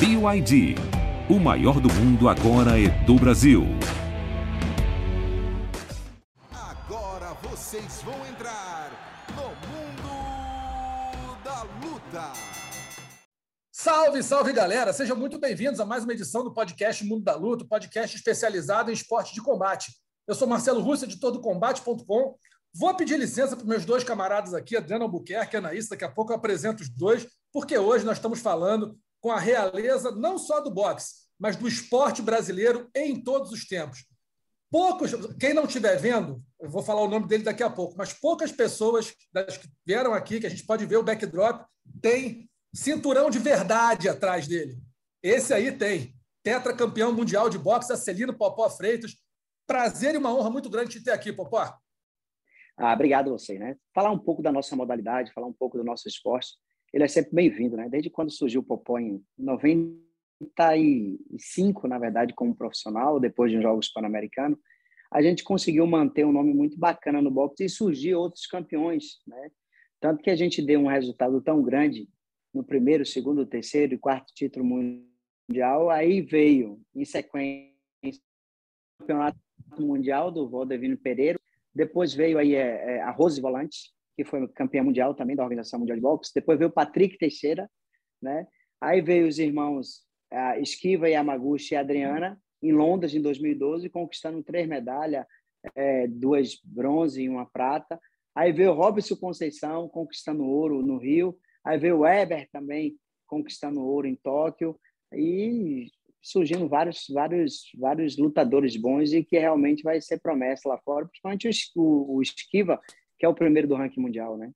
BYD. O maior do mundo agora é do Brasil. Agora vocês vão entrar no mundo da luta. Salve, salve galera! Sejam muito bem-vindos a mais uma edição do podcast Mundo da Luta, podcast especializado em esporte de combate. Eu sou Marcelo Russo, editor do Combate.com. Vou pedir licença para meus dois camaradas aqui, Adriano Albuquerque e Anaísta. Daqui a pouco eu apresento os dois, porque hoje nós estamos falando com a realeza não só do boxe, mas do esporte brasileiro em todos os tempos. Poucos, quem não estiver vendo, eu vou falar o nome dele daqui a pouco, mas poucas pessoas das que vieram aqui, que a gente pode ver o backdrop, tem cinturão de verdade atrás dele. Esse aí tem. Tetracampeão mundial de boxe, Acelino Popó Freitas. Prazer e uma honra muito grande te ter aqui, Popó. Ah, obrigado a você, né? Falar um pouco da nossa modalidade, falar um pouco do nosso esporte, ele é sempre bem-vindo, né? Desde quando surgiu o Popó em 95, na verdade, como profissional, depois de Jogos Pan-Americanos, a gente conseguiu manter um nome muito bacana no boxe e surgir outros campeões, né? Tanto que a gente deu um resultado tão grande no primeiro, segundo, terceiro e quarto título mundial, aí veio, em sequência, o campeonato mundial do Valdevino Pereira, depois veio aí é, é, a Rose Volante, que foi campeã mundial também da Organização Mundial de Boxe. Depois veio o Patrick Teixeira, né? Aí veio os irmãos a Esquiva, Yamaguchi e Adriana, em Londres, em 2012, conquistando três medalhas, é, duas bronze e uma prata. Aí veio Robson Conceição, conquistando ouro no Rio. Aí veio o Weber também, conquistando ouro em Tóquio. E surgindo vários, vários, vários lutadores bons e que realmente vai ser promessa lá fora, principalmente o, o Esquiva, que é o primeiro do ranking mundial, né?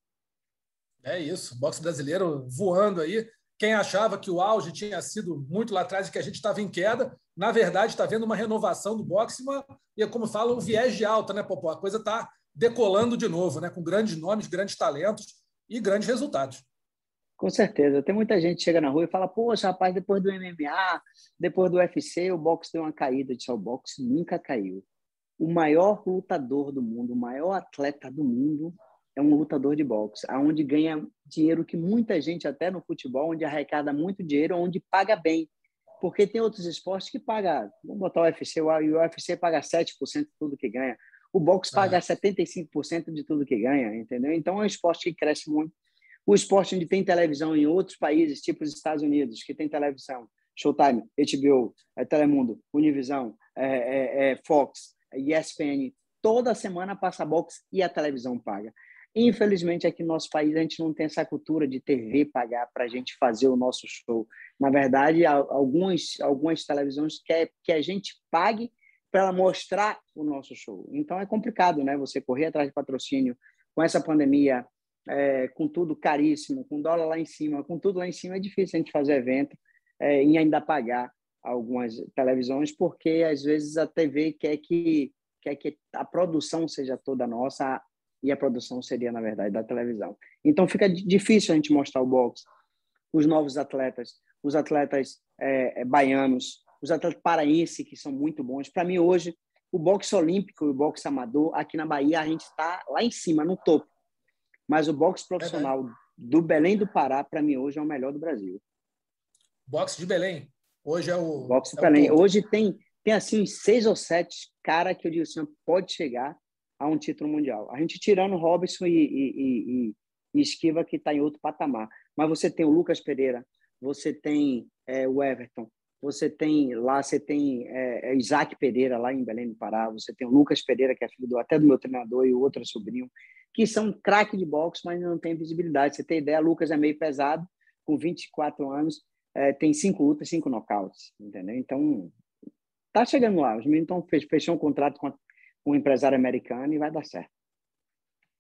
É isso, boxe brasileiro voando aí. Quem achava que o auge tinha sido muito lá atrás e que a gente estava em queda, na verdade está vendo uma renovação do boxe uma, e, como fala, um viés de alta, né, Popó? A coisa está decolando de novo, né? com grandes nomes, grandes talentos e grandes resultados. Com certeza. Tem muita gente que chega na rua e fala: Poxa, rapaz, depois do MMA, depois do UFC, o boxe deu uma caída. Eu o boxe nunca caiu. O maior lutador do mundo, o maior atleta do mundo é um lutador de boxe, aonde ganha dinheiro que muita gente, até no futebol, onde arrecada muito dinheiro, onde paga bem. Porque tem outros esportes que pagam, vamos botar o UFC, o UFC paga 7% de tudo que ganha. O boxe paga 75% de tudo que ganha, entendeu? Então é um esporte que cresce muito o esporte onde tem televisão em outros países, tipo os Estados Unidos, que tem televisão, Showtime, HBO, é, Telemundo, Univisão, é, é, é Fox, ESPN, toda semana passa box e a televisão paga. Infelizmente, aqui no nosso país, a gente não tem essa cultura de TV pagar para a gente fazer o nosso show. Na verdade, algumas, algumas televisões querem que a gente pague para mostrar o nosso show. Então, é complicado, né? Você correr atrás de patrocínio com essa pandemia, é, com tudo caríssimo, com dólar lá em cima, com tudo lá em cima, é difícil a gente fazer evento é, e ainda pagar algumas televisões, porque às vezes a TV quer que, quer que a produção seja toda nossa e a produção seria, na verdade, da televisão. Então fica difícil a gente mostrar o boxe, os novos atletas, os atletas é, é baianos, os atletas paraenses, que são muito bons. Para mim, hoje, o boxe olímpico e o boxe amador, aqui na Bahia, a gente está lá em cima, no topo. Mas o boxe profissional do Belém do Pará, para mim, hoje é o melhor do Brasil. Boxe de Belém. Hoje é o. Boxe é. Hoje tem, tem assim seis ou sete cara que eu digo assim, pode chegar a um título mundial. A gente tirando Robson e, e, e, e Esquiva, que está em outro patamar. Mas você tem o Lucas Pereira, você tem é, o Everton, você tem lá, você tem é, é, Isaac Pereira, lá em Belém do Pará, você tem o Lucas Pereira, que é filho do, até do meu treinador, e o outro é sobrinho que são craque de boxe, mas não tem visibilidade. Você tem ideia, Lucas é meio pesado, com 24 anos, é, tem cinco lutas, cinco nocautes, entendeu? Então, tá chegando lá. Os meninos estão fechou um contrato com, um empresário americano e vai dar certo.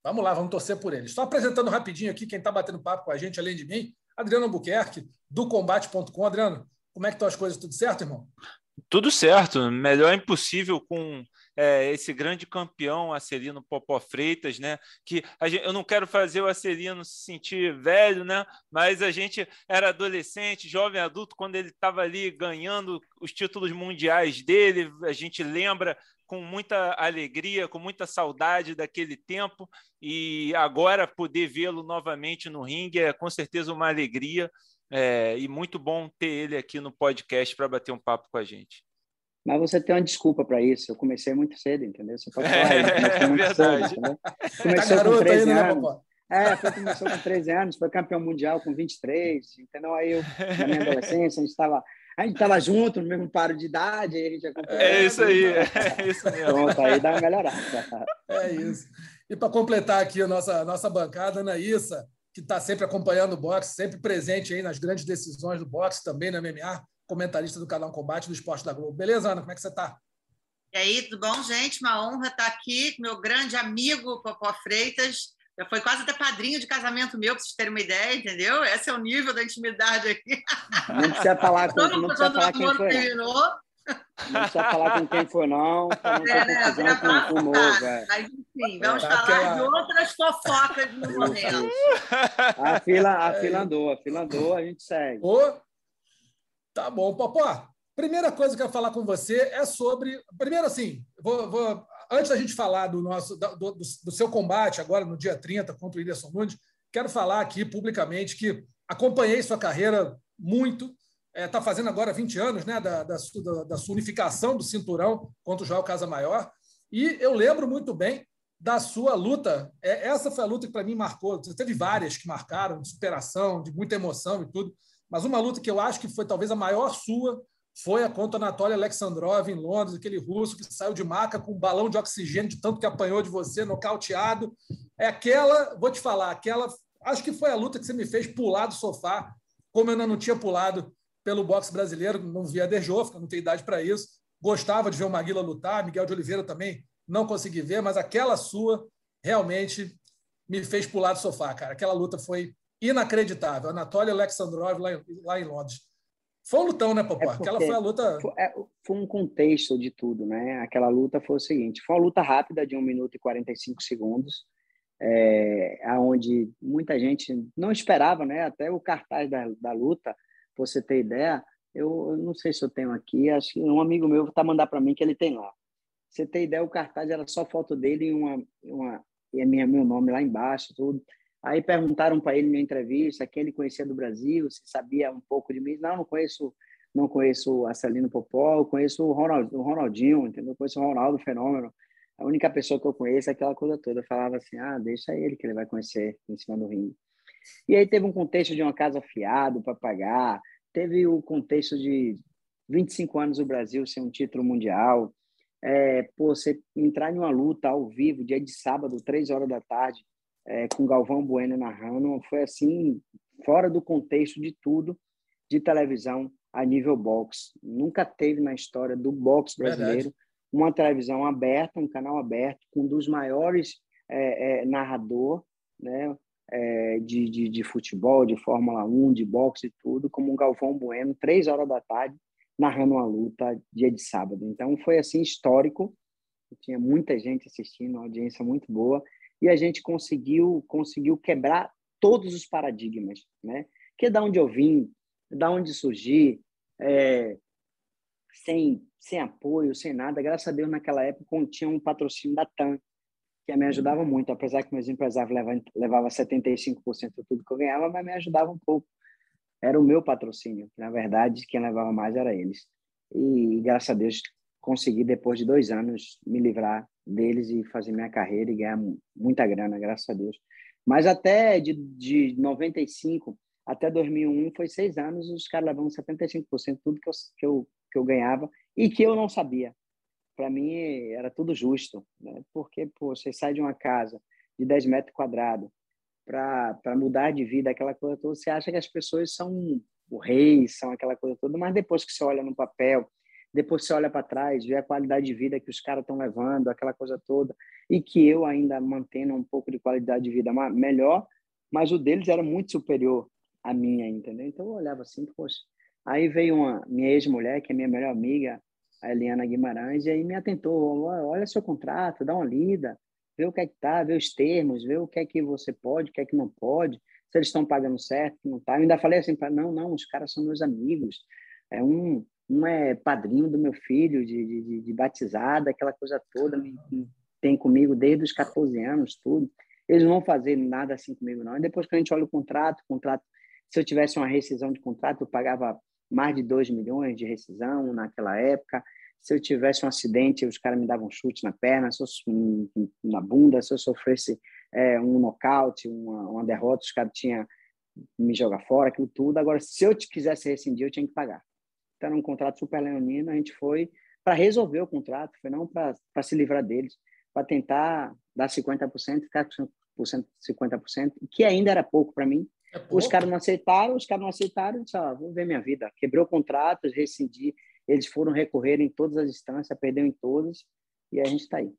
Vamos lá, vamos torcer por eles. Estou apresentando rapidinho aqui quem está batendo papo com a gente, além de mim, Adriano Albuquerque, do combate.com. Adriano, como é que estão as coisas? Tudo certo, irmão? Tudo certo. Melhor impossível com é, esse grande campeão, Acelino Popó Freitas, né? Que gente, eu não quero fazer o Acelino se sentir velho, né? Mas a gente era adolescente, jovem adulto, quando ele estava ali ganhando os títulos mundiais dele, a gente lembra com muita alegria, com muita saudade daquele tempo e agora poder vê-lo novamente no ringue é com certeza uma alegria. É, e muito bom ter ele aqui no podcast para bater um papo com a gente. Mas você tem uma desculpa para isso. Eu comecei muito cedo, entendeu? Você pode falar, é, é verdade. Cedo, Começou tá com 13 ainda, né, anos. Né, é, foi, começou com 13 anos, foi campeão mundial com 23, entendeu? Aí eu, na minha adolescência, a gente estava a gente estava junto no mesmo paro de idade, aí a gente. É isso aí, é isso mesmo. Pronto, aí dá uma melhorada. É isso. E para completar aqui a nossa, nossa bancada, Anaísa, que está sempre acompanhando o boxe, sempre presente aí nas grandes decisões do boxe, também na MMA, comentarista do canal Combate do Esporte da Globo. Beleza, Ana? Como é que você está? E aí, tudo bom, gente? Uma honra estar aqui com meu grande amigo Popó Freitas. Já foi quase até padrinho de casamento meu, para vocês terem uma ideia, entendeu? Esse é o nível da intimidade aqui. Não precisa falar com, não precisa falar quem foi. Terminou. Não precisa falar com quem foi, não. Não é, né? com, com o novo, é. Mas, enfim, vamos é, falar aquela... de outras fofocas no momento. A fila, a fila andou, a fila andou, a gente segue. Ô, tá bom, Popó. Primeira coisa que eu quero falar com você é sobre. Primeiro, assim, vou, vou antes da gente falar do, nosso, do, do, do, seu combate agora no dia 30 contra o Whindersson Nunes, quero falar aqui publicamente que acompanhei sua carreira muito. Está é, tá fazendo agora 20 anos né, da, da, da, sua unificação do cinturão contra o Joel Casa Maior. E eu lembro muito bem da sua luta. É, essa foi a luta que para mim marcou. Você teve várias que marcaram, de superação, de muita emoção e tudo. Mas uma luta que eu acho que foi talvez a maior sua foi a contra Anatoly Alexandrov em Londres, aquele russo que saiu de maca com um balão de oxigênio de tanto que apanhou de você, nocauteado. É aquela, vou te falar, aquela, acho que foi a luta que você me fez pular do sofá, como eu ainda não tinha pulado pelo boxe brasileiro, não via Derjofka, não tenho idade para isso. Gostava de ver o Maguila lutar, Miguel de Oliveira também não consegui ver, mas aquela sua realmente me fez pular do sofá, cara. Aquela luta foi inacreditável. Anatoly Alexandrov lá em, lá em Londres. Foi um lutão, né, Popó? É Aquela foi a luta. Foi, é, foi, um contexto de tudo, né? Aquela luta foi o seguinte: foi uma luta rápida de 1 minuto e 45 segundos, é, onde muita gente não esperava, né? Até o cartaz da, da luta, você ter ideia, eu, eu não sei se eu tenho aqui, acho que um amigo meu está mandar para mim que ele tem lá. Você ter ideia, o cartaz era só foto dele e uma, uma e a minha meu nome lá embaixo, tudo. Aí perguntaram para ele na entrevista quem ele conhecia do Brasil, se sabia um pouco de mim. Não, não conheço, não conheço a Celina Popó, conheço o, Ronald, o Ronaldinho, entendeu? Conheço o Ronaldo Fenômeno. A única pessoa que eu conheço é aquela coisa toda. Eu falava assim, ah, deixa ele que ele vai conhecer em cima do ringue. E aí teve um contexto de uma casa fiado para pagar, teve o contexto de 25 anos do Brasil sem um título mundial, é, pô, você entrar em uma luta ao vivo, dia de sábado, três horas da tarde, é, com Galvão Bueno narrando, foi assim, fora do contexto de tudo de televisão a nível boxe. Nunca teve na história do boxe brasileiro Verdade. uma televisão aberta, um canal aberto, com um dos maiores é, é, narrador né, é, de, de, de, futebol, de Fórmula 1, de boxe e tudo, como um Galvão Bueno, três horas da tarde, narrando uma luta dia de sábado. Então foi assim histórico, tinha muita gente assistindo, uma audiência muito boa e a gente conseguiu conseguiu quebrar todos os paradigmas, né? Que é da onde eu vim, da onde surgi, é, sem sem apoio, sem nada. Graças a Deus naquela época tinha um patrocínio da TAM que me ajudava muito, apesar que meus empresários levavam, levava 75% de tudo que eu ganhava, mas me ajudava um pouco. Era o meu patrocínio. Na verdade, quem levava mais era eles. E graças a Deus consegui depois de dois anos me livrar deles e fazer minha carreira e ganhar muita grana, graças a Deus. Mas até de, de 95 até 2001 foi seis anos, os caras levavam 75% de tudo que eu, que, eu, que eu ganhava e que eu não sabia. Para mim era tudo justo, né? porque pô, você sai de uma casa de 10 metros quadrados para mudar de vida, aquela coisa toda, você acha que as pessoas são o rei, são aquela coisa toda, mas depois que você olha no papel, depois você olha para trás, vê a qualidade de vida que os caras estão levando, aquela coisa toda, e que eu ainda mantendo um pouco de qualidade de vida melhor, mas o deles era muito superior à minha, entendeu? Então eu olhava assim, poxa. Aí veio uma minha ex-mulher, que é minha melhor amiga, a Eliana Guimarães, e aí me atentou, olha seu contrato, dá uma lida, vê o que é que tá, vê os termos, vê o que é que você pode, o que é que não pode, se eles estão pagando certo, não tá. Eu ainda falei assim, não, não, os caras são meus amigos, é um um é padrinho do meu filho de, de, de batizada, aquela coisa toda, me, tem comigo desde os 14 anos, tudo. Eles não vão fazer nada assim comigo, não. E depois que a gente olha o contrato, o contrato Se eu tivesse uma rescisão de contrato, eu pagava mais de 2 milhões de rescisão naquela época. Se eu tivesse um acidente, os caras me davam um chute na perna, se eu, na bunda, se eu sofresse é, um nocaute, uma, uma derrota, os caras tinham me jogar fora, aquilo tudo. Agora, se eu te quisesse rescindir, eu tinha que pagar. Então, era um contrato super leonino, a gente foi para resolver o contrato, foi não para se livrar deles, para tentar dar 50%, ficar com 50%, que ainda era pouco para mim. É os caras não aceitaram, os caras não aceitaram, eu disse, ah, vou ver minha vida. Quebrou contratos, rescindi, eles foram recorrer em todas as instâncias, perdeu em todas, e a gente está aí.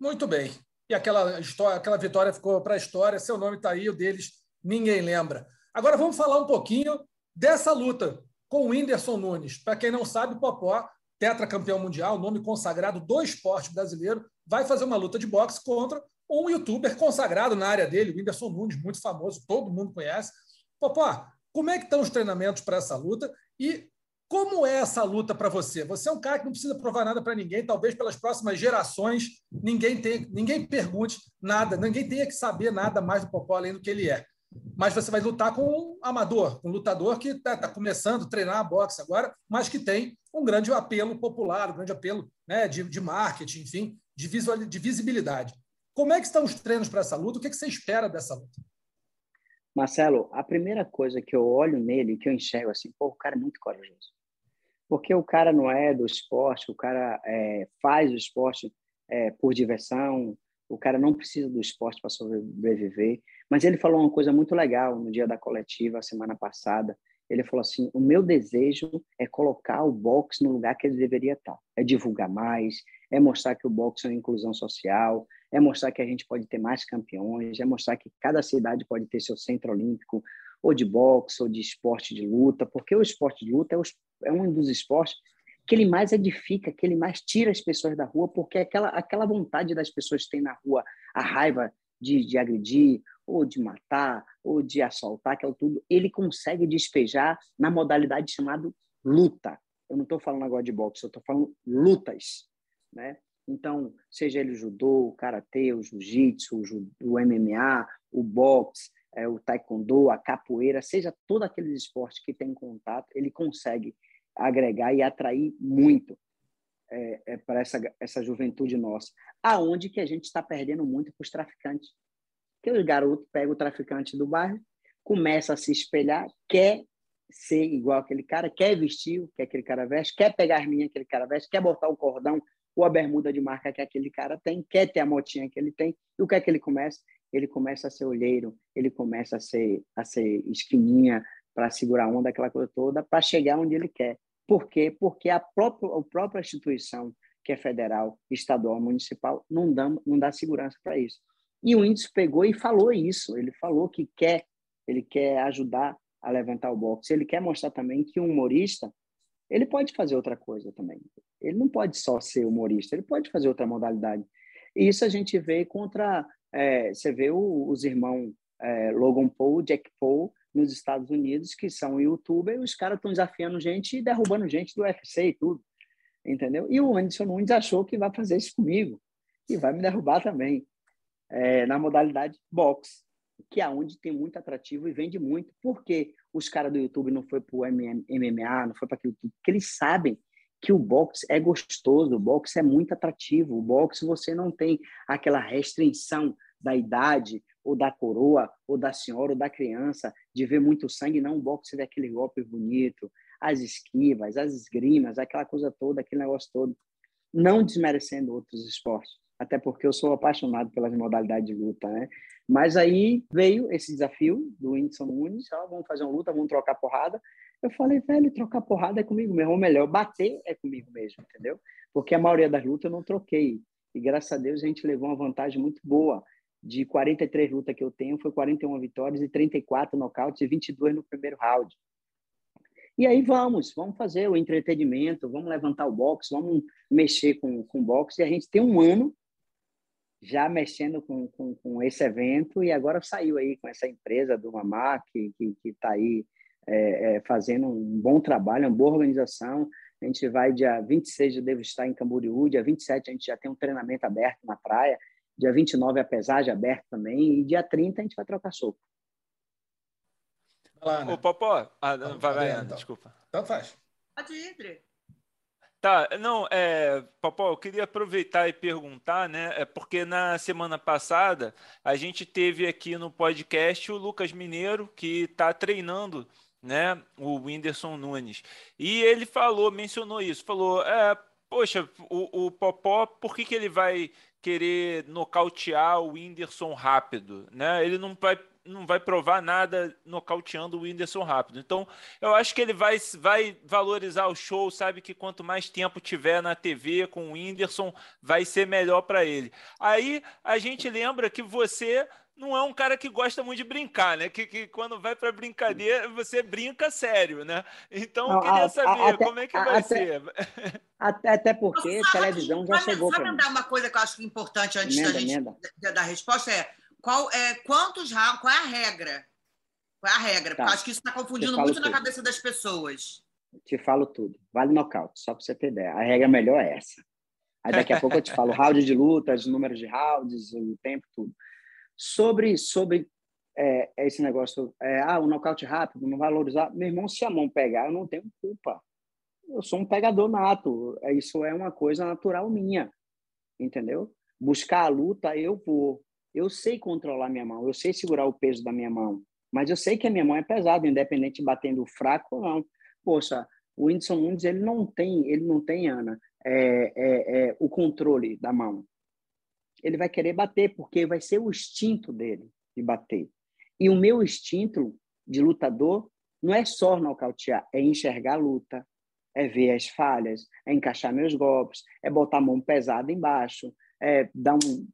Muito bem. E aquela, história, aquela vitória ficou para a história, seu nome está aí, o deles ninguém lembra. Agora vamos falar um pouquinho dessa luta com o Whindersson Nunes. Para quem não sabe, Popó, tetracampeão mundial, nome consagrado do esporte brasileiro, vai fazer uma luta de boxe contra um youtuber consagrado na área dele, o Whindersson Nunes, muito famoso, todo mundo conhece. Popó, como é que estão os treinamentos para essa luta e como é essa luta para você? Você é um cara que não precisa provar nada para ninguém, talvez pelas próximas gerações ninguém tenha, ninguém pergunte nada, ninguém tenha que saber nada mais do Popó além do que ele é mas você vai lutar com um amador, um lutador que está tá começando a treinar a boxe agora, mas que tem um grande apelo popular, um grande apelo né, de, de marketing, enfim, de, visual, de visibilidade. Como é que estão os treinos para essa luta? O que, que você espera dessa luta? Marcelo, a primeira coisa que eu olho nele, que eu enxergo assim, pô, o cara é muito corajoso. Porque o cara não é do esporte, o cara é, faz o esporte é, por diversão, o cara não precisa do esporte para sobreviver. Mas ele falou uma coisa muito legal no dia da coletiva, semana passada. Ele falou assim: o meu desejo é colocar o boxe no lugar que ele deveria estar. É divulgar mais, é mostrar que o boxe é uma inclusão social, é mostrar que a gente pode ter mais campeões, é mostrar que cada cidade pode ter seu centro olímpico, ou de boxe, ou de esporte de luta, porque o esporte de luta é, é um dos esportes que ele mais edifica, que ele mais tira as pessoas da rua, porque aquela, aquela vontade das pessoas que têm na rua, a raiva de, de agredir, ou de matar, ou de assaltar, que é tudo, ele consegue despejar na modalidade chamada luta. Eu não estou falando agora de boxe, eu estou falando lutas, né? Então, seja ele o judô, o karatê, o jiu-jitsu, o, MMA, o boxe, é, o taekwondo, a capoeira, seja todo aquele esporte que tem contato, ele consegue agregar e atrair muito é, é, para essa, essa juventude nossa. Aonde que a gente está perdendo muito para os traficantes. Que o garoto pega o traficante do bairro, começa a se espelhar, quer ser igual aquele cara, quer vestir o que aquele cara veste, quer pegar as minhas que aquele cara veste, quer botar o cordão ou a bermuda de marca que aquele cara tem, quer ter a motinha que ele tem. E o que é que ele começa? Ele começa a ser olheiro, ele começa a ser, a ser esquininha, para segurar onda, aquela coisa toda, para chegar onde ele quer. Por quê? Porque a própria, a própria instituição, que é federal, estadual, municipal, não dá, não dá segurança para isso. E o índice pegou e falou isso. Ele falou que quer, ele quer ajudar a levantar o boxe. Ele quer mostrar também que um humorista ele pode fazer outra coisa também. Ele não pode só ser humorista, ele pode fazer outra modalidade. E isso a gente vê contra. É, você vê o, os irmãos é, Logan Paul, Jack Paul, nos Estados Unidos, que são youtubers, os caras estão desafiando gente e derrubando gente do UFC e tudo. Entendeu? E o Anderson Nunes achou que vai fazer isso comigo e vai me derrubar também. É, na modalidade boxe, que é onde tem muito atrativo e vende muito. Porque os caras do YouTube não foi para o MMA, não foi para aquilo tudo, porque eles sabem que o boxe é gostoso, o boxe é muito atrativo, o boxe você não tem aquela restrição da idade, ou da coroa, ou da senhora, ou da criança, de ver muito sangue, não, o boxe vê aquele golpe bonito, as esquivas, as esgrimas, aquela coisa toda, aquele negócio todo. Não desmerecendo outros esportes, até porque eu sou apaixonado pelas modalidades de luta, né? Mas aí veio esse desafio do Whindersson Nunes, ó, vamos fazer uma luta, vamos trocar porrada. Eu falei, velho, trocar porrada é comigo mesmo, ou melhor, bater é comigo mesmo, entendeu? Porque a maioria das lutas eu não troquei. E graças a Deus a gente levou uma vantagem muito boa de 43 lutas que eu tenho, foi 41 vitórias e 34 nocautes e 22 no primeiro round. E aí vamos, vamos fazer o entretenimento, vamos levantar o boxe, vamos mexer com, com o boxe. E a gente tem um ano já mexendo com, com, com esse evento e agora saiu aí com essa empresa do Mamá, que está aí é, é, fazendo um bom trabalho, uma boa organização. A gente vai dia 26, eu devo estar em Camboriú, dia 27 a gente já tem um treinamento aberto na praia, Dia 29 a pesagem aberta também. E dia 30 a gente vai trocar soco. Lá, né? Ô, Popó, ah, Então, vai, vai, Ana, então. desculpa. Tanto faz. Pode ir, Dri. Tá, não, é, Popó, eu queria aproveitar e perguntar, né? É porque na semana passada a gente teve aqui no podcast o Lucas Mineiro, que está treinando, né? O Whindersson Nunes. E ele falou, mencionou isso, falou, é, poxa, o, o Popó, por que, que ele vai querer nocautear o Whindersson rápido, né? Ele não vai, não vai provar nada nocauteando o Whindersson rápido. Então, eu acho que ele vai, vai valorizar o show, sabe que quanto mais tempo tiver na TV com o Whindersson, vai ser melhor para ele. Aí a gente lembra que você não é um cara que gosta muito de brincar, né? Que, que quando vai para brincadeira, você brinca sério, né? Então, eu Não, queria a- saber até- como é que vai até- ser. Até, até porque Só televisão já chegou Só para mim. uma coisa que eu acho importante antes da gente emenda. da, da resposta é qual é quantos rounds, qual é a regra? Qual é a regra? Porque Tá. eu acho que isso está confundindo Eu muito na tudo. cabeça das pessoas. Te falo tudo. Vale nocaute, só para você ter ideia. A regra melhor é essa. Aí daqui a pouco eu te falo round de lutas, números de rounds, o tempo, tudo. Sobre, sobre é, esse negócio, é, ah, o nocaute rápido, não valorizar. Meu irmão, se a mão pegar, eu não tenho culpa. Eu sou um pegador nato. É, Isso é uma coisa natural minha. Entendeu? Buscar a luta, eu vou. Eu sei controlar minha mão, eu sei segurar o peso da minha mão. Mas eu sei que a minha mão é pesada, independente de batendo fraco ou não. Poxa, o Whindersson Nunes, ele não tem, ele não tem, Ana, é, é, é, o controle da mão. Ele vai querer bater, porque vai ser o instinto dele de bater. E o meu instinto de lutador não é só nocautear, é enxergar a luta, é ver as falhas, é encaixar meus golpes, é botar a mão pesada embaixo, é dar um,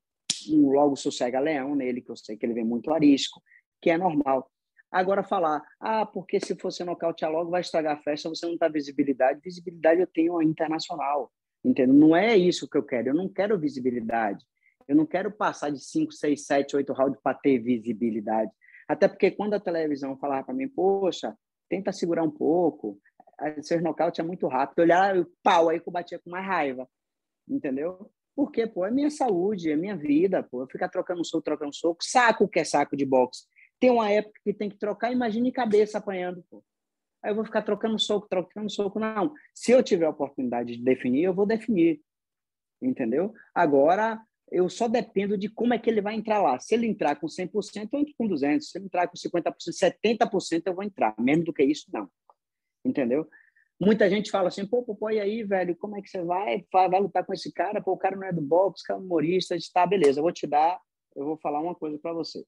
um logo sossega-leão nele, que eu sei que ele vem muito arisco, que é normal. Agora falar, ah, porque se você nocautear logo vai estragar a festa, você não dá visibilidade. Visibilidade eu tenho internacional, entendeu? Não é isso que eu quero. Eu não quero visibilidade. Eu não quero passar de 5, 6, 7, 8 rounds para ter visibilidade. Até porque quando a televisão falava para mim, poxa, tenta segurar um pouco, seu nocaute é muito rápido. Eu olhava, eu, pau, aí que eu batia com mais raiva, entendeu? Porque, pô, é minha saúde, é minha vida, pô. Eu ficar trocando soco, trocando soco, saco que é saco de boxe. Tem uma época que tem que trocar, imagine cabeça apanhando, pô. Aí eu vou ficar trocando soco, trocando soco. Não. Se eu tiver a oportunidade de definir, eu vou definir. Entendeu? Agora, eu só dependo de como é que ele vai entrar lá. Se ele entrar com 100%, eu entro com 200%. Se ele entrar com 50%, 70%, eu vou entrar. Menos do que isso, não. Entendeu? Muita gente fala assim, pô, pô, e aí, velho, como é que você vai? Vai, lutar com esse cara? Pô, o cara não é do boxe, o cara é humorista. Tá, beleza, eu vou te dar, eu vou falar uma coisa para você.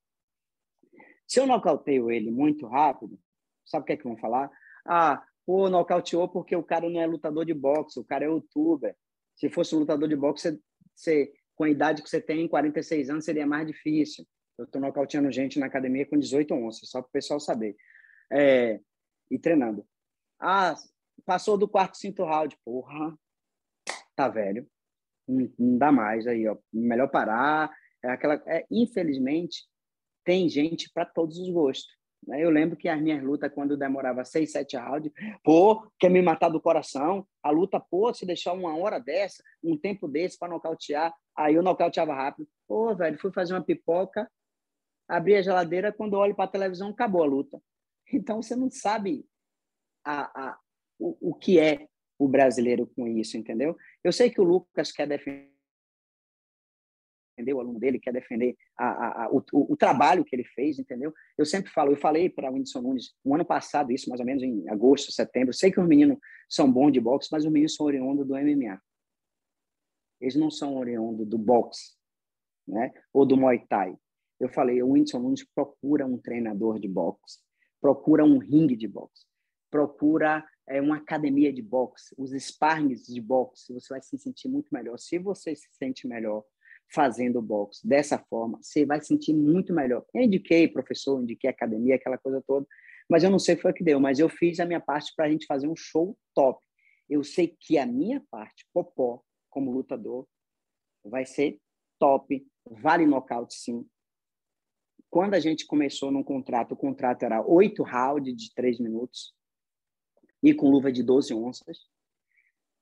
Se eu nocauteio ele muito rápido, sabe o que é que vão falar? Ah, pô, nocauteou porque o cara não é lutador de boxe, o cara é youtuber. Se fosse um lutador de boxe, você, você, com a idade que você tem, 46 anos, seria mais difícil. Eu estou nocauteando gente na academia com 18 onças, só para o pessoal saber. É, e treinando. Ah, passou do quarto, quinto round. Porra, tá velho. Não, não dá mais aí, ó. Melhor parar. É aquela, é, infelizmente, tem gente para todos os gostos. Né? Eu lembro que as minhas lutas, quando demorava seis, sete rounds, pô, quer me matar do coração? A luta, pô, se deixar uma hora dessa, um tempo desse para nocautear, aí eu nocauteava rápido. Pô, velho, fui fazer uma pipoca, abri a geladeira, quando olho para a televisão, acabou a luta. Então, você não sabe a, a, o, o que é o brasileiro com isso, entendeu? Eu sei que o Lucas quer defender o aluno dele, quer defender a, a, a, o, o, trabalho que ele fez, entendeu? Eu sempre falo, eu falei para o Whindersson Nunes, um ano passado, isso mais ou menos em agosto, setembro, sei que os meninos são bons de boxe, mas os meninos são oriundos do MMA. Eles não são oriundos do boxe, né? Ou do Muay Thai. Eu falei, o Whindersson Nunes procura um treinador de boxe, procura um ringue de boxe, procura é, uma academia de boxe, os sparrings de boxe, você vai se sentir muito melhor. Se você se sente melhor fazendo boxe dessa forma, você vai sentir muito melhor. Eu indiquei professor, indiquei academia, aquela coisa toda, mas eu não sei o que foi que deu, mas eu fiz a minha parte para a gente fazer um show top. Eu sei que a minha parte, popó, como lutador, vai ser top, vale nocaute sim. Quando a gente começou num contrato, o contrato era oito rounds de três minutos e com luva de 12 onças.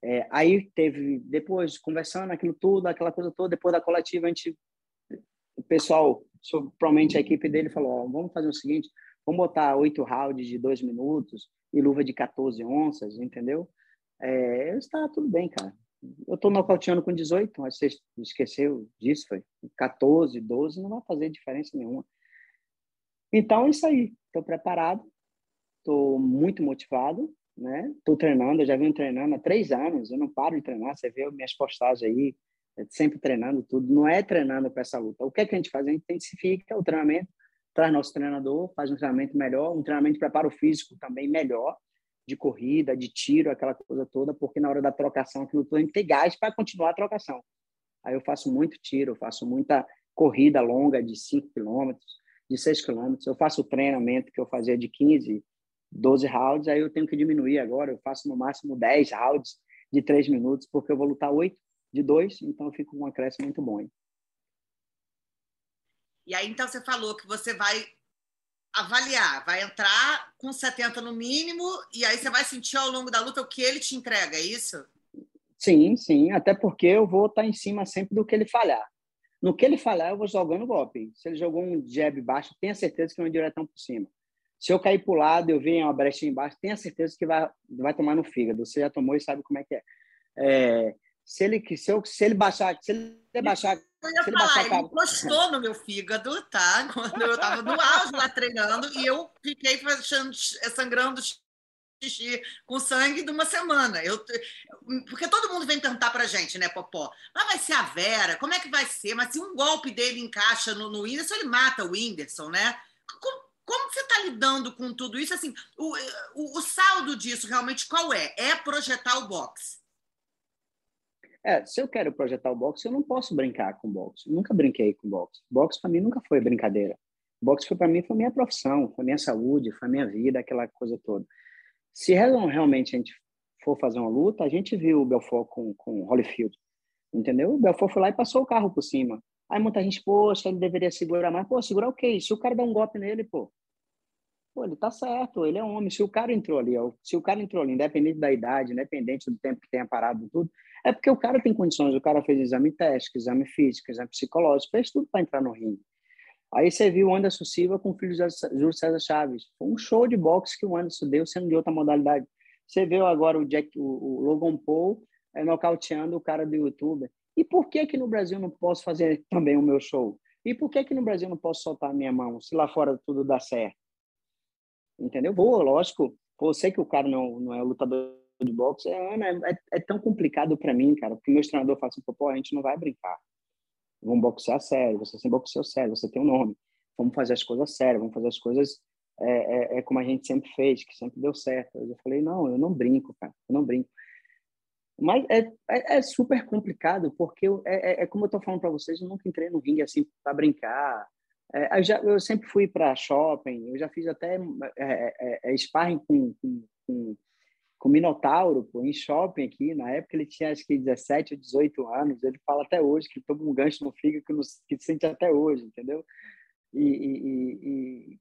É, aí teve, depois, conversando aquilo tudo, aquela coisa toda, depois da coletiva, a gente, o pessoal, provavelmente a equipe dele falou, ó, vamos fazer o seguinte, Vamos botar oito rounds de dois minutos e luva de 14 onças, entendeu? É, está tudo bem, cara. Eu estou nocauteando com 18, mas você esqueceu disso, foi? 14, 12, não vai fazer diferença nenhuma. Então é isso aí. Estou preparado, estou muito motivado, né? Estou treinando, eu já venho treinando há três anos, eu não paro de treinar. Você vê minhas postagens aí, é sempre treinando tudo. Não é treinando para essa luta. O que, é que a gente faz? A gente intensifica o treinamento, traz nosso treinador, faz um treinamento melhor, um treinamento de preparo físico também melhor, de corrida, de tiro, aquela coisa toda, porque na hora da trocação aquilo tudo a gente tem gás para continuar a trocação. Aí eu faço muito tiro, eu faço muita corrida longa de 5 quilômetros, de 6 quilômetros. Eu faço o treinamento que eu fazia de 15, 12 rounds, aí eu tenho que diminuir agora, eu faço no máximo 10 rounds de 3 minutos, porque eu vou lutar 8 de 2, então eu fico com um acréscimo muito bom. Hein? E aí, então, você falou que você vai avaliar, vai entrar com 70 no mínimo, e aí você vai sentir ao longo da luta o que ele te entrega, é isso? Sim, sim, até porque eu vou estar em cima sempre do que ele falhar. No que ele falhar, eu vou jogando golpe. Se ele jogou um jab baixo, tenha certeza que vai diretão por cima. Se eu cair para o lado, eu ver uma brecha embaixo, tenha certeza que vai, vai tomar no fígado. Você já tomou e sabe como é que é. é se ele se, eu, se ele baixar, se ele baixar, eu ia se ele falar, baixar, ele encostou no meu fígado, tá? Quando eu estava no auge lá treinando e eu fiquei fazendo, sangrando xixi com sangue de uma semana. Eu, porque todo mundo vem perguntar pra gente, né, Popó? Mas vai ser a Vera? Como é que vai ser? Mas se um golpe dele encaixa no, no Whindersson, ele mata o Whindersson, né? Como, como você está lidando com tudo isso? Assim, o, o, o, saldo disso realmente qual é? É projetar o boxe. É, se eu quero projetar o boxe, eu não posso brincar com boxe. Eu nunca brinquei com boxe. Boxe para mim nunca foi brincadeira. Boxe foi para mim foi minha profissão, foi minha saúde, foi minha vida, aquela coisa toda. Se realmente a gente for fazer uma luta, a gente viu o Belfort com com Holyfield, entendeu? O Belfort foi lá e passou o carro por cima. Aí muita gente, poxa, ele deveria segurar mais. Pô, segurar o quê? Se o cara dá um golpe nele, pô, pô, ele tá certo, ele é homem. Se o cara entrou ali, se o cara entrou ali, independente da idade, independente do tempo que tenha parado tudo, é porque o cara tem condições, o cara fez exame técnico, exame físico, exame psicológico, fez tudo para entrar no ringue. Aí você viu o Anderson Silva com o filho de Júlio César Chaves. Foi um show de boxe que o Anderson deu, sendo de outra modalidade. Você viu agora o, Jack, o, o Logan Paul é, nocauteando o cara do YouTube. E por que que no Brasil não posso fazer também o meu show? E por que que no Brasil não posso soltar a minha mão, se lá fora tudo dá certo? Entendeu? Lógico. Eu sei que o cara não, não é lutador de boxe. É, Ana, é, é tão complicado para mim, cara, porque meu treinador fala assim, pô, a gente não vai brincar. Vamos boxear sério, você sempre boxeou sério, você tem um nome. Vamos fazer as coisas sérias, vamos fazer as coisas é, é, é, como a gente sempre fez, que sempre deu certo. Eu falei, não, eu não brinco, cara, eu não brinco. Mas é, é, é super complicado, porque eu, é, é, é como eu estou falando para vocês, eu nunca entrei no ringue assim para brincar. É, eu, já, eu sempre fui para shopping, eu já fiz até é, sparring com, com, com, com Minotauro, pô, em shopping aqui. Na época ele tinha acho que 17 ou 18 anos. Ele fala até hoje que toma um gancho no fígado que, nos, que sente até hoje, entendeu? E, e, e,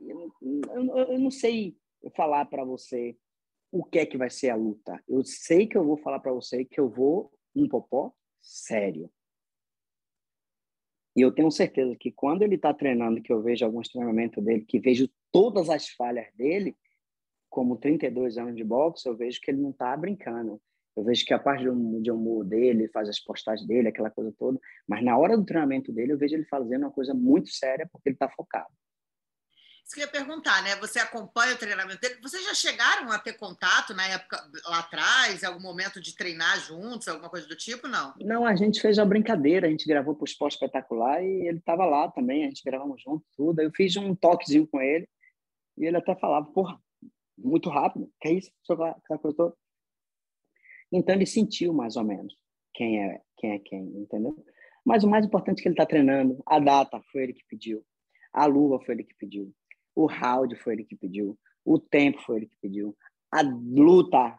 e eu, eu, eu não sei falar para você o que é que vai ser a luta. Eu sei que eu vou falar para você que eu vou um popó sério. E eu tenho certeza que quando ele está treinando, que eu vejo alguns treinamentos dele, que vejo todas as falhas dele, como 32 anos de boxe, eu vejo que ele não está brincando. Eu vejo que a parte de humor dele, faz as postagens dele, aquela coisa toda, mas na hora do treinamento dele, eu vejo ele fazendo uma coisa muito séria, porque ele está focado. Isso que eu ia perguntar, né? Você acompanha o treinamento dele? Vocês já chegaram a ter contato na época lá atrás, algum momento de treinar juntos, alguma coisa do tipo? Não. Não, a gente fez uma brincadeira, a gente gravou para o Esporte Espetacular e ele estava lá também, a gente gravamos junto, tudo. Eu fiz um toquezinho com ele e ele até falava, porra, muito rápido, que é isso? Então ele sentiu mais ou menos quem é quem, é quem entendeu? Mas o mais importante é que ele está treinando, a data foi ele que pediu, a luva foi ele que pediu, o round foi ele que pediu, o tempo foi ele que pediu, a luta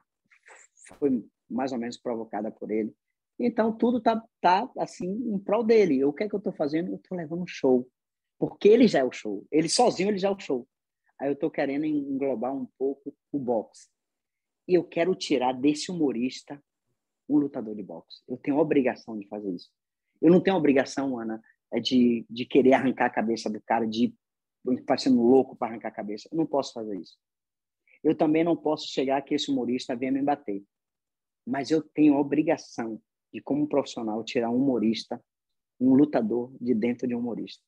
foi mais ou menos provocada por ele. Então tudo tá tá assim em prol dele. O que é que eu estou fazendo? Eu estou levando um show, porque ele já é o show. Ele sozinho ele já é o show. Aí eu estou querendo englobar um pouco o boxe. E eu quero tirar desse humorista um lutador de boxe. Eu tenho obrigação de fazer isso. Eu não tenho obrigação, Ana, é de, de querer arrancar a cabeça do cara, de parecendo louco para arrancar a cabeça. Eu não posso fazer isso. Eu também não posso chegar que esse humorista venha me bater. Mas eu tenho a obrigação de, como profissional, tirar um humorista, um lutador de dentro de um humorista.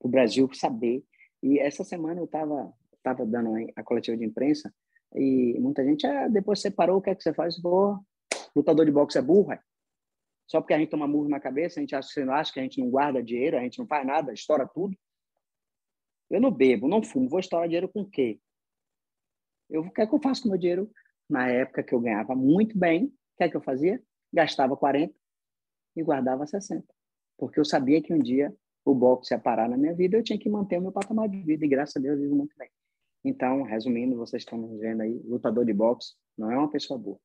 O Brasil saber. E essa semana eu estava tava dando a coletiva de imprensa e muita gente, ah, depois você parou, o que é que você faz? Vou, lutador de boxe é burro, é? Só porque a gente toma murro na cabeça, a gente acha, acha que a gente não guarda dinheiro, a gente não faz nada, estoura tudo. Eu não bebo, não fumo, vou estourar dinheiro com o quê? Eu, o que é que eu faço com meu dinheiro? Na época que eu ganhava muito bem, o que é que eu fazia? Gastava 40 e guardava 60. Porque eu sabia que um dia o boxe ia parar na minha vida, eu tinha que manter o meu patamar de vida, e graças a Deus eu vivo muito bem. Então, resumindo, vocês estão vendo aí, lutador de boxe não é uma pessoa boa.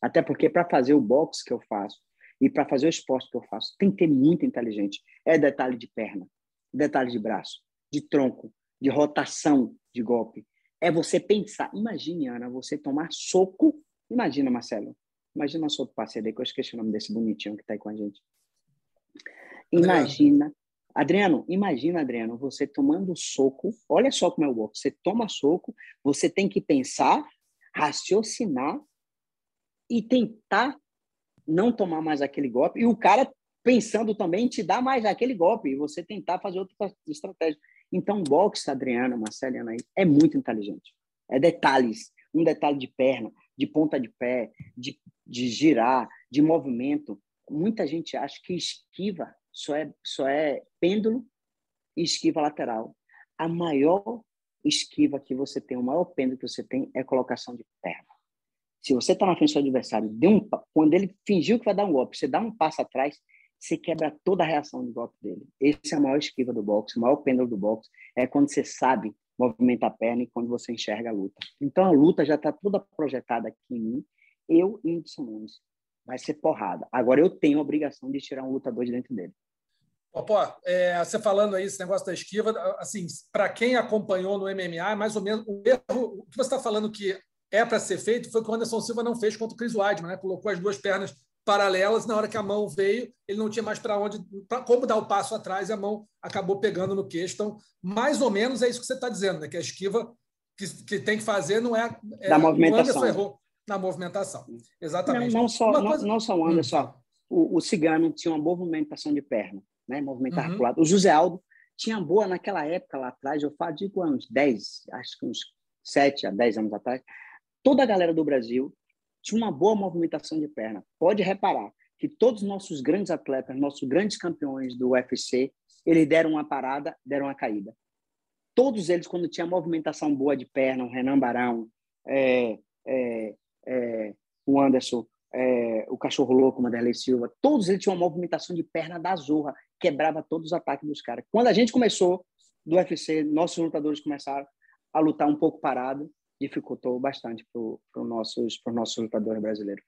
Até porque para fazer o boxe que eu faço e para fazer o esporte que eu faço, tem que ter muito inteligente. É detalhe de perna, detalhe de braço, de tronco, de rotação de golpe. É você pensar. Imagine, Ana, você tomar soco. Imagina, Marcelo. Imagina nosso outro parceiro aí, que eu esqueci o nome desse bonitinho que está aí com a gente. Imagina. Adriano, imagina, Adriano, você tomando soco. Olha só como é o golpe. Você toma soco, você tem que pensar, raciocinar e tentar não tomar mais aquele golpe. E o cara pensando também te dar mais aquele golpe e você tentar fazer outra estratégia. Então, boxe, Adriana, Marcelo e é muito inteligente. É detalhes. Um detalhe de perna, de ponta de pé, de, de girar, de movimento. Muita gente acha que esquiva só é, só é pêndulo e esquiva lateral. A maior esquiva que você tem, o maior pêndulo que você tem é colocação de perna. Se você está na frente do seu adversário, um, quando ele fingiu que vai dar um golpe, você dá um passo atrás, você quebra toda a reação de golpe dele. Esse é a maior esquiva do boxe, o maior pêndulo do boxe. É quando você sabe movimentar a perna e quando você enxerga a luta. Então a luta já está toda projetada aqui em mim, eu e o Nunes. Vai ser porrada. Agora eu tenho a obrigação de tirar um lutador de dentro dele. Pô, é, você falando aí esse negócio da esquiva, assim, para quem acompanhou no MMA, é mais ou menos o erro, o que você está falando que é para ser feito foi o que o Anderson Silva não fez contra o Chris Weidman, né? Colocou as duas pernas paralelas, na hora que a mão veio, ele não tinha mais para onde, pra, como dar o passo atrás, e a mão acabou pegando no queixo. Então, mais ou menos é isso que você está dizendo, né? que a esquiva que, que tem que fazer não é. é da movimentação. O Anderson errou na movimentação. Exatamente. Não, não só, coisa... não, não, só o Anderson, hum. o, o Cigano tinha uma boa movimentação de perna, né? movimentar uhum. lado. O José Aldo tinha boa naquela época lá atrás, eu falo de uns 10, acho que uns 7 a 10 anos atrás. Toda a galera do Brasil tinha uma boa movimentação de perna. Pode reparar que todos os nossos grandes atletas, nossos grandes campeões do UFC, eles deram uma parada, deram uma caída. Todos eles, quando tinha movimentação boa de perna, o Renan Barão, é, é, é, o Anderson, é, o Cachorro Louco, o Manderlei Silva, todos eles tinham uma movimentação de perna da zorra, quebrava todos os ataques dos caras. Quando a gente começou do UFC, nossos lutadores começaram a lutar um pouco parado, dificultou bastante para os nossos, nossos lutadores brasileiros.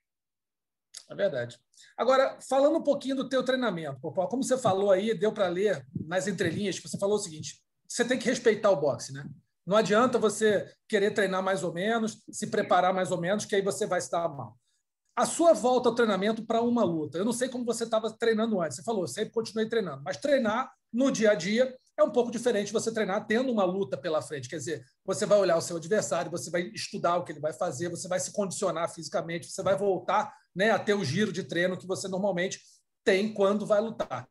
É verdade. Agora, falando um pouquinho do teu treinamento, como você falou aí, deu para ler nas entrelinhas, que você falou o seguinte, você tem que respeitar o boxe, né? Não adianta você querer treinar mais ou menos, se preparar mais ou menos, que aí você vai dar mal. A sua volta ao treinamento para uma luta, eu não sei como você estava treinando antes, você falou, sempre continuei treinando, mas treinar no dia a dia é um pouco diferente você treinar tendo uma luta pela frente. Quer dizer, você vai olhar o seu adversário, você vai estudar o que ele vai fazer, você vai se condicionar fisicamente, você vai voltar né, a ter o giro de treino que você normalmente tem quando vai lutar.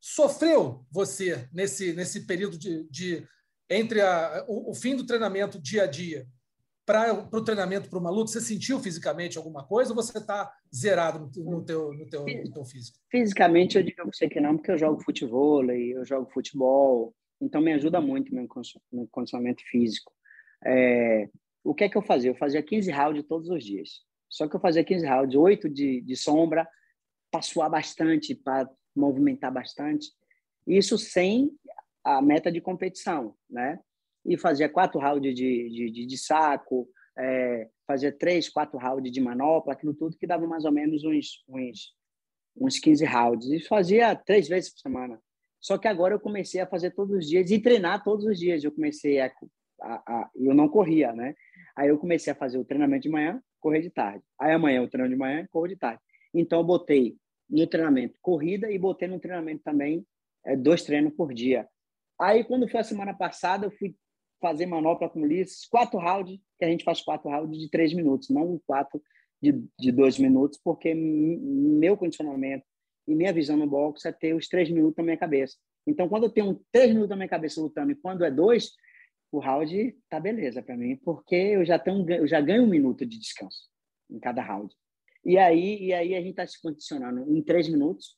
Sofreu você nesse, nesse período de, de entre a, o, o fim do treinamento dia a dia para o treinamento para uma luta? Você sentiu fisicamente alguma coisa ou você está zerado no, no, teu, no, teu, no teu físico? Fisicamente, eu digo para você que não, porque eu jogo futebol, eu jogo futebol, então me ajuda muito meu condicionamento físico. É, o que é que eu fazia? Eu fazia 15 rounds todos os dias. Só que eu fazia 15 rounds, 8 de, de sombra, para suar bastante, para movimentar bastante. Isso sem a meta de competição, né? E fazia quatro rounds de, de, de, de saco, é, fazia três, quatro rounds de manopla, aquilo tudo que dava mais ou menos uns, uns, uns 15 rounds. E fazia três vezes por semana. Só que agora eu comecei a fazer todos os dias e treinar todos os dias. Eu comecei a, a, a eu não corria, né? Aí eu comecei a fazer o treinamento de manhã, correr de tarde. Aí amanhã o treino de manhã, corro de tarde. Então eu botei no treinamento corrida e botei no treinamento também é, dois treinos por dia Aí, quando foi a semana passada, eu fui fazer manopla com Ulisses, quatro rounds, que a gente faz quatro rounds de três minutos, não quatro de, de dois minutos, porque meu condicionamento e minha visão no boxe é ter os três minutos na minha cabeça. Então, quando eu tenho três minutos na minha cabeça lutando e quando é dois, o round tá beleza para mim, porque eu já tenho eu já ganho um minuto de descanso em cada round. E aí e aí a gente está se condicionando em três minutos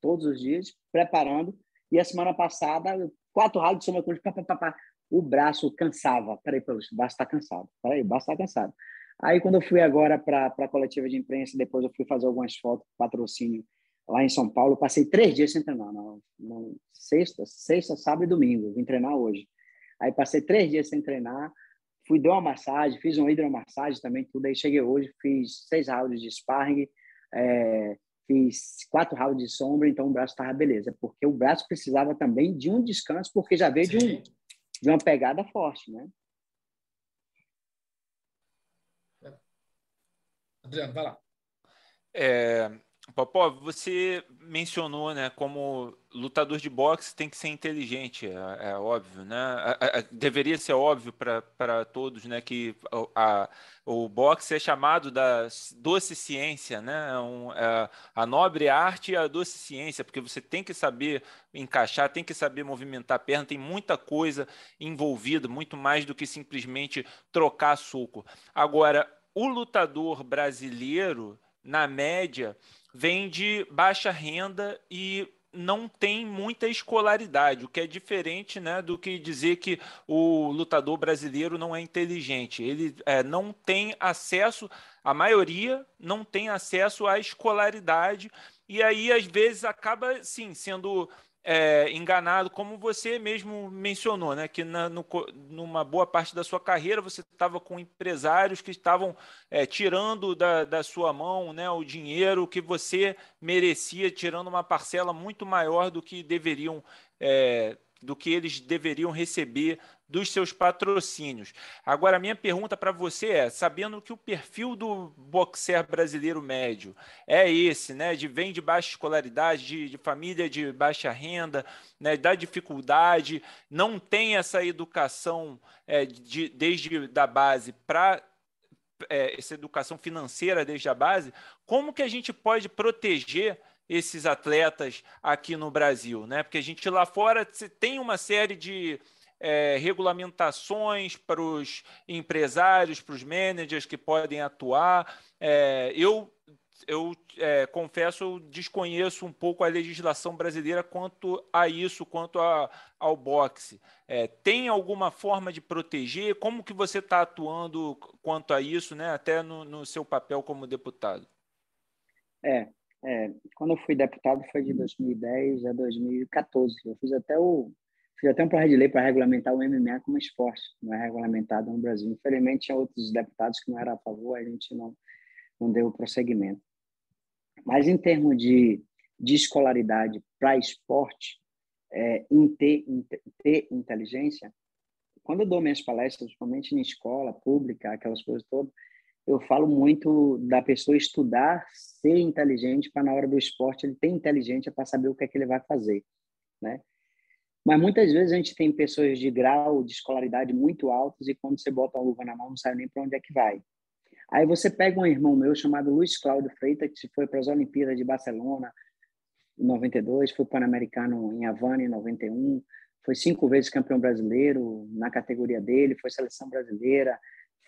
todos os dias, preparando. E a semana passada quatro rounds de soma pá, pá, pá, pá, o braço cansava. Peraí, o braço está cansado. Peraí, o braço está cansado. Aí quando eu fui agora para a coletiva de imprensa, depois eu fui fazer algumas fotos, patrocínio lá em São Paulo, passei três dias sem treinar, não, não, sexta, sexta, sábado e domingo, vim treinar hoje. Aí passei três dias sem treinar, fui dar uma massagem, fiz uma hidromassagem também, tudo. Aí cheguei hoje, fiz seis rounds de sparring, é, fiz quatro rounds de sombra, então o braço estava beleza, porque o braço precisava também de um descanso, porque já veio de, um, de uma pegada forte, né? Adriano, vai lá. É, Popó, você mencionou, né, como lutador de boxe tem que ser inteligente, é, é óbvio, né? A, a, deveria ser óbvio para todos, né, que a, o boxe é chamado da doce ciência, né? É um, é a nobre arte e a doce ciência, porque você tem que saber encaixar, tem que saber movimentar a perna, tem muita coisa envolvida, muito mais do que simplesmente trocar suco. Agora, o lutador brasileiro, na média, vem de baixa renda e não tem muita escolaridade, o que é diferente né, do que dizer que o lutador brasileiro não é inteligente. Ele é, não tem acesso, a maioria não tem acesso à escolaridade, e aí às vezes acaba sim sendo é, enganado, como você mesmo mencionou, né? Que na, no, numa boa parte da sua carreira você estava com empresários que estavam é, tirando da, da sua mão né, o dinheiro que você merecia, tirando uma parcela muito maior do que deveriam é, do que eles deveriam receber dos seus patrocínios. Agora, a minha pergunta para você é: sabendo que o perfil do boxer brasileiro médio é esse, né? De vem de baixa escolaridade, de, de família de baixa renda, né, da dificuldade, não tem essa educação é, de, desde da base para é, essa educação financeira desde a base, como que a gente pode proteger esses atletas aqui no Brasil, né? Porque a gente lá fora tem uma série de é, regulamentações para os empresários, para os managers que podem atuar. É, eu eu é, confesso, eu desconheço um pouco a legislação brasileira quanto a isso, quanto a, ao boxe. É, tem alguma forma de proteger? Como que você está atuando quanto a isso, né? até no, no, seu papel como deputado? É, é, quando eu fui deputado foi de 2010 a 2014. Eu fiz até o fiz até um projeto de lei para regulamentar o MMA como esporte, não é regulamentado no Brasil. Infelizmente, tinha outros deputados que não eram a favor, a gente não, não deu prosseguimento. Mas, em termos de, de escolaridade para esporte, é, em, ter, em ter inteligência, quando eu dou minhas palestras, principalmente em escola pública, aquelas coisas todas, eu falo muito da pessoa estudar, ser inteligente para na hora do esporte ele ter inteligência para saber o que é que ele vai fazer, né? Mas muitas vezes a gente tem pessoas de grau de escolaridade muito altos e quando você bota a luva na mão não sabe nem para onde é que vai. Aí você pega um irmão meu chamado Luiz Cláudio Freitas, que foi para as Olimpíadas de Barcelona em 92, foi pan-americano em Havana em 91, foi cinco vezes campeão brasileiro na categoria dele, foi seleção brasileira,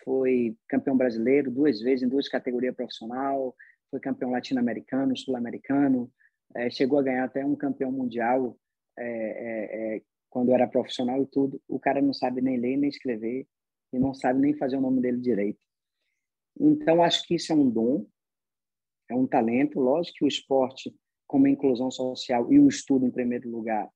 foi campeão brasileiro duas vezes em duas categorias profissional, foi campeão latino-americano, sul-americano, é, chegou a ganhar até um campeão mundial é, é, é, quando era profissional e tudo, o cara não sabe nem ler nem escrever e não sabe nem fazer o nome dele direito. Então, acho que isso é um dom, é um talento. Lógico que o esporte, como inclusão social e o estudo, em primeiro lugar,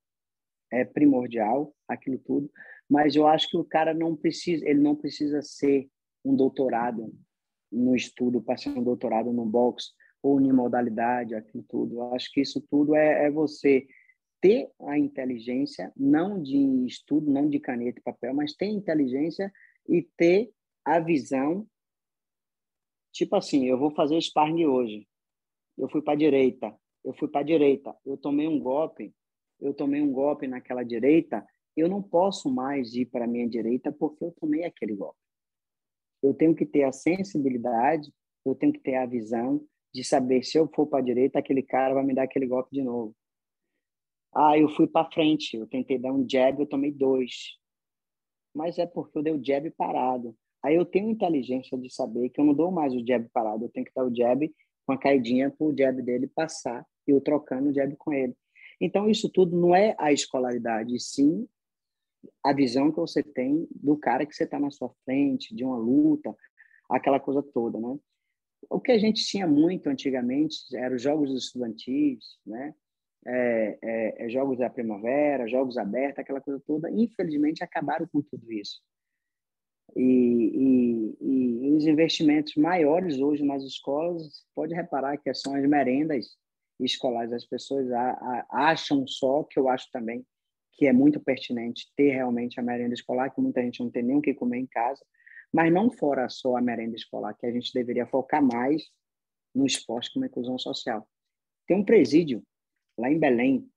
é primordial, aquilo tudo. Mas eu acho que o cara não precisa, ele não precisa ser um doutorado no estudo, para ser um doutorado no boxe ou em modalidade, aquilo tudo. Eu acho que isso tudo é, é você ter a inteligência, não de estudo, não de caneta e papel, mas ter inteligência e ter a visão. Tipo assim, eu vou fazer sparring hoje. Eu fui para a direita, eu fui para a direita, eu tomei um golpe, eu tomei um golpe naquela direita, eu não posso mais ir para a minha direita porque eu tomei aquele golpe. Eu tenho que ter a sensibilidade, eu tenho que ter a visão de saber se eu for para a direita, aquele cara vai me dar aquele golpe de novo. Ah, eu fui para frente, eu tentei dar um jab, eu tomei dois. Mas é porque eu dei o jab parado. Aí eu tenho inteligência de saber que eu não dou mais o jab parado, eu tenho que dar o jab com a caidinha para o jab dele passar e eu trocando o jab com ele. Então, isso tudo não é a escolaridade, sim a visão que você tem do cara que você está na sua frente, de uma luta, aquela coisa toda, né? O que a gente tinha muito antigamente eram os jogos estudantis, né? É, é, é, jogos da primavera, jogos abertos, aquela coisa toda. Infelizmente, acabaram com tudo isso. E, e, e, os investimentos maiores hoje nas escolas, pode reparar que são as merendas escolares. As pessoas a, a, acham só, que eu acho também que é muito pertinente ter realmente a merenda escolar, que muita gente não tem nem o que comer em casa, mas não fora só a merenda escolar, que a gente deveria focar mais no esporte como inclusão social. Tem um presídio lá em Belém,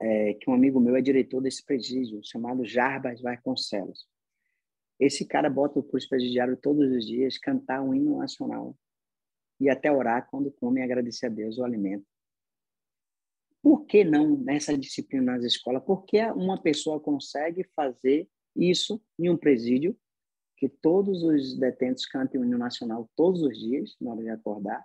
é, que um amigo meu é diretor desse presídio, chamado Jarbas Vasconcelos. Esse cara bota para os presidiários todos os dias cantar um hino nacional e até orar quando come agradecer a Deus o alimento. Por que não nessa disciplina nas escolas? Porque uma pessoa consegue fazer isso em um presídio, que todos os detentos cantem o hino nacional todos os dias, na hora de acordar.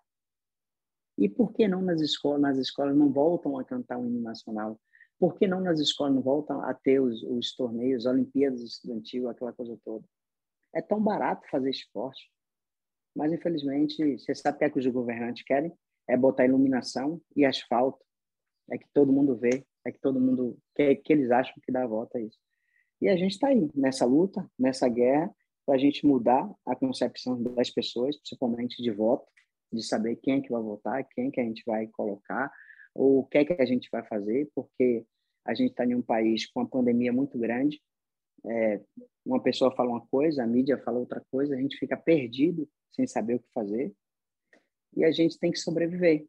E por que não nas escolas, nas escolas não voltam a cantar o hino nacional? Por que não nas escolas não voltam a ter os, os torneios, Olimpíadas estudantil, aquela coisa toda? É tão barato fazer esporte. Mas, infelizmente, você sabe o que, é que os governantes querem? É botar iluminação e asfalto é que todo mundo vê, é que todo mundo que, que eles acham que dá a volta a isso. E a gente está aí nessa luta, nessa guerra, para a gente mudar a concepção das pessoas, principalmente de voto, de saber quem é que vai votar, quem é que a gente vai colocar, ou o que é que a gente vai fazer, porque a gente está em um país com uma pandemia muito grande. É, uma pessoa fala uma coisa, a mídia fala outra coisa, a gente fica perdido sem saber o que fazer. E a gente tem que sobreviver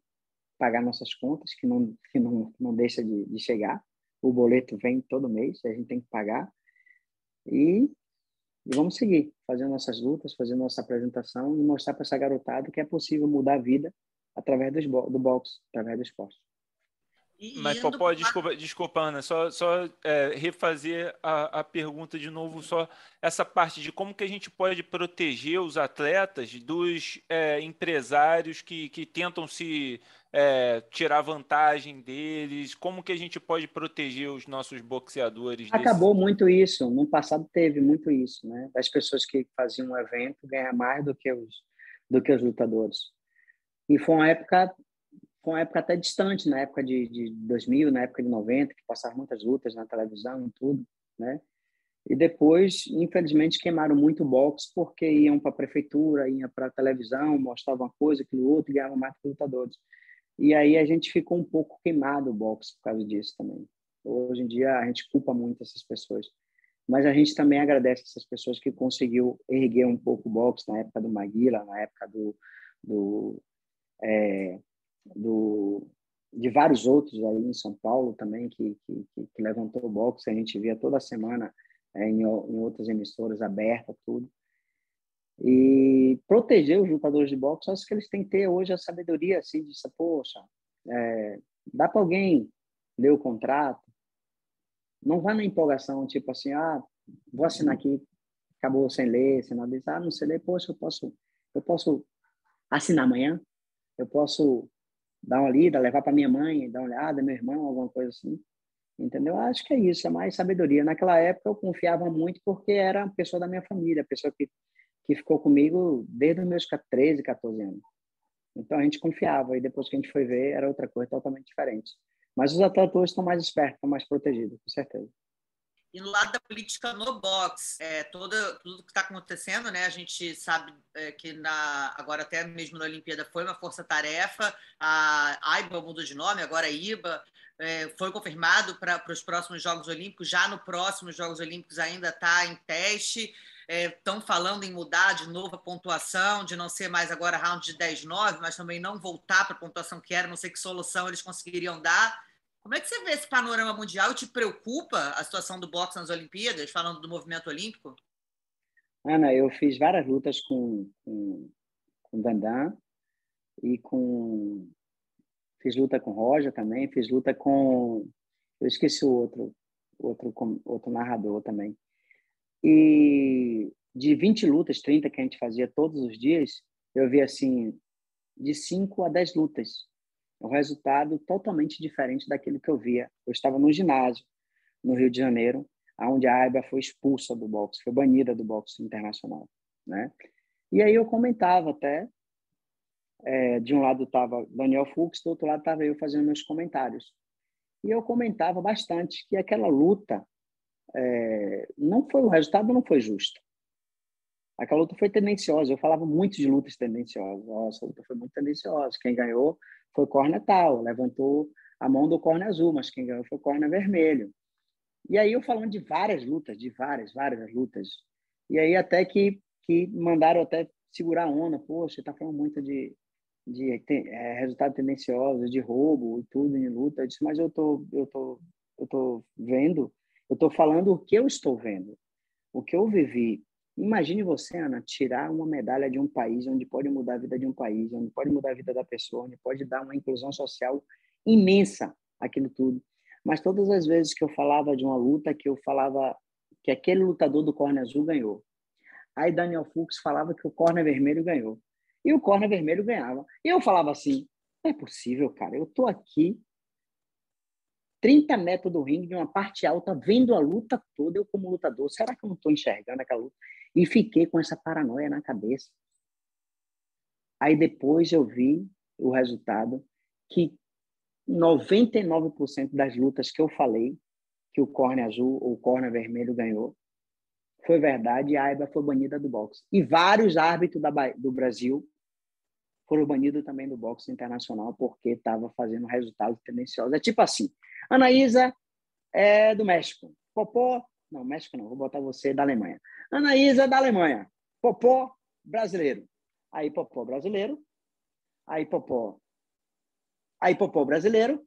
pagar nossas contas, que não, que não, não deixa de, de chegar. O boleto vem todo mês, a gente tem que pagar. E, e vamos seguir, fazendo nossas lutas, fazendo nossa apresentação e mostrar para essa garotada que é possível mudar a vida através do, boxe, através do esporte. Mas, Popó, desculpa, desculpa, Ana, só, só é, refazer a, a pergunta de novo, só essa parte de como que a gente pode proteger os atletas dos é, empresários que, que tentam se é, tirar vantagem deles, como que a gente pode proteger os nossos boxeadores? Acabou desse... muito isso, no passado teve muito isso, né? Das pessoas que faziam um evento ganhar mais do que os, do que os lutadores. E foi uma época foi uma época até distante, na época de, de 2000, na época de 90, que passavam muitas lutas na televisão e tudo, né? E depois, infelizmente, queimaram muito boxe porque iam para a prefeitura, iam para a televisão, mostravam uma coisa, aquilo outro, e ganhavam mais que lutadores. E aí a gente ficou um pouco queimado o boxe por causa disso também. Hoje em dia a gente culpa muito essas pessoas. Mas a gente também agradece essas pessoas que conseguiu erguer um pouco o boxe na época do Maguila, na época do, do é, do, de vários outros aí em São Paulo também que, que, que levantou o boxe, a gente via toda semana é, em, em outras emissoras abertas, tudo. E proteger os lutadores de boxe, acho que eles têm que ter hoje a sabedoria assim, de poxa, é, dá para alguém ler o contrato, não vá na empolgação, tipo assim, ah, vou assinar aqui, acabou sem ler, sem nada, ah, não sei ler, poxa, eu posso, eu posso assinar amanhã, eu posso dar uma lida, levar para minha mãe, dar uma olhada, meu irmão, alguma coisa assim. Entendeu? Acho que é isso, é mais sabedoria. Naquela época eu confiava muito porque era uma pessoa da minha família, pessoa que, que ficou comigo desde os meus 13, 14 anos. Então a gente confiava e depois que a gente foi ver era outra coisa totalmente diferente. Mas os atletas hoje estão mais espertos, estão mais protegidos, com certeza. E no lado da política no box, é, toda, tudo que está acontecendo, né? A gente sabe é, que na, agora até mesmo na Olimpíada foi uma força-tarefa, a AIBA mudou de nome, agora é IBA, é, foi confirmado para os próximos Jogos Olímpicos, já no próximo Jogos Olímpicos ainda está em teste. Estão é, falando em mudar de novo a pontuação, de não ser mais agora round de 10-9, mas também não voltar para a pontuação que era, não sei que solução eles conseguiriam dar Como é que você vê esse panorama mundial? Te preocupa a situação do boxe nas Olimpíadas, falando do movimento olímpico? Ana, eu fiz várias lutas com, com, com Dandan e com. Fiz luta com Roger também, fiz luta com. Eu esqueci o outro, outro, outro narrador também. E de 20 lutas, 30 que a gente fazia todos os dias, eu vi assim, de 5 a 10 lutas. Um resultado totalmente diferente daquilo que eu via. Eu estava no ginásio, no Rio de Janeiro, onde a Aiba foi expulsa do boxe, foi banida do boxe internacional, né? E aí eu comentava até, é, de um lado estava Daniel Fux, do outro lado estava eu fazendo meus comentários. E eu comentava bastante que aquela luta é, não foi o resultado não foi justo. Aquela luta foi tendenciosa. Eu falava muito de lutas tendenciosas. Nossa, a luta foi muito tendenciosa. Quem ganhou foi corner tal, levantou a mão do corner azul, mas quem ganhou foi o corner vermelho. E aí eu falando de várias lutas, de várias, várias lutas. E aí até que, que mandaram até segurar a onda. Poxa, está falando muito de, de é, resultado tendencioso, de roubo e tudo em luta. Eu disse, mas eu tô, eu tô, eu tô vendo, eu tô falando o que eu estou vendo, o que eu vivi. Imagine você, Ana, tirar uma medalha de um país onde pode mudar a vida de um país, onde pode mudar a vida da pessoa, onde pode dar uma inclusão social imensa, aquilo tudo. Mas todas as vezes que eu falava de uma luta, que eu falava que aquele lutador do corner azul ganhou. Aí Daniel Fux falava que o corner vermelho ganhou. E o corner vermelho ganhava. E eu falava assim, não é possível, cara. Eu tô aqui 30 metros do ringue, de uma parte alta, vendo a luta toda, eu como lutador, será que eu não estou enxergando aquela luta? E fiquei com essa paranoia na cabeça. Aí depois eu vi o resultado que 99% das lutas que eu falei que o corner azul ou o corner vermelho ganhou foi verdade e a Aiba foi banida do boxe. E vários árbitros da, do Brasil foram banidos também do boxe internacional porque estava fazendo resultados tendenciosos. É tipo assim, Anaísa é do México, Popó, não, México não, vou botar você da Alemanha. Anaísa da Alemanha. Popó, brasileiro. Aí Popó, brasileiro. Aí Popó. Aí Popó, brasileiro.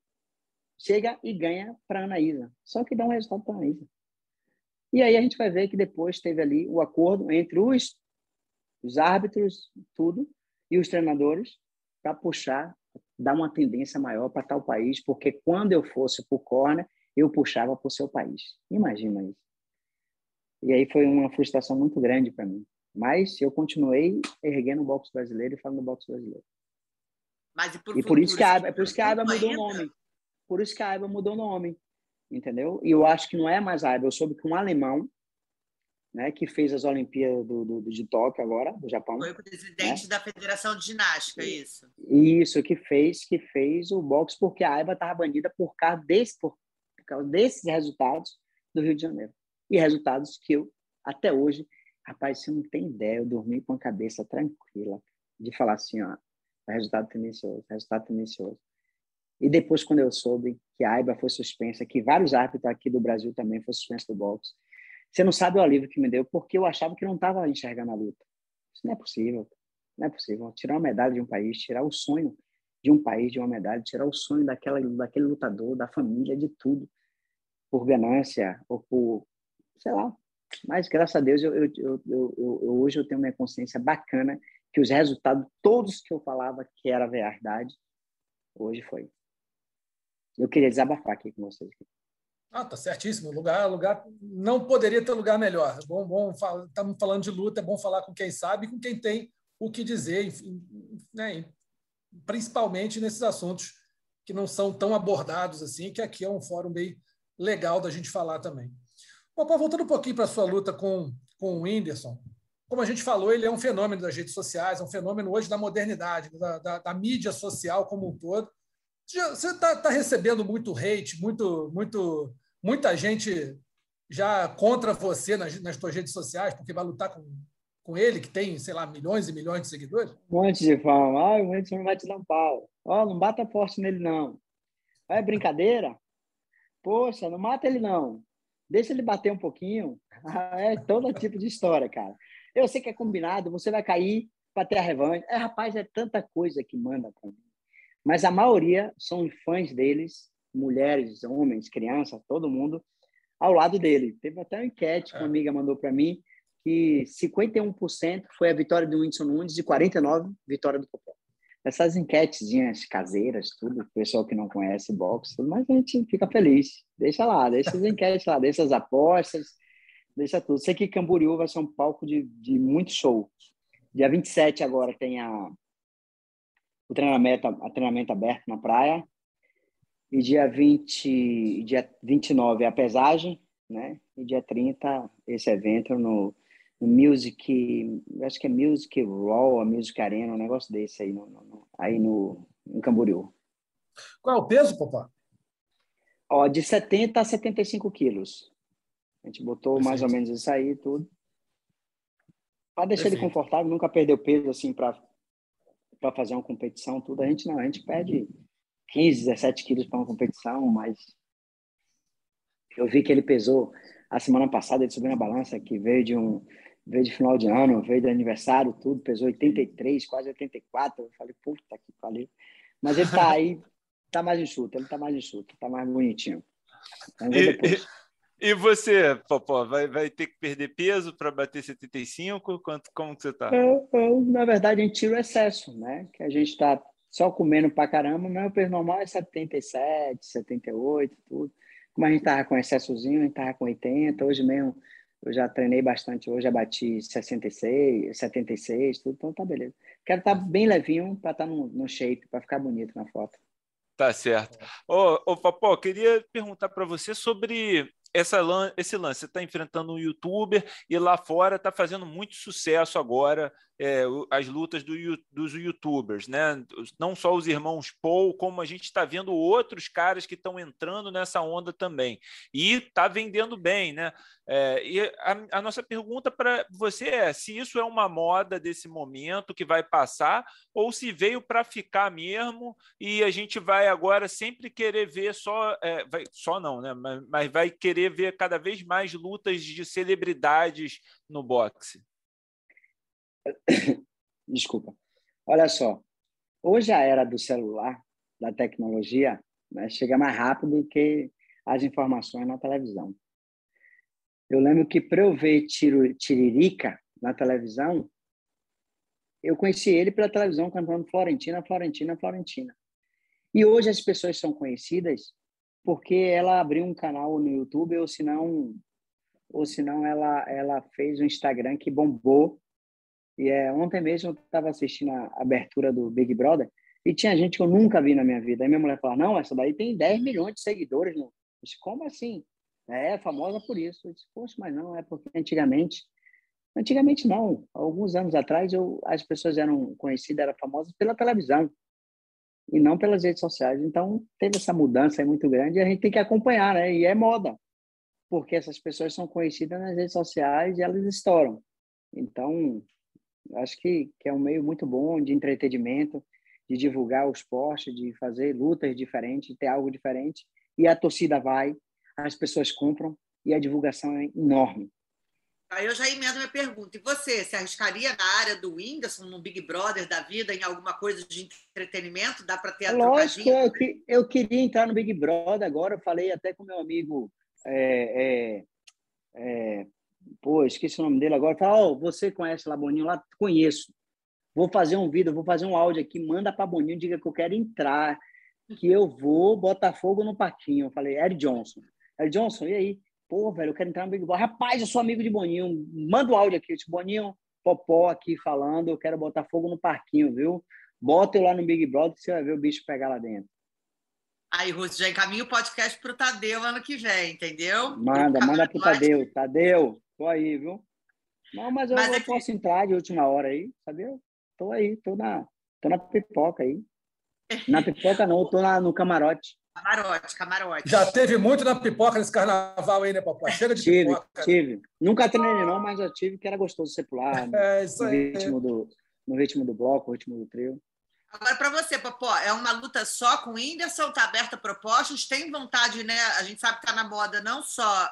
Chega e ganha para Anaísa. Só que dá um resultado para Anaísa. E aí a gente vai ver que depois teve ali o acordo entre os, os árbitros, tudo, e os treinadores para puxar, dar uma tendência maior para tal país, porque quando eu fosse para o corner, eu puxava para o seu país. Imagina isso. E aí foi uma frustração muito grande para mim. Mas eu continuei erguendo o boxe brasileiro e falando do boxe brasileiro. Mas e por, e por isso que a AIBA, é por isso que a AIBA mudou o nome. Por isso que a AIBA mudou o nome. Entendeu? E eu acho que não é mais a AIBA. Eu soube que um alemão, né, que fez as Olimpíadas do, do, de Tóquio agora, do Japão. Foi o presidente né? da Federação de Ginástica, isso. Isso, que fez, que fez o boxe porque a AIBA estava bandida por causa, desse, por, por causa desses resultados do Rio de Janeiro e resultados que eu, até hoje, rapaz, você não tem ideia, eu dormi com a cabeça tranquila de falar assim, ó, resultado tendencioso, resultado tendencioso. E depois, quando eu soube que a AIBA foi suspensa, que vários árbitros aqui do Brasil também foram suspensos do boxe, você não sabe o alívio que me deu, porque eu achava que não estava enxergando a luta. Isso não é possível, não é possível. Tirar uma medalha de um país, tirar o sonho de um país de uma medalha, tirar o sonho daquela, daquele lutador, da família, de tudo, por ganância ou por sei lá. Mas, graças a Deus, eu, eu, eu, eu, hoje eu tenho minha consciência bacana que os resultados, todos que eu falava que era verdade, hoje foi. Eu queria desabafar aqui com vocês. Ah, tá certíssimo. Lugar, lugar não poderia ter lugar melhor. Bom, bom, estamos falando de luta, é bom falar com quem sabe, com quem tem o que dizer, enfim, né? principalmente nesses assuntos que não são tão abordados assim, que aqui é um fórum bem legal da gente falar também. Popó, voltando um pouquinho para a sua luta com, com o Whindersson, como a gente falou, ele é um fenômeno das redes sociais, é um fenômeno hoje da modernidade, da, da, da mídia social como um todo. Você está tá recebendo muito hate, muito, muito, muita gente já contra você nas, nas suas redes sociais, porque vai lutar com, com ele, que tem, sei lá, milhões e milhões de seguidores? Um monte de fama. Ah, o Whindersson vai te dar um pau. Ó, oh, não bata forte nele, não. É brincadeira? Poxa, não mata ele, não deixa ele bater um pouquinho. É todo tipo de história, cara. Eu sei que é combinado, você vai cair para ter a revanche. É, rapaz, é tanta coisa que manda para mim. Mas a maioria são fãs deles mulheres, homens, crianças, todo mundo ao lado dele. Teve até uma enquete que uma é. amiga mandou para mim que 51% foi a vitória do Whindersson Nunes e 49% vitória do Popó. Essas enquetezinhas caseiras, tudo, pessoal que não conhece boxe, tudo, mas a gente fica feliz. Deixa lá, deixa as enquetes lá, deixa as apostas, deixa tudo. Sei que Camboriú vai ser um palco de, de muito show. Dia 27 agora tem a, o treinamento, a treinamento aberto na praia. E dia 20, dia 29 é a pesagem, né? E dia 30 esse evento no, no Music, acho que é Music Raw, a Music Arena, um negócio desse aí no, no, aí no em Camboriú. Qual é o peso, papá? Ó, de 70 a 75 quilos. A gente botou Perfeito. mais ou menos isso aí tudo. Para deixar Perfeito. ele confortável, nunca perdeu peso assim para para fazer uma competição, tudo. A gente não, a gente perde 15, 17 quilos para uma competição, mas eu vi que ele pesou a semana passada, ele subiu na balança, que veio de um veio de final de ano, veio de aniversário, tudo, pesou 83, quase 84. Eu falei, puta que pariu. Mas ele tá aí, tá mais enxuto, ele tá mais enxuto, tá mais bonitinho. Ver depois. E você, Popó, vai, vai ter que perder peso para bater 75? Quanto, como que você está? Eu, eu, na verdade, a gente tira o excesso, né? Que a gente está só comendo para caramba, o peso normal é 77, 78, tudo. Como a gente estava com excessozinho, a gente estava com 80. Hoje mesmo, eu já treinei bastante. Hoje já bati 66, 76, tudo. Então tá beleza. Quero estar tá bem levinho para estar tá no, no shape, para ficar bonito na foto. Tá certo. Ô, Popó, queria perguntar para você sobre essa, esse lance. Você está enfrentando um youtuber e lá fora está fazendo muito sucesso agora é, as lutas do, dos youtubers, né? Não só os irmãos Paul, como a gente está vendo outros caras que estão entrando nessa onda também. E está vendendo bem, né? É, e a, a nossa pergunta para você é se isso é uma moda desse momento que vai passar ou se veio para ficar mesmo e a gente vai agora sempre querer ver só, é, vai, só não, né? Mas, mas vai querer ver cada vez mais lutas de celebridades no boxe. Desculpa. Olha só, hoje a era do celular, da tecnologia, né, chega mais rápido que as informações na televisão. Eu lembro que para eu ver Tiro, Tiririca na televisão, eu conheci ele pela televisão cantando Florentina, Florentina, Florentina. E hoje as pessoas são conhecidas porque ela abriu um canal no YouTube ou se não ou senão ela ela fez um Instagram que bombou e é, ontem mesmo eu estava assistindo a abertura do Big Brother e tinha gente que eu nunca vi na minha vida. Aí minha mulher falou: Não, essa daí tem 10 milhões de seguidores. Não. Eu disse: Como assim? É, famosa por isso. Eu disse: Poxa, mas não, é porque antigamente. Antigamente não. Alguns anos atrás eu, as pessoas eram conhecidas, eram famosas pela televisão e não pelas redes sociais. Então teve essa mudança muito grande e a gente tem que acompanhar, né? E é moda, porque essas pessoas são conhecidas nas redes sociais e elas estouram. Então Acho que, que é um meio muito bom de entretenimento, de divulgar o esporte, de fazer lutas diferentes, ter algo diferente. E a torcida vai, as pessoas compram e a divulgação é enorme. Aí eu já emendo minha pergunta. E você, se arriscaria na área do Whindersson, no Big Brother da vida, em alguma coisa de entretenimento? Dá para ter a Lógico, eu, eu, queria entrar no Big Brother agora. Eu falei até com meu amigo é, é, é, pô, esqueci o nome dele agora, fala, oh, você conhece lá Boninho? Lá, conheço. Vou fazer um vídeo, vou fazer um áudio aqui, manda para Boninho, diga que eu quero entrar, que eu vou botar fogo no patinho. Eu falei, Ed Johnson. Ed Johnson, e aí? Pô, velho, eu quero entrar no Big Brother. Rapaz, eu sou amigo de Boninho, manda o áudio aqui. Eu disse, Boninho, Popó aqui falando, eu quero botar fogo no parquinho, viu? Bota eu lá no Big Brother você vai ver o bicho pegar lá dentro. Aí, Ruth, já encaminha o podcast para o Tadeu ano que vem, entendeu? Manda, manda para o Tadeu. Tadeu, Tô aí, viu? Não, mas eu, mas eu posso entrar de última hora aí, sabia? Tô aí, tô na, tô na pipoca aí. Na pipoca não, tô na, no camarote. Camarote, camarote. Já teve muito na pipoca nesse carnaval aí, né, papai? Chega de tive, pipoca. Tive, Nunca treinei não, mas já tive, que era gostoso ser pular. É, isso no aí. Ritmo do, no ritmo do bloco, no ritmo do trio. Agora, para você, Popó, é uma luta só com o Whindersson? Está aberta a propostas? Tem vontade, né? A gente sabe que está na moda não só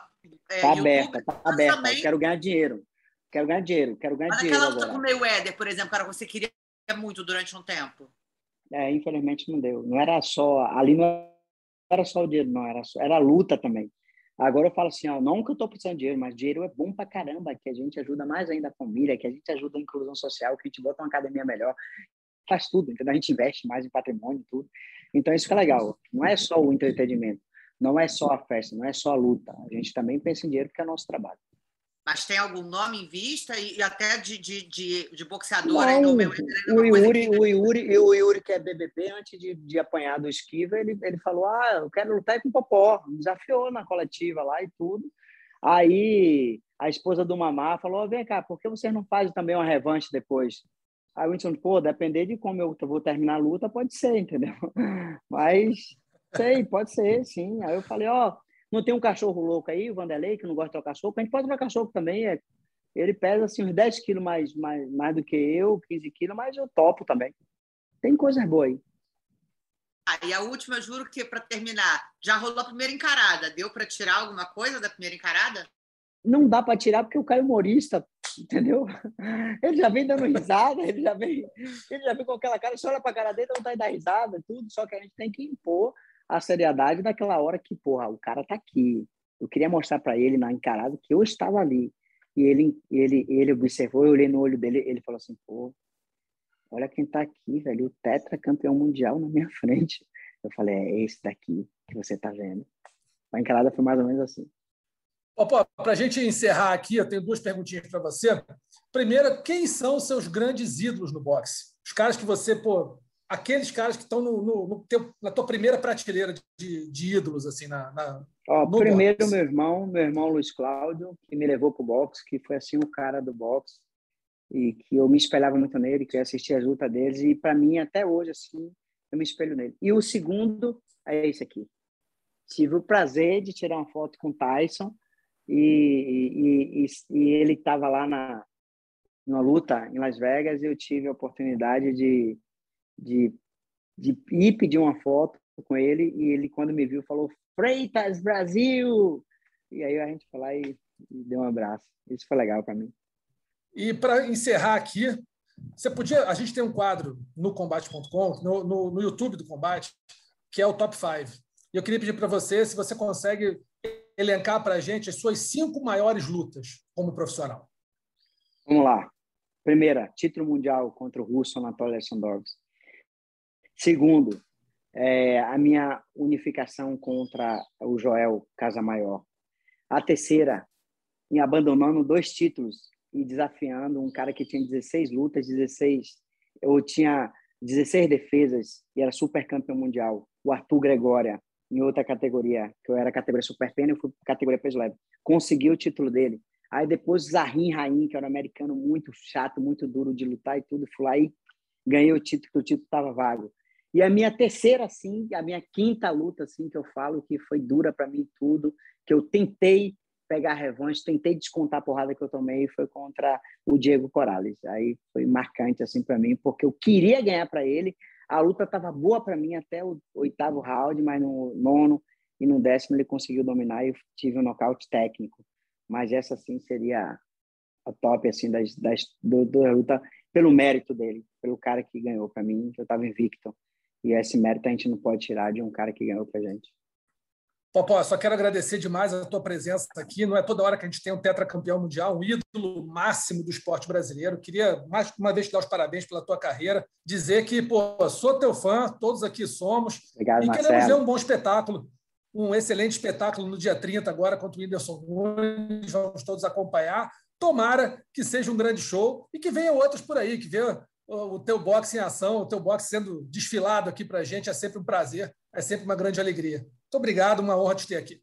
é, tá aberta, tá aberta. Também... Quero ganhar dinheiro. Quero ganhar dinheiro, quero ganhar Mas dinheiro. Mas aquela luta com o Mayweather, por exemplo, cara, você queria muito durante um tempo? É, infelizmente não deu. Não era só. Ali não era só o dinheiro, não, era, só, era a luta também. Agora eu falo assim, ó, não que eu estou precisando de dinheiro, mas dinheiro é bom pra caramba, que a gente ajuda mais ainda a família, que a gente ajuda a inclusão social, que a gente bota uma academia melhor, faz tudo, entendeu? A gente investe mais em patrimônio, tudo. Então isso que é legal. Não é só o entretenimento, não é só a festa, não é só a luta. A gente também pensa em dinheiro porque é nosso trabalho. Mas tem algum nome em vista e até de, de, de, de boxeador? Não, meu, o, Yuri, que... o, Yuri, o Yuri, que é BBB, antes de, de apanhar do Esquiva, ele, ele falou, ah, eu quero lutar com o Popó. Desafiou na coletiva lá e tudo. Aí a esposa do Mamá falou, vem cá, por que você não faz também uma revanche depois? Aí o Winston, pô, depender de como eu vou terminar a luta, pode ser, entendeu? Mas, sei, pode ser, sim. Aí eu falei, ó, não tem um cachorro louco aí, o Vanderlei, que não gosta de trocar cachorro, a gente pode trocar cachorro também. É, ele pesa assim, uns 10 quilos mais, mais, mais do que eu, 15 quilos, mas eu topo também. Tem coisas boas aí. Ah, e a última, juro que para terminar, já rolou a primeira encarada. Deu para tirar alguma coisa da primeira encarada? Não dá para tirar porque o é humorista, entendeu? Ele já vem dando risada, ele já vem, ele já vem com aquela cara, você olha para a cara dele, não tá dar risada, tudo, só que a gente tem que impor a seriedade daquela hora que, porra, o cara tá aqui. Eu queria mostrar para ele na encarada que eu estava ali. E ele, ele, ele observou, eu olhei no olho dele, ele falou assim, pô, olha quem tá aqui, velho, o tetra campeão mundial na minha frente. Eu falei, é esse daqui que você tá vendo. A encarada foi mais ou menos assim. Para a gente encerrar aqui, eu tenho duas perguntinhas para você. Primeira, quem são os seus grandes ídolos no boxe? Os caras que você pô, aqueles caras que estão no, no, no teu, na tua primeira prateleira de, de ídolos, assim, na, na Ó, primeiro boxe. meu irmão, meu irmão Luiz Cláudio, que me levou para o boxe, que foi assim o cara do boxe e que eu me espelhava muito nele, que eu assistia as lutas deles e para mim até hoje assim eu me espelho nele. E o segundo é esse aqui. Tive o prazer de tirar uma foto com o Tyson e, e, e, e ele estava lá na numa luta em Las Vegas e eu tive a oportunidade de de, de ir pedir uma foto com ele e ele, quando me viu, falou Freitas, Brasil! E aí a gente foi lá e, e deu um abraço. Isso foi legal para mim. E para encerrar aqui, você podia. A gente tem um quadro no combate.com, no, no, no, YouTube do Combate, que é o Top 5. E eu queria pedir para você se você consegue elencar para a gente as suas cinco maiores lutas como profissional. Vamos lá. Primeira, título mundial contra o russo Anatoly Alexandrovski. Segundo, é, a minha unificação contra o Joel Casamaior. A terceira, me abandonando dois títulos e desafiando um cara que tinha 16 lutas, 16, eu tinha 16 defesas e era super campeão mundial, o Arthur Gregória, em outra categoria, que eu era categoria super pena, eu fui categoria peso leve. Consegui o título dele. Aí depois Zahim Raim, que era um americano muito chato, muito duro de lutar e tudo, fui lá e ganhei o título, que o título estava vago. E a minha terceira, assim, a minha quinta luta, assim, que eu falo que foi dura para mim tudo, que eu tentei pegar revanche, tentei descontar a porrada que eu tomei, foi contra o Diego Corales. Aí foi marcante, assim, para mim, porque eu queria ganhar para ele. A luta estava boa para mim até o oitavo round, mas no nono e no décimo ele conseguiu dominar e eu tive um nocaute técnico. Mas essa, sim, seria a top, assim, das, das, do, da luta pelo mérito dele, pelo cara que ganhou para mim, que eu estava invicto. E esse mérito a gente não pode tirar de um cara que ganhou para gente. Popó, só quero agradecer demais a tua presença aqui. Não é toda hora que a gente tem um tetracampeão mundial, um ídolo máximo do esporte brasileiro. Queria mais uma vez te dar os parabéns pela tua carreira, dizer que pô, sou teu fã, todos aqui somos. Obrigado, e Marcelo. queremos ver um bom espetáculo, um excelente espetáculo no dia 30 agora contra o Whindersson Nunes. Vamos todos acompanhar. Tomara que seja um grande show e que venham outros por aí, que venham o teu boxe em ação, o teu boxe sendo desfilado aqui para a gente é sempre um prazer, é sempre uma grande alegria. Muito obrigado, uma honra te ter aqui.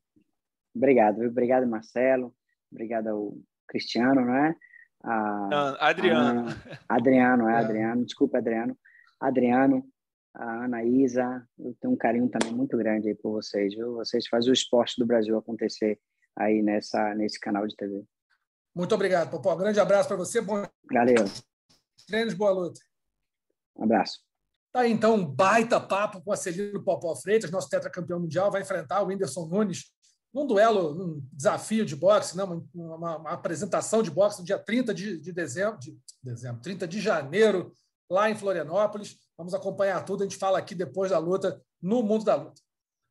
Obrigado, obrigado Marcelo, obrigado ao Cristiano, não é? A, Adriano. A, Adriano, é, é, Adriano, desculpa, Adriano. Adriano, a Anaísa, eu tenho um carinho também muito grande aí por vocês, viu? Vocês fazem o esporte do Brasil acontecer aí nessa, nesse canal de TV. Muito obrigado, Popó. Um grande abraço para você. Bom... Valeu treinos, boa luta. Um abraço. Tá aí, então, um baita papo com a Celino Popó Freitas, nosso tetracampeão mundial, vai enfrentar o Whindersson Nunes num duelo, num desafio de boxe, não, uma, uma, uma apresentação de boxe no dia 30 de, de, dezembro, de dezembro, 30 de janeiro, lá em Florianópolis. Vamos acompanhar tudo, a gente fala aqui depois da luta, no Mundo da Luta.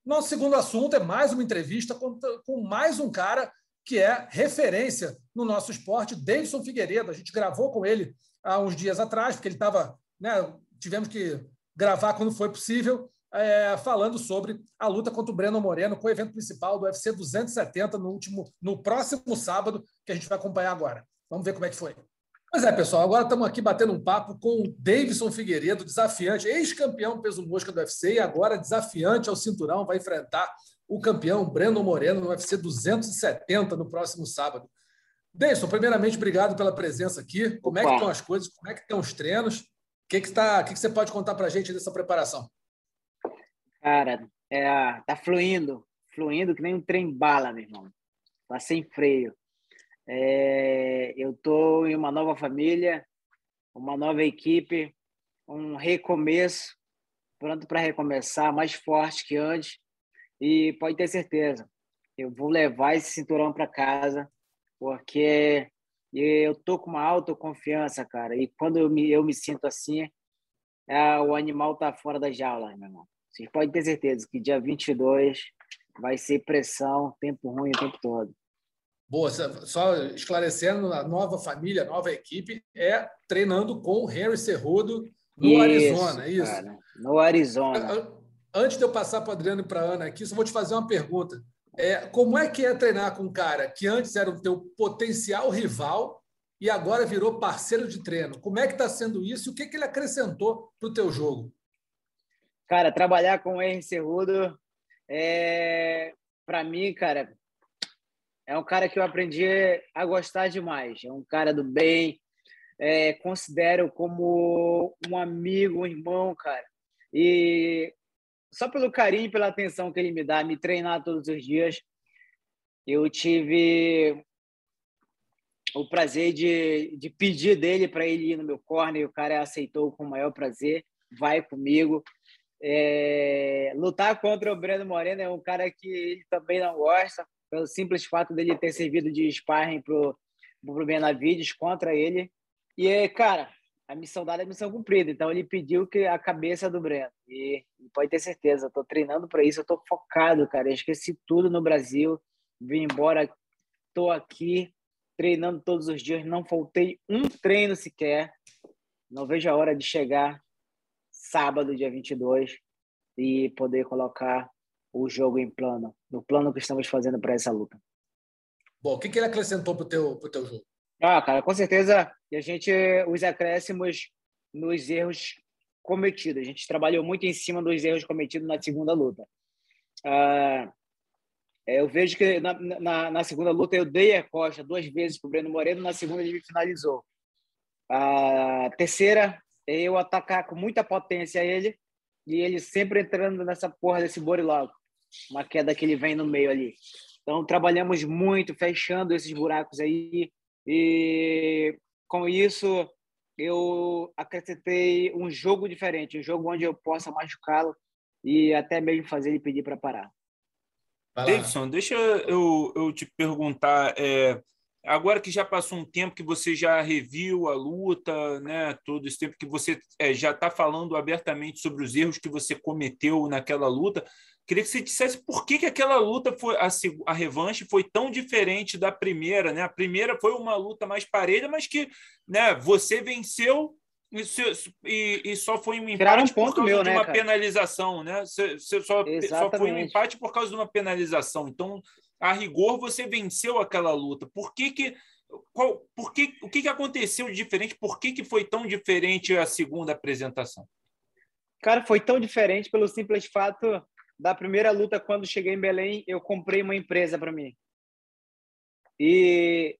Nosso segundo assunto é mais uma entrevista com, com mais um cara que é referência no nosso esporte, Davidson Figueiredo. A gente gravou com ele há uns dias atrás, porque ele estava. Né, tivemos que gravar quando foi possível, é, falando sobre a luta contra o Breno Moreno, com o evento principal do UFC 270 no último, no próximo sábado, que a gente vai acompanhar agora. Vamos ver como é que foi. Pois é, pessoal, agora estamos aqui batendo um papo com o Davidson Figueiredo, desafiante, ex-campeão peso mosca do UFC e agora desafiante ao cinturão, vai enfrentar o campeão Breno Moreno no UFC 270 no próximo sábado. Davidson, primeiramente, obrigado pela presença aqui. Como é que estão as coisas? Como é que estão os treinos? O que, que, tá, que, que você pode contar para a gente dessa preparação? Cara, é, tá fluindo, fluindo que nem um trem bala, meu irmão. Tá sem freio. É, eu estou em uma nova família, uma nova equipe, um recomeço, pronto para recomeçar, mais forte que antes. E pode ter certeza, eu vou levar esse cinturão para casa, porque eu tô com uma autoconfiança, cara. E quando eu me, eu me sinto assim, é, o animal tá fora da jaula, meu irmão. Vocês podem ter certeza que dia 22 vai ser pressão, tempo ruim o tempo todo. Boa, só esclarecendo, a nova família, a nova equipe é treinando com o Henry Cerrudo no isso, Arizona, é isso? Cara, no Arizona. Antes de eu passar para o Adriano e para a Ana aqui, só vou te fazer uma pergunta. É, como é que é treinar com um cara que antes era o teu potencial rival e agora virou parceiro de treino? Como é que está sendo isso e o que, que ele acrescentou para o teu jogo? Cara, trabalhar com o Henry Cerrudo, é, para mim, cara, é um cara que eu aprendi a gostar demais. É um cara do bem. É, considero como um amigo, um irmão, cara. E só pelo carinho, pela atenção que ele me dá, me treinar todos os dias, eu tive o prazer de, de pedir dele para ele ir no meu corner e o cara aceitou com o maior prazer. Vai comigo. É, lutar contra o Breno Moreno é um cara que ele também não gosta, pelo simples fato dele ter servido de sparring pro, pro Benavides contra ele. E, cara, a missão dada é missão cumprida. Então, ele pediu que a cabeça do Breno. E, e pode ter certeza, eu tô treinando para isso, eu tô focado, cara. Eu esqueci tudo no Brasil, vim embora, tô aqui treinando todos os dias, não faltei um treino sequer. Não vejo a hora de chegar sábado, dia 22, e poder colocar o jogo em plano, no plano que estamos fazendo para essa luta. Bom, o que, que ele acrescentou para o teu, pro teu jogo? Ah, cara, com certeza a gente, os acréscimos nos erros cometidos. A gente trabalhou muito em cima dos erros cometidos na segunda luta. Ah, eu vejo que na, na, na, segunda luta eu dei a costa duas vezes para o Breno Moreno, na segunda ele finalizou. A terceira, eu atacar com muita potência ele e ele sempre entrando nessa porra desse borilago. Uma queda que ele vem no meio ali. Então, trabalhamos muito, fechando esses buracos aí. E com isso, eu acrescentei um jogo diferente, um jogo onde eu possa machucá-lo e até mesmo fazer ele pedir para parar. Davidson, deixa eu, eu te perguntar. É, agora que já passou um tempo que você já reviu a luta, né, todo esse tempo que você é, já está falando abertamente sobre os erros que você cometeu naquela luta, queria que você dissesse por que, que aquela luta foi a, a revanche foi tão diferente da primeira, né? A primeira foi uma luta mais parelha, mas que, né, você venceu e, e, só foi um empate um por causa meu, de né, uma cara? penalização, né? Você, você só, só foi um empate por causa de uma penalização. Então, a rigor, você venceu aquela luta. Por que que qual, por que, o que, que aconteceu de diferente? Por que, que foi tão diferente a segunda apresentação? Cara, foi tão diferente pelo simples fato da primeira luta, quando cheguei em Belém, eu comprei uma empresa para mim. E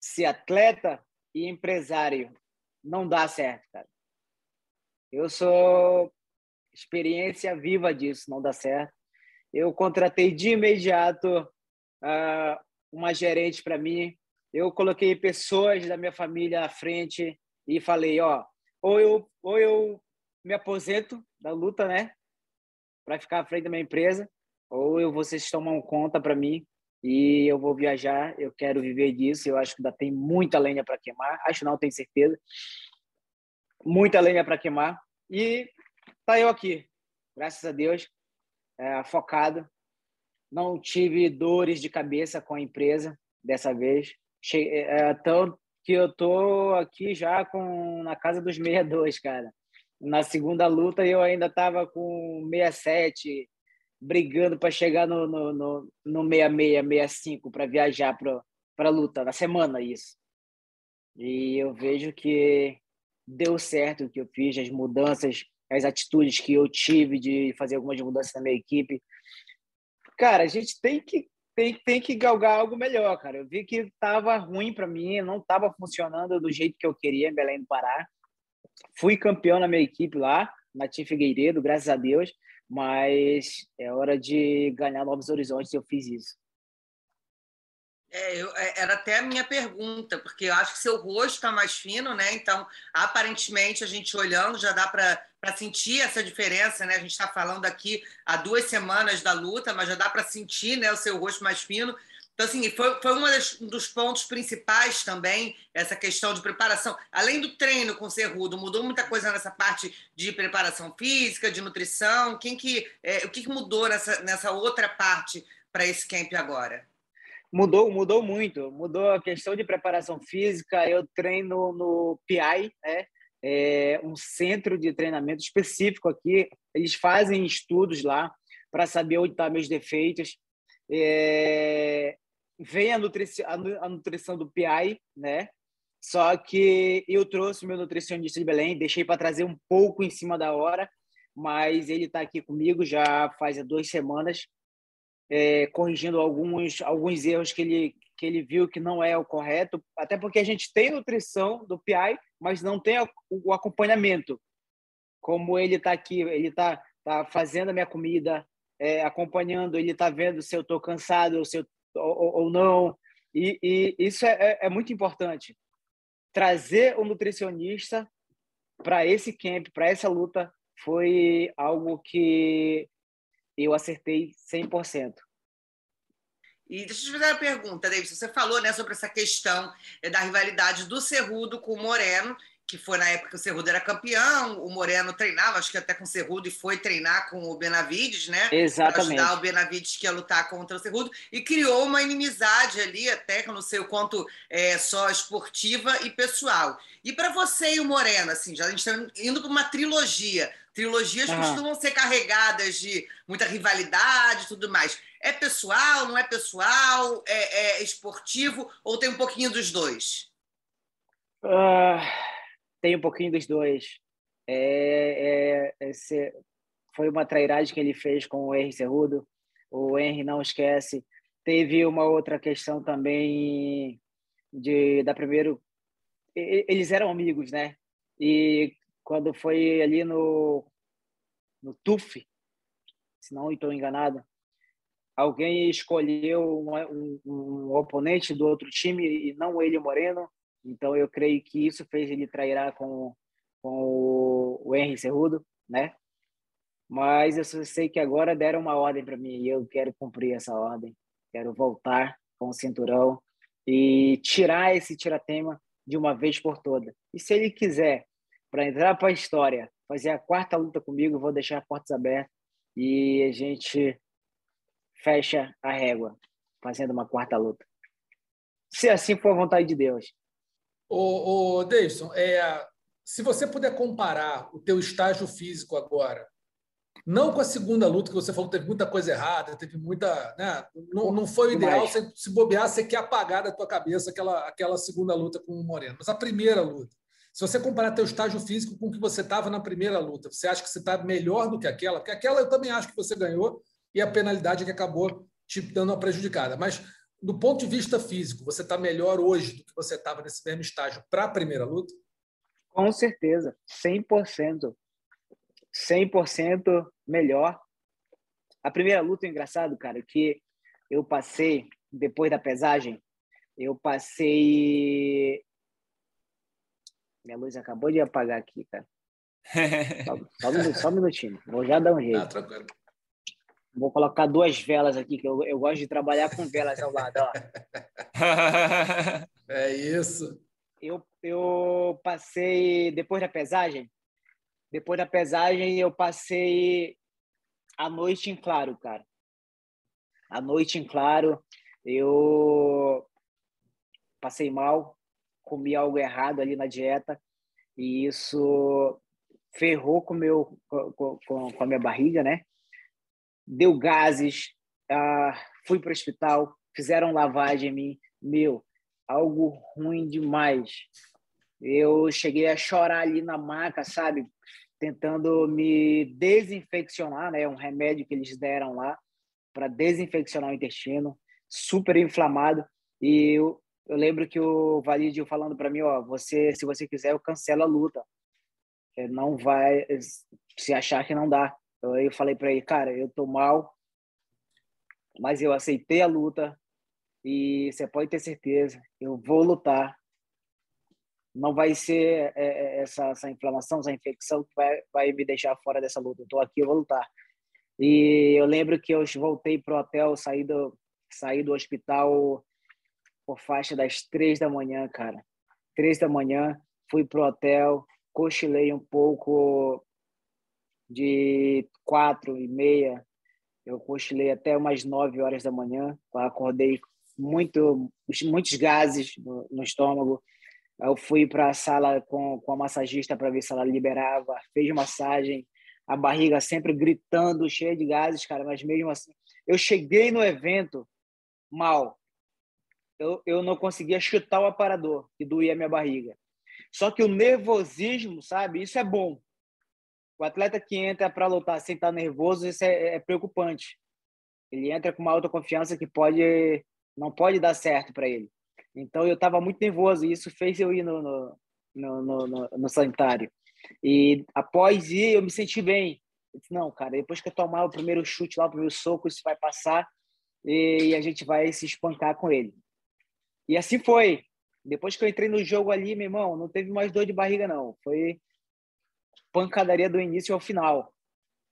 se atleta e empresário não dá certo, cara. Eu sou experiência viva disso, não dá certo. Eu contratei de imediato uh, uma gerente para mim. Eu coloquei pessoas da minha família à frente e falei, ó, ou eu ou eu me aposento da luta, né? Para ficar à frente da minha empresa, ou eu vocês tomam conta para mim e eu vou viajar, eu quero viver disso, eu acho que ainda tem muita lenha para queimar, acho não, tenho certeza. Muita lenha para queimar e tá eu aqui. Graças a Deus é, focado. Não tive dores de cabeça com a empresa dessa vez. Cheguei, é, que eu tô aqui já com na casa dos 62, cara. Na segunda luta eu ainda estava com 67, brigando para chegar no, no, no, no 66, 65 para viajar para a luta, na semana isso. E eu vejo que deu certo o que eu fiz, as mudanças, as atitudes que eu tive de fazer algumas mudanças na minha equipe. Cara, a gente tem que tem, tem que galgar algo melhor, cara. Eu vi que estava ruim para mim, não estava funcionando do jeito que eu queria em Belém do Pará. Fui campeão na minha equipe lá, na Tim Figueiredo, graças a Deus, mas é hora de ganhar novos horizontes e eu fiz isso. É, eu, é, era até a minha pergunta, porque eu acho que seu rosto está mais fino, né? Então, aparentemente, a gente olhando já dá para sentir essa diferença, né? A gente está falando aqui há duas semanas da luta, mas já dá para sentir né, o seu rosto mais fino. Então, assim, foi, foi um dos pontos principais também, essa questão de preparação. Além do treino com o Cerrudo, mudou muita coisa nessa parte de preparação física, de nutrição? Quem que, é, o que, mudou nessa, nessa outra parte para esse camp agora? Mudou, mudou muito. Mudou a questão de preparação física. Eu treino no PI, né? É um centro de treinamento específico aqui. Eles fazem estudos lá para saber onde estão tá meus defeitos. É... Vem a nutrição, a nutrição do PI, né? Só que eu trouxe meu nutricionista de Belém, deixei para trazer um pouco em cima da hora, mas ele está aqui comigo já faz duas semanas é, corrigindo alguns, alguns erros que ele, que ele viu que não é o correto, até porque a gente tem nutrição do PI, mas não tem o acompanhamento. Como ele está aqui, ele está tá fazendo a minha comida, é, acompanhando, ele está vendo se eu estou cansado se eu, ou, ou não. E, e isso é, é, é muito importante. Trazer o nutricionista para esse camp, para essa luta, foi algo que eu acertei 100%. E deixa eu te fazer uma pergunta, David. Você falou né, sobre essa questão eh, da rivalidade do Cerrudo com o Moreno, que foi na época que o Cerrudo era campeão, o Moreno treinava, acho que até com o Cerrudo, e foi treinar com o Benavides, né? Exatamente. Para ajudar o Benavides que ia lutar contra o Cerrudo, e criou uma inimizade ali, até que eu não sei o quanto é só esportiva e pessoal. E para você e o Moreno, assim, já a gente está indo para uma trilogia. Trilogias uhum. costumam ser carregadas de muita rivalidade e tudo mais. É pessoal, não é pessoal? É, é esportivo ou tem um pouquinho dos dois? Uh, tem um pouquinho dos dois. É, é, esse, foi uma trairagem que ele fez com o Henry Cerrudo. O Henry não esquece. Teve uma outra questão também de da primeiro eles eram amigos, né? E quando foi ali no, no TUF, se não estou enganado, alguém escolheu um, um, oponente do outro time e não ele, Moreno. Então eu creio que isso fez ele trairá com, com o, Henry Cerrudo, né? Mas eu só sei que agora deram uma ordem para mim e eu quero cumprir essa ordem. Quero voltar com o cinturão e tirar esse tiratema de uma vez por todas. E se ele quiser para entrar para a história, fazer a quarta luta comigo, vou deixar portas abertas e a gente fecha a régua, fazendo uma quarta luta. Se assim for a vontade de Deus. Ô, ô é, se você puder comparar o teu estágio físico agora, não com a segunda luta, que você falou que teve muita coisa errada, teve muita. Né, não, não foi o ideal, se, se bobear, você quer apagar da tua cabeça aquela, aquela segunda luta com o Moreno. Mas a primeira luta, se você comparar teu estágio físico com o que você estava na primeira luta, você acha que você está melhor do que aquela? Porque aquela eu também acho que você ganhou e a penalidade que acabou te dando uma prejudicada. Mas do ponto de vista físico, você está melhor hoje do que você estava nesse mesmo estágio para a primeira luta? Com certeza, 100%. 100% melhor. A primeira luta, engraçado, cara, que eu passei, depois da pesagem, eu passei minha luz acabou de apagar aqui, cara. Só, só, um, só um minutinho. Vou já dar um jeito. Ah, tranquilo. Vou colocar duas velas aqui, que eu, eu gosto de trabalhar com velas ao lado. Ó. É isso. Eu, eu passei, depois da pesagem, depois da pesagem, eu passei a noite em claro, cara. A noite em claro, eu passei mal, comi algo errado ali na dieta e isso ferrou com, meu, com, com, com a minha barriga, né? Deu gases, ah, fui para o hospital, fizeram lavagem em mim. Meu, algo ruim demais. Eu cheguei a chorar ali na maca, sabe? Tentando me desinfeccionar, né? Um remédio que eles deram lá para desinfeccionar o intestino, super inflamado. E eu, eu lembro que o Validio falando para mim, ó, você, se você quiser, eu cancelo a luta. Não vai se achar que não dá. Eu falei para ele, cara, eu tô mal, mas eu aceitei a luta e você pode ter certeza, eu vou lutar. Não vai ser é, é, essa, essa inflamação, essa infecção que vai, vai me deixar fora dessa luta. Eu tô aqui, eu vou lutar. E eu lembro que eu voltei pro hotel, saí do, saí do hospital por faixa das três da manhã, cara. Três da manhã, fui pro hotel, cochilei um pouco de quatro e meia. Eu cochilei até umas nove horas da manhã. Acordei muito, muitos gases no, no estômago. Eu fui para a sala com, com a massagista para ver se ela liberava. Fez massagem, a barriga sempre gritando, cheia de gases, cara, mas mesmo assim, eu cheguei no evento mal. Eu, eu não conseguia chutar o aparador, que doía minha barriga. Só que o nervosismo, sabe, isso é bom. O atleta que entra para lutar sem estar nervoso, isso é, é preocupante. Ele entra com uma autoconfiança que pode não pode dar certo para ele. Então eu estava muito nervoso e isso fez eu ir no, no, no, no, no sanitário. E após ir, eu me senti bem. Eu disse, não, cara, depois que eu tomar o primeiro chute lá, o primeiro soco, isso vai passar e a gente vai se espancar com ele. E assim foi. Depois que eu entrei no jogo ali, meu irmão, não teve mais dor de barriga, não. Foi pancadaria do início ao final.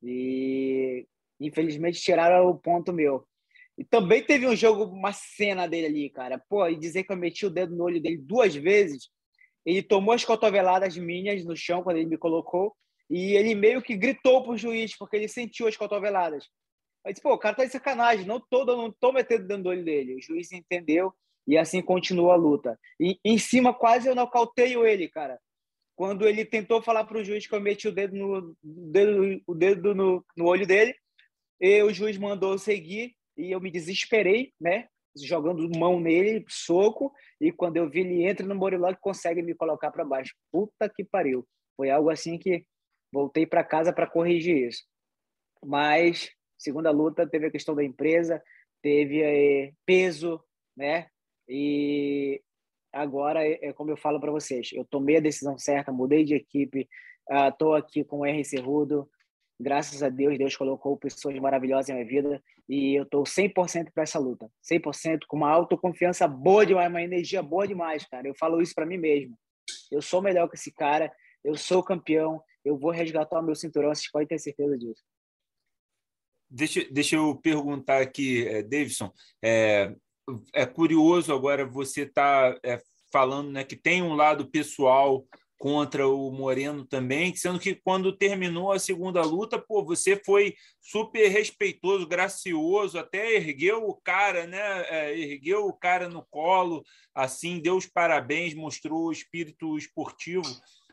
E infelizmente tiraram o ponto meu. E também teve um jogo, uma cena dele ali, cara. Pô, e dizer que eu meti o dedo no olho dele duas vezes ele tomou as cotoveladas minhas no chão quando ele me colocou e ele meio que gritou pro juiz porque ele sentiu as cotoveladas. Eu disse, pô, o cara tá de sacanagem, não tô, não tô metendo dentro do olho dele. O juiz entendeu e assim continuou a luta. E em cima quase eu nocauteio ele, cara. Quando ele tentou falar pro juiz que eu meti o dedo no, dedo, o dedo no, no olho dele, e o juiz mandou seguir e eu me desesperei, né? jogando mão nele, soco, e quando eu vi ele entra no Morilog, consegue me colocar para baixo. Puta que pariu. Foi algo assim que voltei para casa para corrigir isso. Mas, segunda luta, teve a questão da empresa, teve é, peso, né? E agora, é, é como eu falo para vocês, eu tomei a decisão certa, mudei de equipe, estou uh, aqui com o R. Cerrudo, graças a Deus, Deus colocou pessoas maravilhosas na minha vida e eu estou 100% para essa luta. 100% com uma autoconfiança boa demais, uma energia boa demais, cara. Eu falo isso para mim mesmo. Eu sou melhor que esse cara, eu sou campeão, eu vou resgatar o meu cinturão, vocês podem ter certeza disso. Deixa, deixa eu perguntar aqui, é, Davidson. É, é curioso agora você tá é, falando né, que tem um lado pessoal contra o Moreno também, sendo que quando terminou a segunda luta, pô, você foi super respeitoso, gracioso, até ergueu o cara, né? É, ergueu o cara no colo, assim, deu os parabéns, mostrou o espírito esportivo.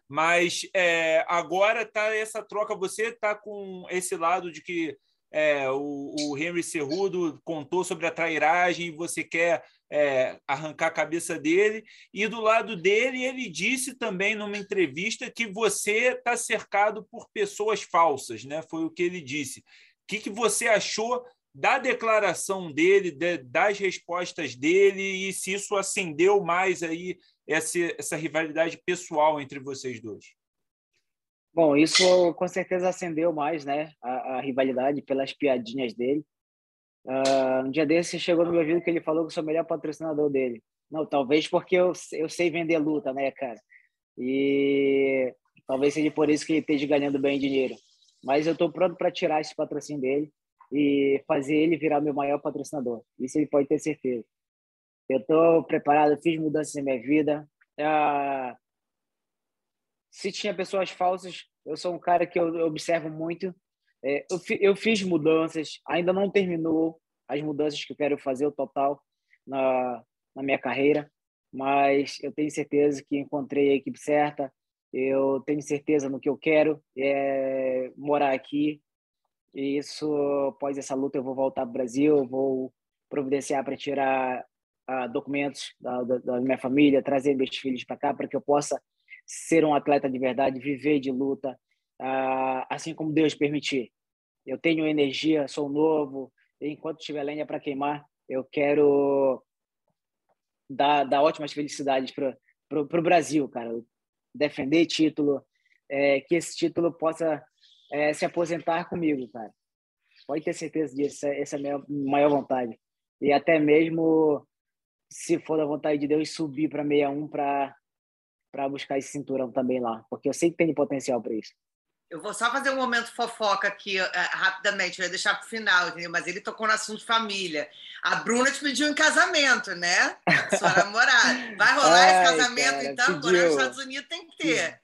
Mas é, agora tá essa troca, você tá com esse lado de que é, o, o, Henry Cerrudo contou sobre a trairagem e você quer é, arrancar a cabeça dele. E do lado dele, ele disse também numa entrevista que você está cercado por pessoas falsas, né? Foi o que ele disse. O que, que você achou da declaração dele, de, das respostas dele e se isso acendeu mais aí essa, essa rivalidade pessoal entre vocês dois? Bom, isso com certeza acendeu mais, né, a, a rivalidade pelas piadinhas dele. Uh, um dia desse chegou no meu ouvido que ele falou que eu sou o melhor patrocinador dele. Não, talvez porque eu, eu sei vender luta, né, cara? E talvez seja por isso que ele esteja ganhando bem dinheiro. Mas eu estou pronto para tirar esse patrocínio dele e fazer ele virar meu maior patrocinador. Isso ele pode ter certeza. Eu estou preparado, fiz mudanças na minha vida. Uh, se tinha pessoas falsas, eu sou um cara que eu observo muito. É, eu, eu fiz mudanças, ainda não terminou as mudanças que eu quero fazer, o total, na, na minha carreira, mas eu tenho certeza que encontrei a equipe certa, eu tenho certeza no que eu quero, é morar aqui, e isso, após essa luta, eu vou voltar para o Brasil, vou providenciar para tirar uh, documentos da, da, da, minha família, trazer meus filhos para cá, para que eu possa ser um atleta de verdade, viver de luta, uh, assim como Deus permitir. Eu tenho energia, sou novo, enquanto tiver lenha para queimar, eu quero dar, dar ótimas felicidades para o Brasil, cara. Defender título, é, que esse título possa é, se aposentar comigo, cara. Pode ter certeza disso, essa é a minha maior vontade. E até mesmo, se for da vontade de Deus, subir para 61 para buscar esse cinturão também lá, porque eu sei que tem potencial para isso. Eu vou só fazer um momento fofoca aqui uh, rapidamente, vai deixar para o final, entendeu? mas ele tocou no assunto família. A Bruna te pediu em casamento, né? Sua namorada. Vai rolar Ai, esse casamento, cara, então? Agora nos Estados Unidos tem que ter.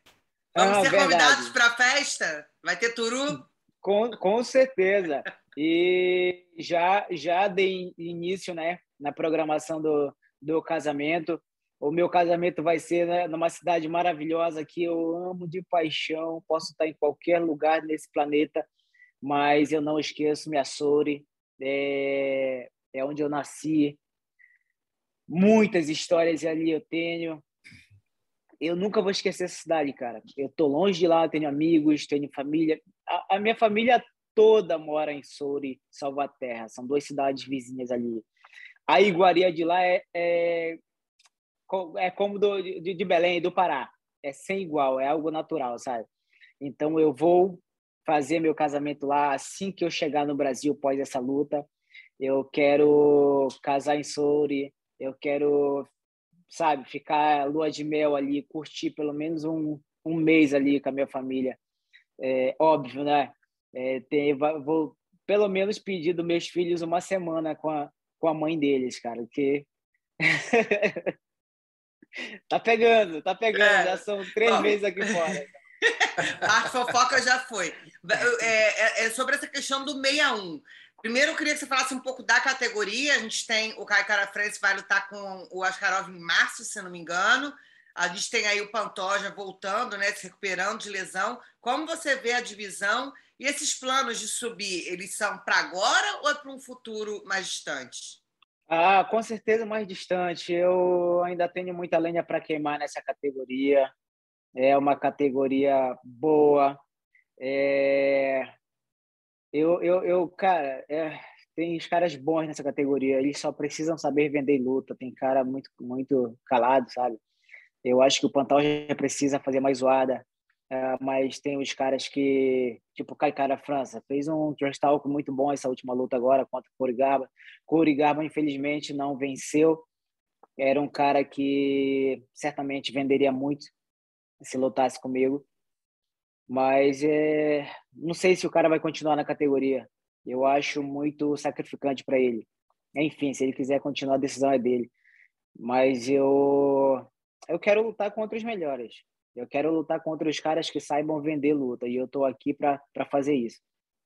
Vamos ah, ser verdade. convidados para a festa? Vai ter turu? Com, com certeza. E já, já dei início né, na programação do, do casamento. O meu casamento vai ser né, numa cidade maravilhosa que eu amo de paixão. Posso estar em qualquer lugar nesse planeta, mas eu não esqueço minha. É, é onde eu nasci. Muitas histórias ali eu tenho. Eu nunca vou esquecer essa cidade, cara. Eu tô longe de lá, tenho amigos, tenho família. A, a minha família toda mora em Souri, Salvaterra. São duas cidades vizinhas ali. A iguaria de lá é, é é como do, de, de Belém, do Pará. É sem igual, é algo natural, sabe? Então eu vou fazer meu casamento lá assim que eu chegar no Brasil após essa luta. Eu quero casar em Souri, eu quero, sabe, ficar lua de mel ali, curtir pelo menos um, um mês ali com a minha família. É, óbvio, né? É, tem, vou pelo menos pedir dos meus filhos uma semana com a, com a mãe deles, cara, porque Tá pegando, tá pegando. É. Já são três Bom. meses aqui fora. A fofoca já foi. É, é, é, sobre essa questão do 61. Primeiro, eu queria que você falasse um pouco da categoria. A gente tem o Caio Carafrense vai lutar com o Askarov em março, se não me engano. A gente tem aí o Pantoja voltando, né, se recuperando de lesão. Como você vê a divisão e esses planos de subir, eles são para agora ou é para um futuro mais distante? Ah, com certeza mais distante. Eu ainda tenho muita lenha para queimar nessa categoria. É uma categoria boa. É... Eu, eu, eu, cara, é... tem os caras bons nessa categoria. Eles só precisam saber vender luta. Tem cara muito, muito calado, sabe? Eu acho que o Pantal já precisa fazer mais zoada. Uh, mas tem os caras que, tipo, Kaikara França, fez um trash talk muito bom essa última luta agora contra o Corigaba. Corigaba, infelizmente, não venceu. Era um cara que certamente venderia muito se lutasse comigo. Mas é, não sei se o cara vai continuar na categoria. Eu acho muito sacrificante para ele. Enfim, se ele quiser continuar, a decisão é dele. Mas eu, eu quero lutar contra os melhores eu quero lutar contra os caras que saibam vender luta e eu estou aqui para fazer isso.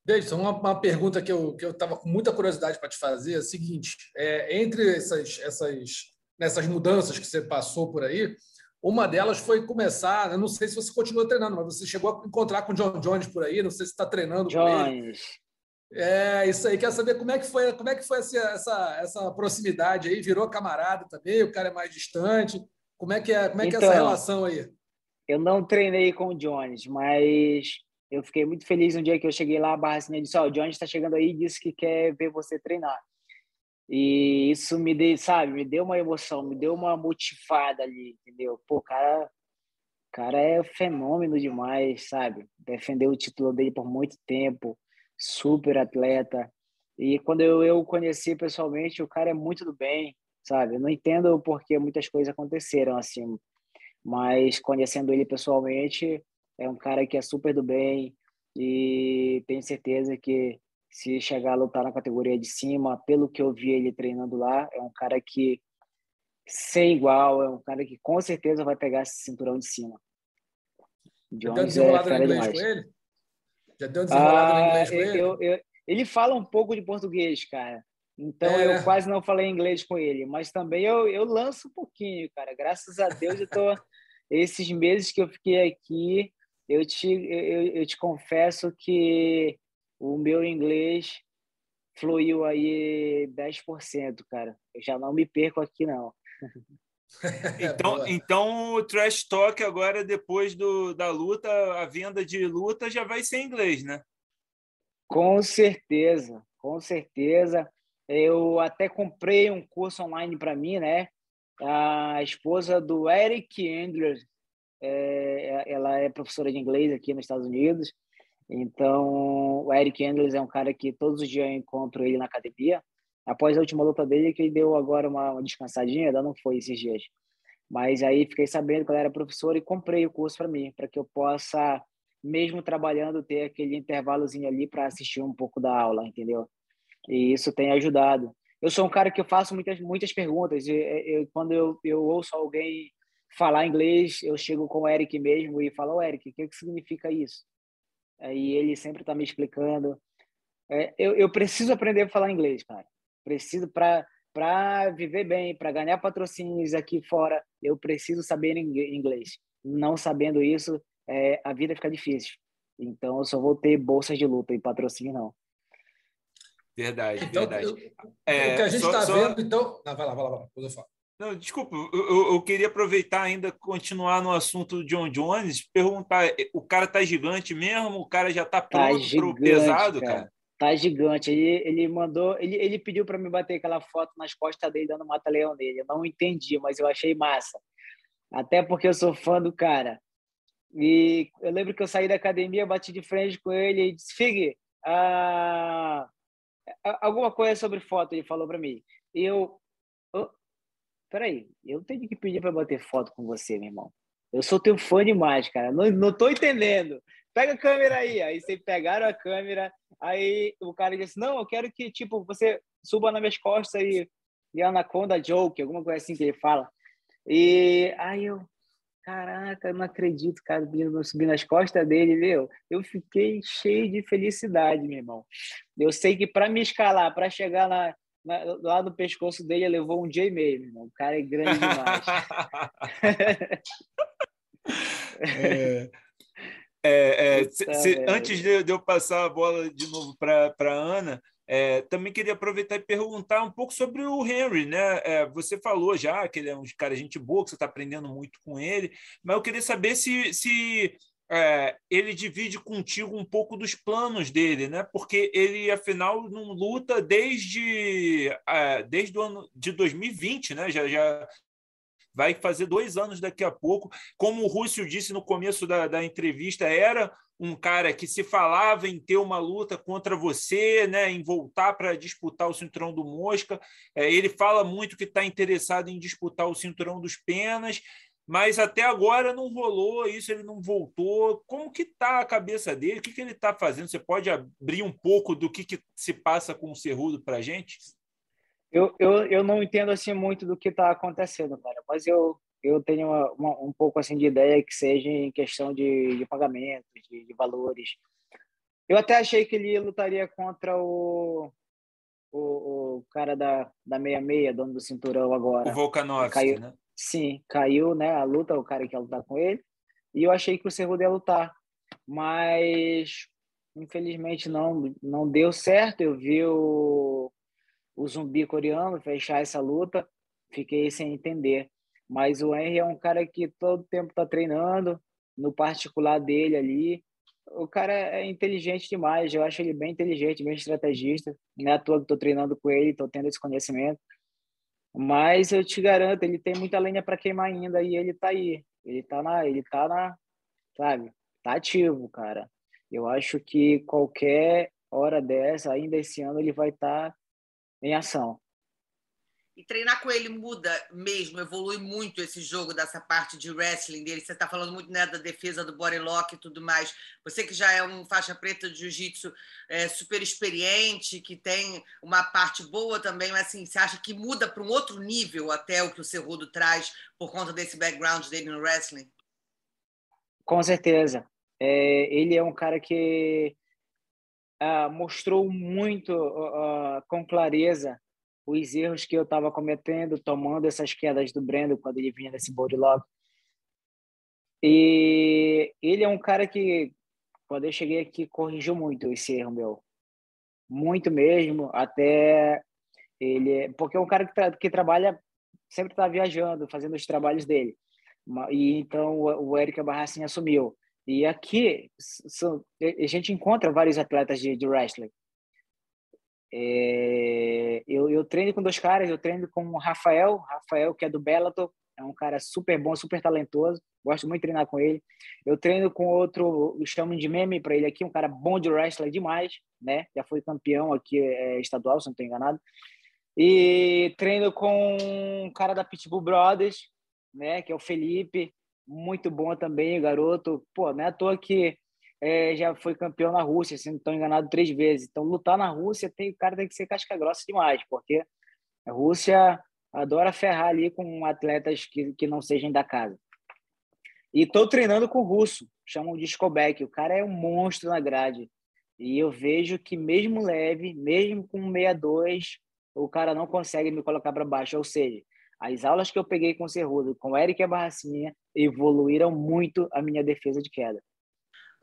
Deison, uma, uma, pergunta que eu que eu estava com muita curiosidade para te fazer é a seguinte: é, entre essas, essas nessas mudanças que você passou por aí, uma delas foi começar. Eu não sei se você continua treinando, mas você chegou a encontrar com o John Jones por aí. Não sei se está treinando Jones. com ele. É isso aí. Quer saber como é que foi como é que foi essa, essa, essa proximidade aí? Virou camarada também? O cara é mais distante? Como é que é como é que é essa então, relação aí? Eu não treinei com o Jones, mas eu fiquei muito feliz no dia que eu cheguei lá, a Barracinha disse, ó, oh, o Jones está chegando aí e disse que quer ver você treinar. E isso me deu, sabe, me deu uma emoção, me deu uma motivada ali, entendeu? Pô, cara, cara é fenômeno demais, sabe? Defendeu o título dele por muito tempo, super atleta. E quando eu, eu conheci pessoalmente, o cara é muito do bem, sabe? Eu não entendo porque muitas coisas aconteceram assim, mas conhecendo ele pessoalmente, é um cara que é super do bem e tenho certeza que se chegar a lutar na categoria de cima, pelo que eu vi ele treinando lá, é um cara que sem igual, é um cara que com certeza vai pegar esse cinturão de cima. Jones é fera demais. Com ele? Já deu desenrolado ah, no inglês com ele? Eu, eu, ele fala um pouco de português, cara. Então é. eu quase não falei inglês com ele, mas também eu, eu lanço um pouquinho, cara. Graças a Deus eu tô esses meses que eu fiquei aqui, eu te eu, eu te confesso que o meu inglês fluiu aí 10%, cara. Eu já não me perco aqui não. Então, então o trash talk agora depois do, da luta, a venda de luta já vai ser em inglês, né? Com certeza, com certeza. Eu até comprei um curso online para mim, né? A esposa do Eric Andrews, é, ela é professora de inglês aqui nos Estados Unidos. Então, o Eric Andrews é um cara que todos os dias eu encontro ele na academia. Após a última luta dele, que ele deu agora uma, uma descansadinha, ainda não foi esses dias. Mas aí fiquei sabendo que ela era professora e comprei o curso para mim, para que eu possa, mesmo trabalhando, ter aquele intervalozinho ali para assistir um pouco da aula, entendeu? E isso tem ajudado. Eu sou um cara que eu faço muitas, muitas perguntas. Eu, eu, quando eu, eu ouço alguém falar inglês, eu chego com o Eric mesmo e falo, Eric, o que, que significa isso? E ele sempre está me explicando. É, eu, eu preciso aprender a falar inglês, cara. Preciso para para viver bem, para ganhar patrocínios aqui fora, eu preciso saber inglês. Não sabendo isso, é, a vida fica difícil. Então, eu só vou ter bolsas de luta e patrocínio, não. Verdade, então, verdade. Eu, é, o que a gente está só... vendo, então. Não, vai lá, vai lá, vai lá, eu falo. Não, desculpa, eu, eu, queria aproveitar ainda, continuar no assunto do John Jones, perguntar, o cara tá gigante mesmo? O cara já tá, tá pronto tá gigante, pro pesado, cara? cara? Tá gigante. Ele, ele mandou, ele, ele pediu para me bater aquela foto nas costas dele dando mata-leão nele. Eu não entendi, mas eu achei massa. Até porque eu sou fã do cara. E eu lembro que eu saí da academia, bati de frente com ele e disse: Fig, ah, alguma coisa sobre foto, ele falou para mim. E eu, oh, peraí, eu tenho que pedir para bater foto com você, meu irmão. Eu sou teu fã demais, cara. Não, não tô entendendo. Pega a câmera aí. Aí vocês pegaram a câmera. Aí o cara disse: Não, eu quero que tipo você suba nas minhas costas e, e Anaconda Joke, alguma coisa assim que ele fala. E aí eu, caraca, eu não acredito, cara, eu subir nas costas dele, viu? Eu fiquei cheio de felicidade, meu irmão. Eu sei que para me escalar, para chegar na, na, lá no pescoço dele, levou um dia e meio, meu irmão. O cara é grande demais. é. É, é, se, se, antes de, de, eu passar a bola de novo para a Ana, é, também queria aproveitar e perguntar um pouco sobre o Henry, né? É, você falou já que ele é um cara gente boa, que você está aprendendo muito com ele, mas eu queria saber se, se é, ele divide contigo um pouco dos planos dele, né? Porque ele, afinal, não luta desde, é, desde o ano de 2020, né? Já, já vai fazer dois anos daqui a pouco. Como o Rússio disse no começo da, da entrevista, era um cara que se falava em ter uma luta contra você, né, em voltar para disputar o cinturão do Mosca. É, ele fala muito que está interessado em disputar o cinturão dos penas, mas até agora não rolou isso, ele não voltou. Como que está a cabeça dele? O que, que ele está fazendo? Você pode abrir um pouco do que, que se passa com o Cerrudo para a gente? Eu, eu, eu não entendo assim muito do que está acontecendo, cara, mas eu, eu tenho uma, uma, um pouco assim de ideia que seja em questão de, de pagamentos, de, de, valores. Eu até achei que ele lutaria contra o, o, o cara da, da 66, dono do cinturão agora. O Volkanovski, caiu, né? Sim, caiu né, a luta, o cara que ia lutar com ele, e eu achei que o Cerrudo ia lutar, mas infelizmente não, não deu certo. Eu vi o o zumbi coreano fechar essa luta, fiquei sem entender. Mas o Henry é um cara que todo tempo está treinando, no particular dele ali. O cara é inteligente demais, eu acho ele bem inteligente, bem estrategista. Não é à toa que estou treinando com ele, estou tendo esse conhecimento. Mas eu te garanto, ele tem muita lenha para queimar ainda e ele está aí. Ele está na, ele tá na, sabe? Tá ativo, cara. Eu acho que qualquer hora dessa, ainda esse ano, ele vai estar tá em ação. E treinar com ele muda mesmo, evolui muito esse jogo dessa parte de wrestling dele. Você está falando muito né, da defesa do body lock e tudo mais. Você que já é um faixa preta de jiu-jitsu é, super experiente, que tem uma parte boa também, mas assim, você acha que muda para um outro nível até o que o Cerrudo traz por conta desse background dele no wrestling? Com certeza. É, ele é um cara que uh, mostrou muito uh, com clareza os erros que eu estava cometendo, tomando essas quedas do Brendo quando ele vinha nesse body lock. E ele é um cara que, quando eu cheguei aqui, corrigiu muito esse erro meu. Muito mesmo, até ele... Porque é um cara que, tra que trabalha, sempre está viajando, fazendo os trabalhos dele. E então o Eric Barracinha assumiu. E aqui a gente encontra vários atletas de, de wrestling. É, eu, eu treino com dois caras, eu treino com o Rafael, Rafael que é do Bellator, é um cara super bom, super talentoso, gosto muito de treinar com ele. Eu treino com outro, chamo de meme para ele aqui, um cara bom de wrestling demais, né? Já foi campeão aqui é, estadual, se não estou enganado. E treino com um cara da Pitbull Brothers, né? Que é o Felipe, muito bom também, garoto. Pô, não é à toa que é, já foi campeão na Rússia, se não estou enganado, três vezes. Então, lutar na Rússia, tem, o cara tem que ser casca grossa demais, porque a Rússia adora ferrar ali com atletas que, que não sejam da casa. E estou treinando com o russo, chamam de Skobek. O cara é um monstro na grade. E eu vejo que, mesmo leve, mesmo com 62, o cara não consegue me colocar para baixo. Ou seja, as aulas que eu peguei com o Cerrudo, com o Eric Barracinha, evoluíram muito a minha defesa de queda.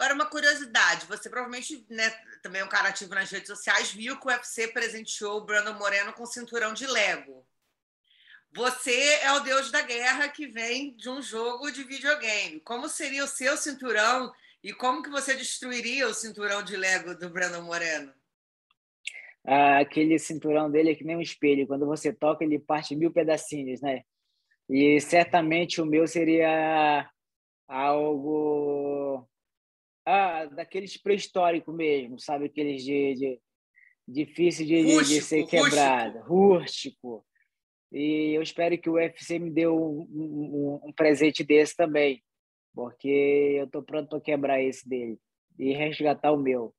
Agora, uma curiosidade: você provavelmente, né, também é um cara ativo nas redes sociais, viu que o UFC presenteou o Brandon Moreno com cinturão de Lego. Você é o deus da guerra que vem de um jogo de videogame. Como seria o seu cinturão e como que você destruiria o cinturão de Lego do Brandon Moreno? Ah, aquele cinturão dele é que nem um espelho. Quando você toca, ele parte mil pedacinhos, né? E certamente o meu seria algo ah, daqueles pré-histórico mesmo, sabe? Aqueles de, de difícil de, rústico, de ser quebrado, rústico. rústico. E eu espero que o UFC me dê um, um, um presente desse também, porque eu estou pronto para quebrar esse dele e resgatar o meu.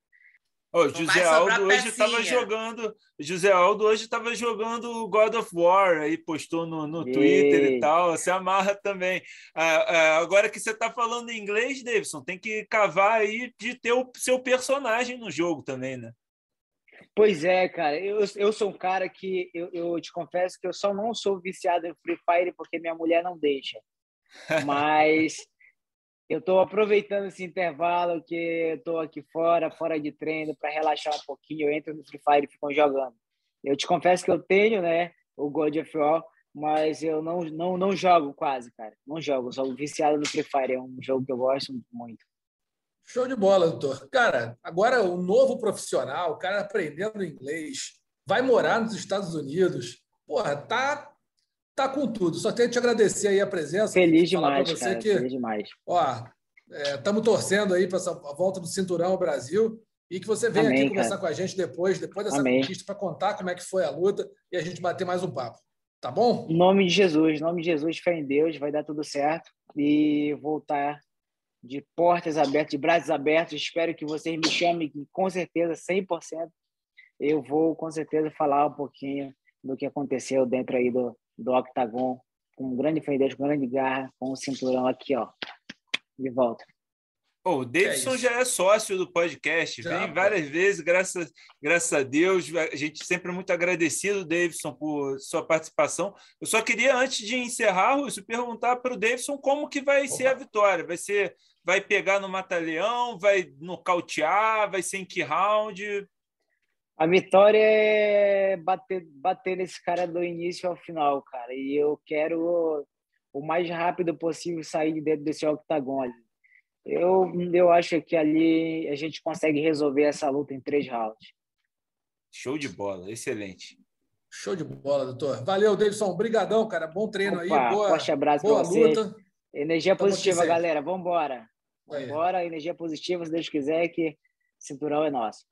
Oh, José Aldo hoje estava jogando. José Aldo hoje estava jogando God of War aí postou no, no Twitter e tal. Se amarra também. Ah, ah, agora que você está falando em inglês, Davidson, tem que cavar aí de ter o seu personagem no jogo também, né? Pois é, cara. Eu, eu sou um cara que eu, eu te confesso que eu só não sou viciado em Free Fire porque minha mulher não deixa. Mas eu estou aproveitando esse intervalo que eu estou aqui fora, fora de treino, para relaxar um pouquinho. Eu entro no Free Fire e fico jogando. Eu te confesso que eu tenho, né, o God of War, mas eu não, não, não jogo quase, cara. Não jogo, sou viciado no Free Fire. É um jogo que eu gosto muito. Show de bola, doutor. Cara, agora o novo profissional, o cara aprendendo inglês, vai morar nos Estados Unidos. Porra, tá tá com tudo. Só tenho que te agradecer aí a presença. Feliz demais, você cara, que, feliz demais. Ó, estamos é, torcendo aí para essa volta do cinturão ao Brasil e que você venha Amém, aqui conversar cara. com a gente depois, depois dessa Amém. conquista, para contar como é que foi a luta e a gente bater mais um papo. Tá bom? Em nome de Jesus, em nome de Jesus, fé em Deus, vai dar tudo certo e voltar de portas abertas, de braços abertos. Espero que vocês me chamem, com certeza, 100%. Eu vou, com certeza, falar um pouquinho do que aconteceu dentro aí do, do octagon, com um grande fendez, com grande garra, com o cinturão aqui, ó, de volta. Oh, o Davidson é já é sócio do podcast, já, vem várias vezes, graças, graças a Deus. A gente sempre é muito agradecido, Davidson, por sua participação. Eu só queria, antes de encerrar, Rússio, perguntar para o Davidson como que vai Opa. ser a vitória. Vai ser, vai pegar no mata-leão, vai nocautear, vai ser em que round? A vitória é bater, bater nesse cara do início ao final, cara. E eu quero o mais rápido possível sair de dentro desse octagon ali. Eu, eu acho que ali a gente consegue resolver essa luta em três rounds. Show de bola, excelente. Show de bola, doutor. Valeu, Davidson. Obrigadão, cara. Bom treino Opa, aí. Boa, forte abraço boa luta. Energia Tamo positiva, galera. Vamos embora. Energia positiva, se Deus quiser, que cinturão é nosso.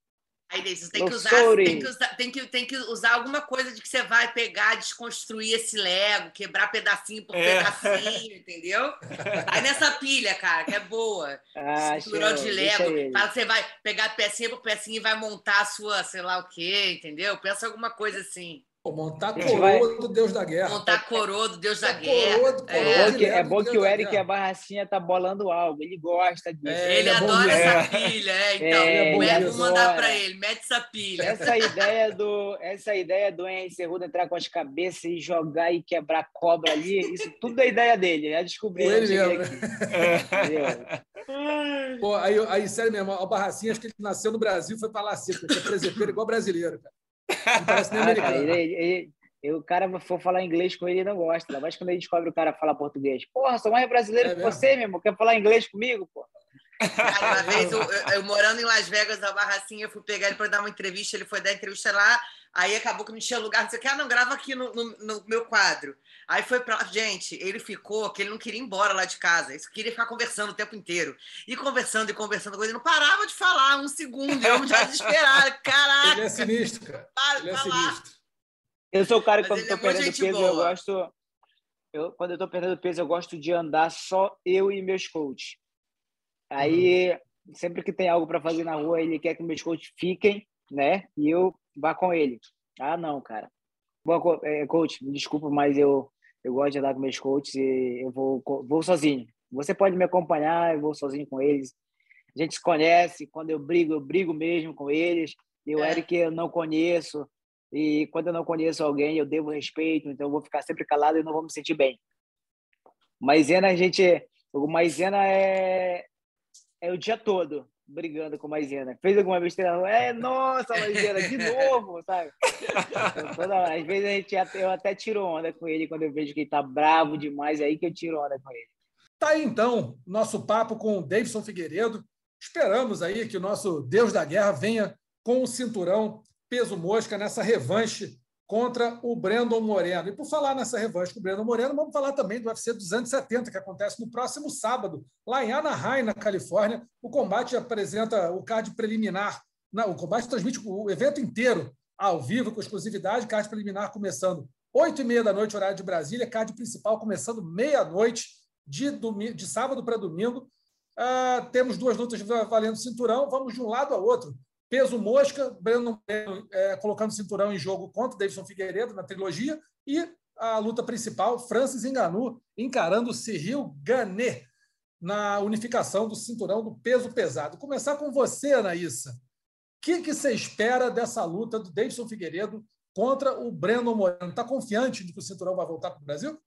Aí, Deise, tem que, usar, tem, que usar, tem, que, tem que usar alguma coisa de que você vai pegar, desconstruir esse Lego, quebrar pedacinho por é. pedacinho, entendeu? Aí nessa pilha, cara, que é boa. Ah, Cinturão de Lego. Fala que você vai pegar pecinha por pecinha e vai montar a sua, sei lá o quê, entendeu? Pensa alguma coisa assim. Pô, montar a coroa vai... do Deus da Guerra. Montar a coroa do Deus da Guerra. Coroa, coroa é. que, é bom que o Eric e a Barracinha tá bolando algo. Ele gosta disso. É, ele, ele é adora essa pilha. É, então, é, vou mandar para ele. Mete essa pilha. Essa ideia do, essa ideia do Henry Cerrudo entrar com as cabeças e jogar e quebrar cobra ali, isso tudo é ideia dele. Já descobri. Ele mesmo. Pô, aí, aí, sério mesmo, o Barracinha, acho que ele nasceu no Brasil foi para lá seco, porque é presepeiro igual brasileiro, cara. Não parece nem ah, americano. Cara, ele, ele, e o cara for falar inglês com ele, ele não gosta. Mas quando ele descobre o cara falar português. Porra, sou mais brasileiro é que mesmo? você, mesmo. Quer falar inglês comigo, pô? uma vez, eu, eu, morando em Las Vegas, na Barracinha, eu fui pegar ele para dar uma entrevista. Ele foi dar entrevista lá. Aí acabou que não tinha lugar. Você quer? Ah, não, grava aqui no, no, no meu quadro. Aí foi para Gente, ele ficou, que ele não queria ir embora lá de casa. Ele queria ficar conversando o tempo inteiro. E conversando e conversando com ele. Não parava de falar um segundo. Eu já desesperado. Caraca! Ele é sinistro, cara. Para ele de é falar. Sinistro. Eu sou o cara que quando estou é perdendo peso, boa. eu gosto. Eu, quando eu estou perdendo peso, eu gosto de andar só eu e meus coaches. Aí, uhum. sempre que tem algo para fazer na rua, ele quer que meus coaches fiquem, né? E eu vá com ele. Ah, não, cara. Boa, é, coach, me desculpa, mas eu, eu gosto de andar com meus coaches e eu vou, vou sozinho. Você pode me acompanhar, eu vou sozinho com eles. A gente se conhece, quando eu brigo, eu brigo mesmo com eles. E o é. Eric eu não conheço, e quando eu não conheço alguém, eu devo respeito, então eu vou ficar sempre calado e não vou me sentir bem. Maisena, a gente. O Maisena é, é o dia todo brigando com Maisena. Fez alguma besteira? É, nossa, Maisena, de novo, sabe? Então, às vezes a gente, eu até tiro onda com ele quando eu vejo que ele tá bravo demais, é aí que eu tiro onda com ele. Tá aí então nosso papo com o Davidson Figueiredo. Esperamos aí que o nosso Deus da Guerra venha com o cinturão peso mosca nessa revanche contra o Brandon Moreno. E por falar nessa revanche com o Brandon Moreno, vamos falar também do UFC 270, que acontece no próximo sábado, lá em Anaheim, na Califórnia. O combate apresenta o card preliminar. O combate transmite o evento inteiro ao vivo, com exclusividade, card preliminar começando 8 e meia da noite, horário de Brasília, card principal começando meia-noite, de, de sábado para domingo. Uh, temos duas lutas valendo cinturão, vamos de um lado ao outro. Peso mosca, Breno é, colocando cinturão em jogo contra Davidson Figueiredo na trilogia e a luta principal, Francis Enganu encarando Cyril Ganet na unificação do cinturão do peso pesado. Começar com você, Anaísa. O que, que você espera dessa luta do Davidson Figueiredo contra o Breno Moreno? Está confiante de que o cinturão vai voltar para o Brasil?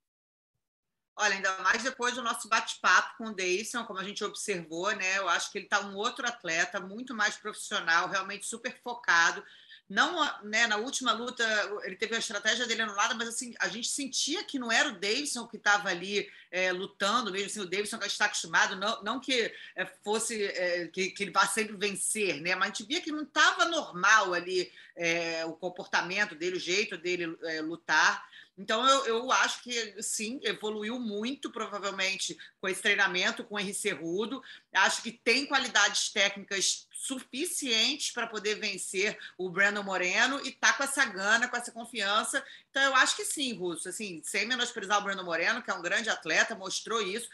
Olha, ainda mais depois do nosso bate-papo com o Deison, como a gente observou, né? Eu acho que ele está um outro atleta, muito mais profissional, realmente super focado. Não, né, na última luta, ele teve a estratégia dele anulada, mas assim, a gente sentia que não era o Davidson que estava ali é, lutando, mesmo assim, o Davidson que a gente está acostumado, não, não que é, fosse é, que, que, ele vá sempre vencer, né? Mas a gente via que não estava normal ali é, o comportamento dele, o jeito dele é, lutar. Então, eu, eu acho que sim, evoluiu muito, provavelmente, com esse treinamento com o Henri Cerrudo. Acho que tem qualidades técnicas suficientes para poder vencer o Brandon Moreno e tá com essa gana, com essa confiança. Então, eu acho que sim, Russo, assim, sem menosprezar o Brandon Moreno, que é um grande atleta, mostrou isso,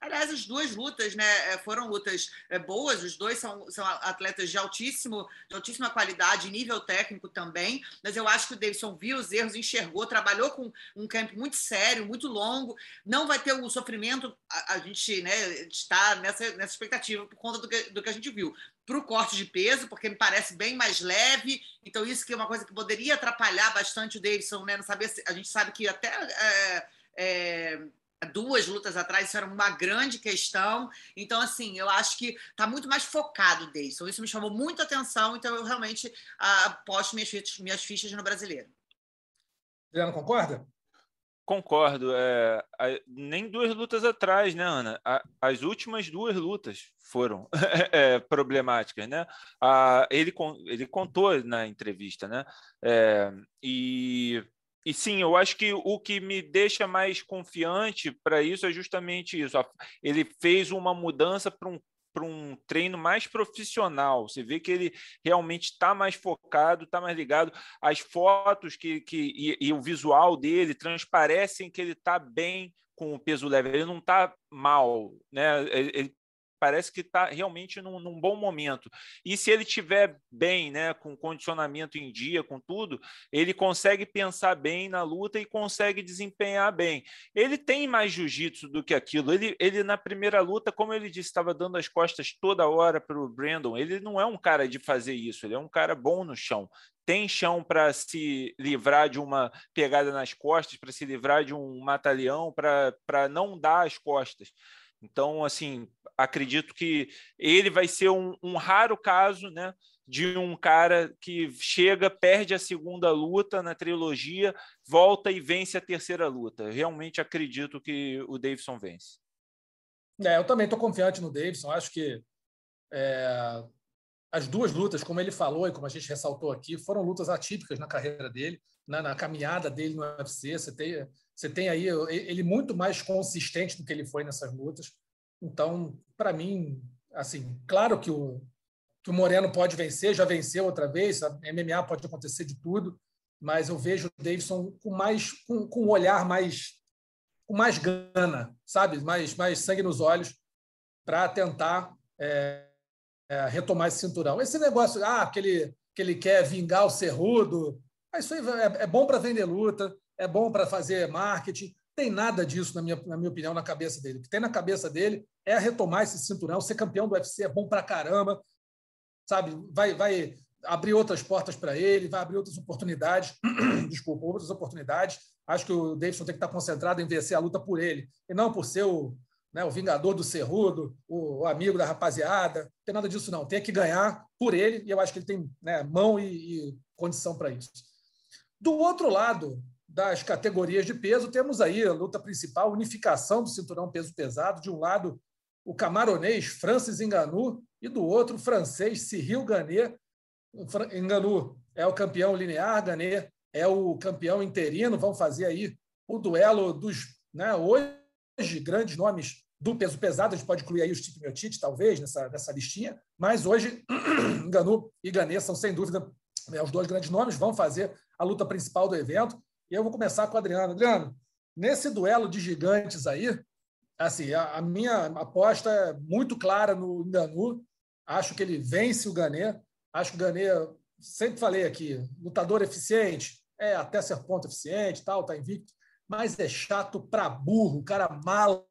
Aliás, as duas lutas né, eh, foram lutas eh, boas, os dois são, são atletas de, altíssimo, de altíssima qualidade, nível técnico também, mas eu acho que o Davidson viu os erros, enxergou, trabalhou com um camp muito sério, muito longo, não vai ter o sofrimento, a, a gente né, está nessa, nessa expectativa por conta do que, do que a gente viu. Para o corte de peso, porque me parece bem mais leve, então isso que é uma coisa que poderia atrapalhar bastante o Davidson, né? Não saber se, a gente sabe que até. É, é, duas lutas atrás, isso era uma grande questão. Então, assim, eu acho que está muito mais focado, Deison. Isso me chamou muita atenção, então eu realmente aposto minhas fichas, minhas fichas no brasileiro. Adriano, concorda? Concordo. É, a, nem duas lutas atrás, né, Ana? A, as últimas duas lutas foram é, problemáticas, né? A, ele, ele contou na entrevista, né? É, e e sim, eu acho que o que me deixa mais confiante para isso é justamente isso. Ele fez uma mudança para um para um treino mais profissional. Você vê que ele realmente está mais focado, está mais ligado. As fotos que, que e, e, o visual dele transparecem que ele está bem com o peso leve. Ele não está mal, né? Ele parece que está realmente num, num, bom momento. E se ele tiver bem, né, com condicionamento em dia, com tudo, ele consegue pensar bem na luta e consegue desempenhar bem. Ele tem mais jiu-jitsu do que aquilo. Ele, ele, na primeira luta, como ele disse, estava dando as costas toda hora para o Brandon. Ele não é um cara de fazer isso, ele é um cara bom no chão tem chão para se livrar de uma pegada nas costas, para se livrar de um mata-leão, para não dar as costas. Então, assim, acredito que ele vai ser um, um, raro caso né, de um cara que chega, perde a segunda luta na trilogia, volta e vence a terceira luta. Realmente acredito que o Davidson vence. É, eu também estou confiante no Davidson. Acho que é, as duas lutas, como ele falou e como a gente ressaltou aqui, foram lutas atípicas na carreira dele, na, né, na caminhada dele no UFC. Você tem, você tem aí ele muito mais consistente do que ele foi nessas lutas. Então, para mim, assim, claro que o, que o Moreno pode vencer, já venceu outra vez, a MMA pode acontecer de tudo, mas eu vejo o Davidson com mais com, com um olhar mais com mais gana, sabe, mais mais sangue nos olhos para tentar é, é, retomar esse cinturão. Esse negócio, ah, que ele, que ele quer vingar o Cerrudo, ah, isso é, é bom para vender luta, é bom para fazer marketing. Tem nada disso, na minha, na minha opinião, na cabeça dele. O que tem na cabeça dele é retomar esse cinturão, ser campeão do UFC é bom para caramba, sabe? Vai, vai abrir outras portas para ele, vai abrir outras oportunidades, desculpa, outras oportunidades. Acho que o Davidson tem que estar concentrado em vencer a luta por ele, e não por ser o, né, o vingador do Cerrudo, o, o, amigo da rapaziada. Não tem nada disso, não. Tem que ganhar por ele, e eu acho que ele tem né, mão e, e condição para isso. Do outro lado das categorias de peso, temos aí a luta principal, unificação do cinturão peso pesado. De um lado, o camaronês Francis Enganu, e do outro, o francês Cyril Ganet. Enganu é o campeão linear, Ganet é o campeão interino. Vão fazer aí o duelo dos né, hoje grandes nomes do peso pesado, a gente pode incluir aí o Stipe Miotite, talvez, nessa, nessa listinha, mas hoje Ganu e Ganê são, sem dúvida, né, os dois grandes nomes, vão fazer a luta principal do evento. E eu vou começar com o Adriano. Adriano, nesse duelo de gigantes aí, assim, a, a minha aposta é muito clara no Ganu. Acho que ele vence o Ganê. Acho que o Ganê, sempre falei aqui, lutador eficiente, é até ser ponto eficiente, tal, tá invicto mas é chato para burro, cara mala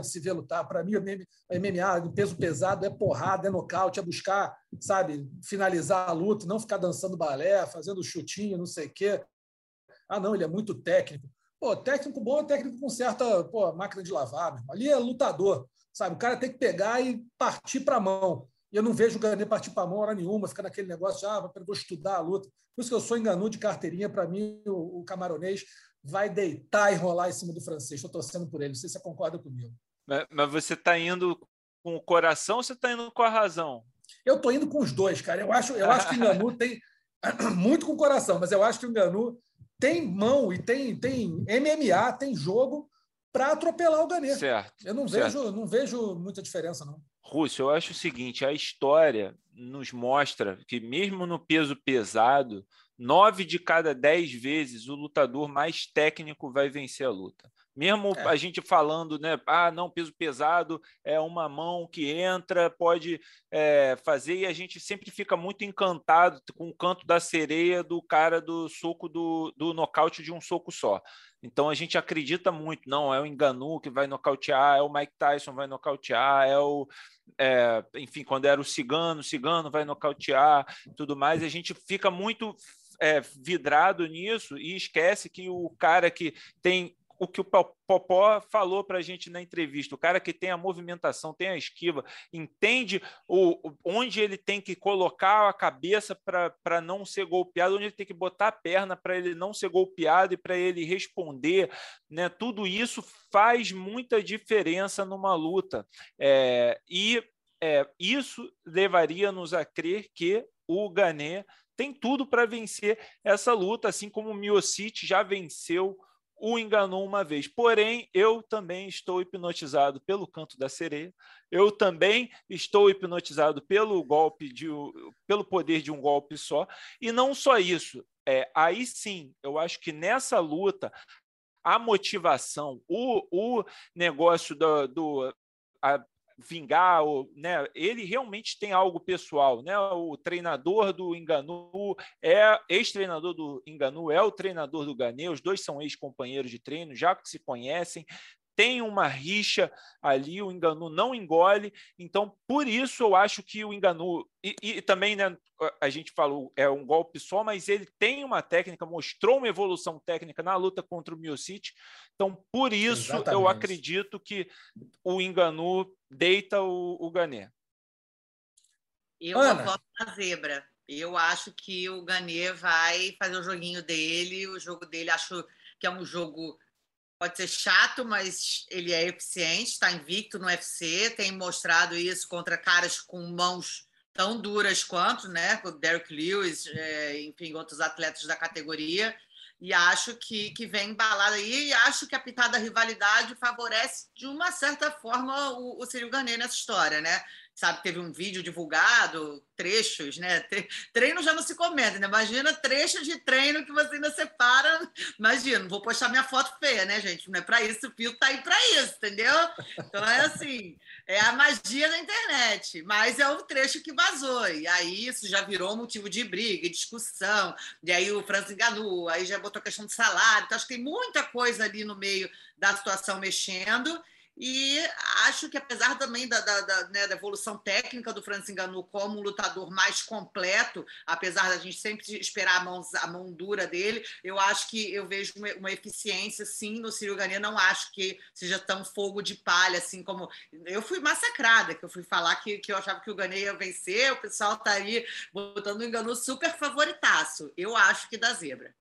de se ver lutar. Para mim, MMA, peso pesado, é porrada, é nocaute, é buscar, sabe, finalizar a luta, não ficar dançando balé, fazendo chutinho, não sei o quê. Ah, não, ele é muito técnico. Pô, técnico bom é técnico com certa pô, máquina de lavar. Mesmo. Ali é lutador, sabe? O cara tem que pegar e partir para a mão. E eu não vejo o Ganê partir para a mão hora nenhuma, ficar naquele negócio de, ah, vou estudar a luta. Por isso que eu sou enganu de carteirinha. Para mim, o, o camaronês vai deitar e rolar em cima do francês. Estou torcendo por ele. Não sei se você concorda comigo. Mas, mas você está indo com o coração ou você está indo com a razão? Eu estou indo com os dois, cara. Eu acho, eu acho que o Enganu tem muito com o coração, mas eu acho que o Enganu tem mão e tem, tem MMA, tem jogo para atropelar o Ganê. Certo. Eu não certo. vejo, não vejo muita diferença, não. Rússio, eu acho o seguinte: a história nos mostra que, mesmo no peso pesado, nove de cada dez vezes o lutador mais técnico vai vencer a luta. Mesmo é. a gente falando, né? Ah, não, peso pesado é uma mão que entra, pode é, fazer, e a gente sempre fica muito encantado com o canto da sereia do cara do soco do, do nocaute de um soco só. Então a gente acredita muito, não, é o Enganu que vai nocautear, é o Mike Tyson vai nocautear, é o. É, enfim, quando era o Cigano, o Cigano vai nocautear, tudo mais, a gente fica muito é, vidrado nisso e esquece que o cara que tem o que o Popó falou para a gente na entrevista. O cara que tem a movimentação, tem a esquiva, entende o, onde ele tem que colocar a cabeça para não ser golpeado, onde ele tem que botar a perna para ele não ser golpeado e para ele responder. Né? Tudo isso faz muita diferença numa luta. É, e é, isso levaria-nos a crer que o Gané tem tudo para vencer essa luta, assim como o Miocic já venceu o enganou uma vez. Porém, eu também estou hipnotizado pelo canto da sereia. Eu também estou hipnotizado pelo golpe de, pelo poder de um golpe só. E não só isso. É, aí sim, eu acho que nessa luta a motivação, o, o negócio do, do a, vingar, ou, né? ele realmente tem algo pessoal. Né? O treinador do Enganu é ex-treinador do Enganu, é o treinador do Ganê, os dois são ex-companheiros de treino, já que se conhecem, tem uma rixa ali, o Enganu não engole. Então, por isso eu acho que o Enganu. E, e, também, né, a gente falou, é um golpe só, mas ele tem uma técnica, mostrou uma evolução técnica na luta contra o Miocic. Então, por isso Exatamente. eu acredito que o Enganu deita o, o Gané. Eu Ana. voto na zebra. Eu acho que o Ganê vai fazer o joguinho dele, o jogo dele, acho que é um jogo pode ser chato, mas ele é eficiente, está invicto no UFC, tem mostrado isso contra caras com mãos tão duras quanto, né? O Derek Lewis, é, enfim, outros atletas da categoria. E acho que, que vem embalado aí, e acho que a pitada rivalidade favorece, de uma certa forma, o, o Gane nessa história, né? Sabe, teve um vídeo divulgado, trechos, né? Treino já não se comenta, né? Imagina trechos de treino que você ainda separa. Imagina, não vou postar minha foto feia, né, gente? Não é para isso, o filtro tá aí para isso, entendeu? Então é assim, é a magia da internet, mas é o trecho que vazou. E aí isso já virou motivo de briga, discussão. E aí o Francis enganou, aí já botou a questão de salário. Então acho que tem muita coisa ali no meio da situação mexendo. E acho que, apesar também da, da, da, né, da evolução técnica do Francis Ngannou como um lutador mais completo, apesar da gente sempre esperar a mão, a mão dura dele, eu acho que eu vejo uma, uma eficiência, sim, no Ciro Gane. Não acho que seja tão fogo de palha, assim como... Eu fui massacrada, que eu fui falar que, que eu achava que o Gane ia vencer, o pessoal tá aí botando o Ngannou super favoritaço. Eu acho que dá zebra.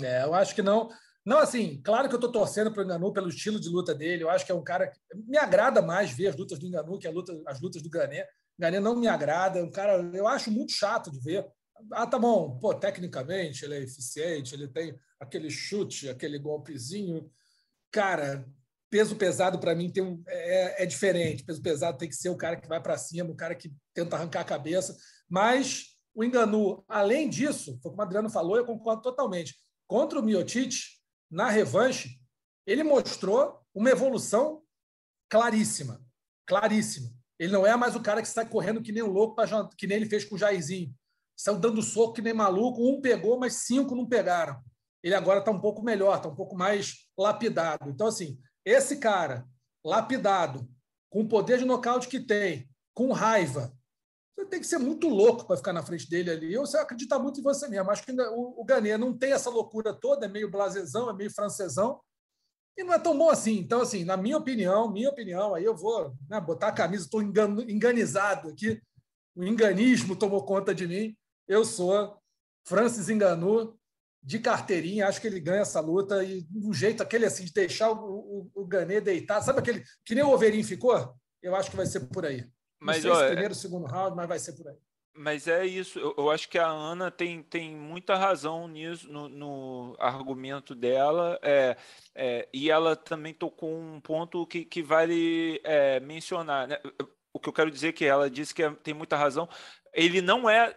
É, eu acho que não não, assim, claro que eu estou torcendo para o Enganu pelo estilo de luta dele. Eu acho que é um cara que me agrada mais ver as lutas do Enganu que luta, as lutas do Gané. Gané não me agrada, é um cara, eu acho muito chato de ver. Ah, tá bom, pô, tecnicamente ele é eficiente, ele tem aquele chute, aquele golpezinho. Cara, peso pesado para mim tem um, é, é, diferente. Peso pesado tem que ser o cara que vai para cima, o cara que tenta arrancar a cabeça. Mas o Enganu, além disso, foi como o Adriano falou, eu concordo totalmente. Contra o Miotite, na revanche, ele mostrou uma evolução claríssima. Claríssima. Ele não é mais o cara que está correndo que nem um louco, que nem ele fez com o Jairzinho. Saiu dando soco que nem maluco, um pegou, mas cinco não pegaram. Ele agora está um pouco melhor, está um pouco mais lapidado. Então, assim, esse cara, lapidado, com o poder de nocaute que tem, com raiva, você tem que ser muito louco para ficar na frente dele ali. Ou você acredita muito em você mesmo. Acho que o, o não tem essa loucura toda, é meio blasezão, é meio francesão. E não é tão bom assim. Então, assim, na minha opinião, minha opinião, aí eu vou né, botar a camisa, estou enganizado aqui. O enganismo tomou conta de mim. Eu sou Francis Enganu, de carteirinha, acho que ele ganha essa luta e um jeito aquele assim de deixar o, o, o deitado, sabe aquele que nem o Overin ficou? Eu acho que vai ser por aí. Mas, não sei ó, se é primeiro, segundo round, mas vai ser por aí. Mas é isso, eu, eu, acho que a Ana tem, tem muita razão nisso, no, no argumento dela, é, é, e ela também tocou um ponto que, que vale é, mencionar. Né? O que eu quero dizer é que ela disse que é, tem muita razão, ele não é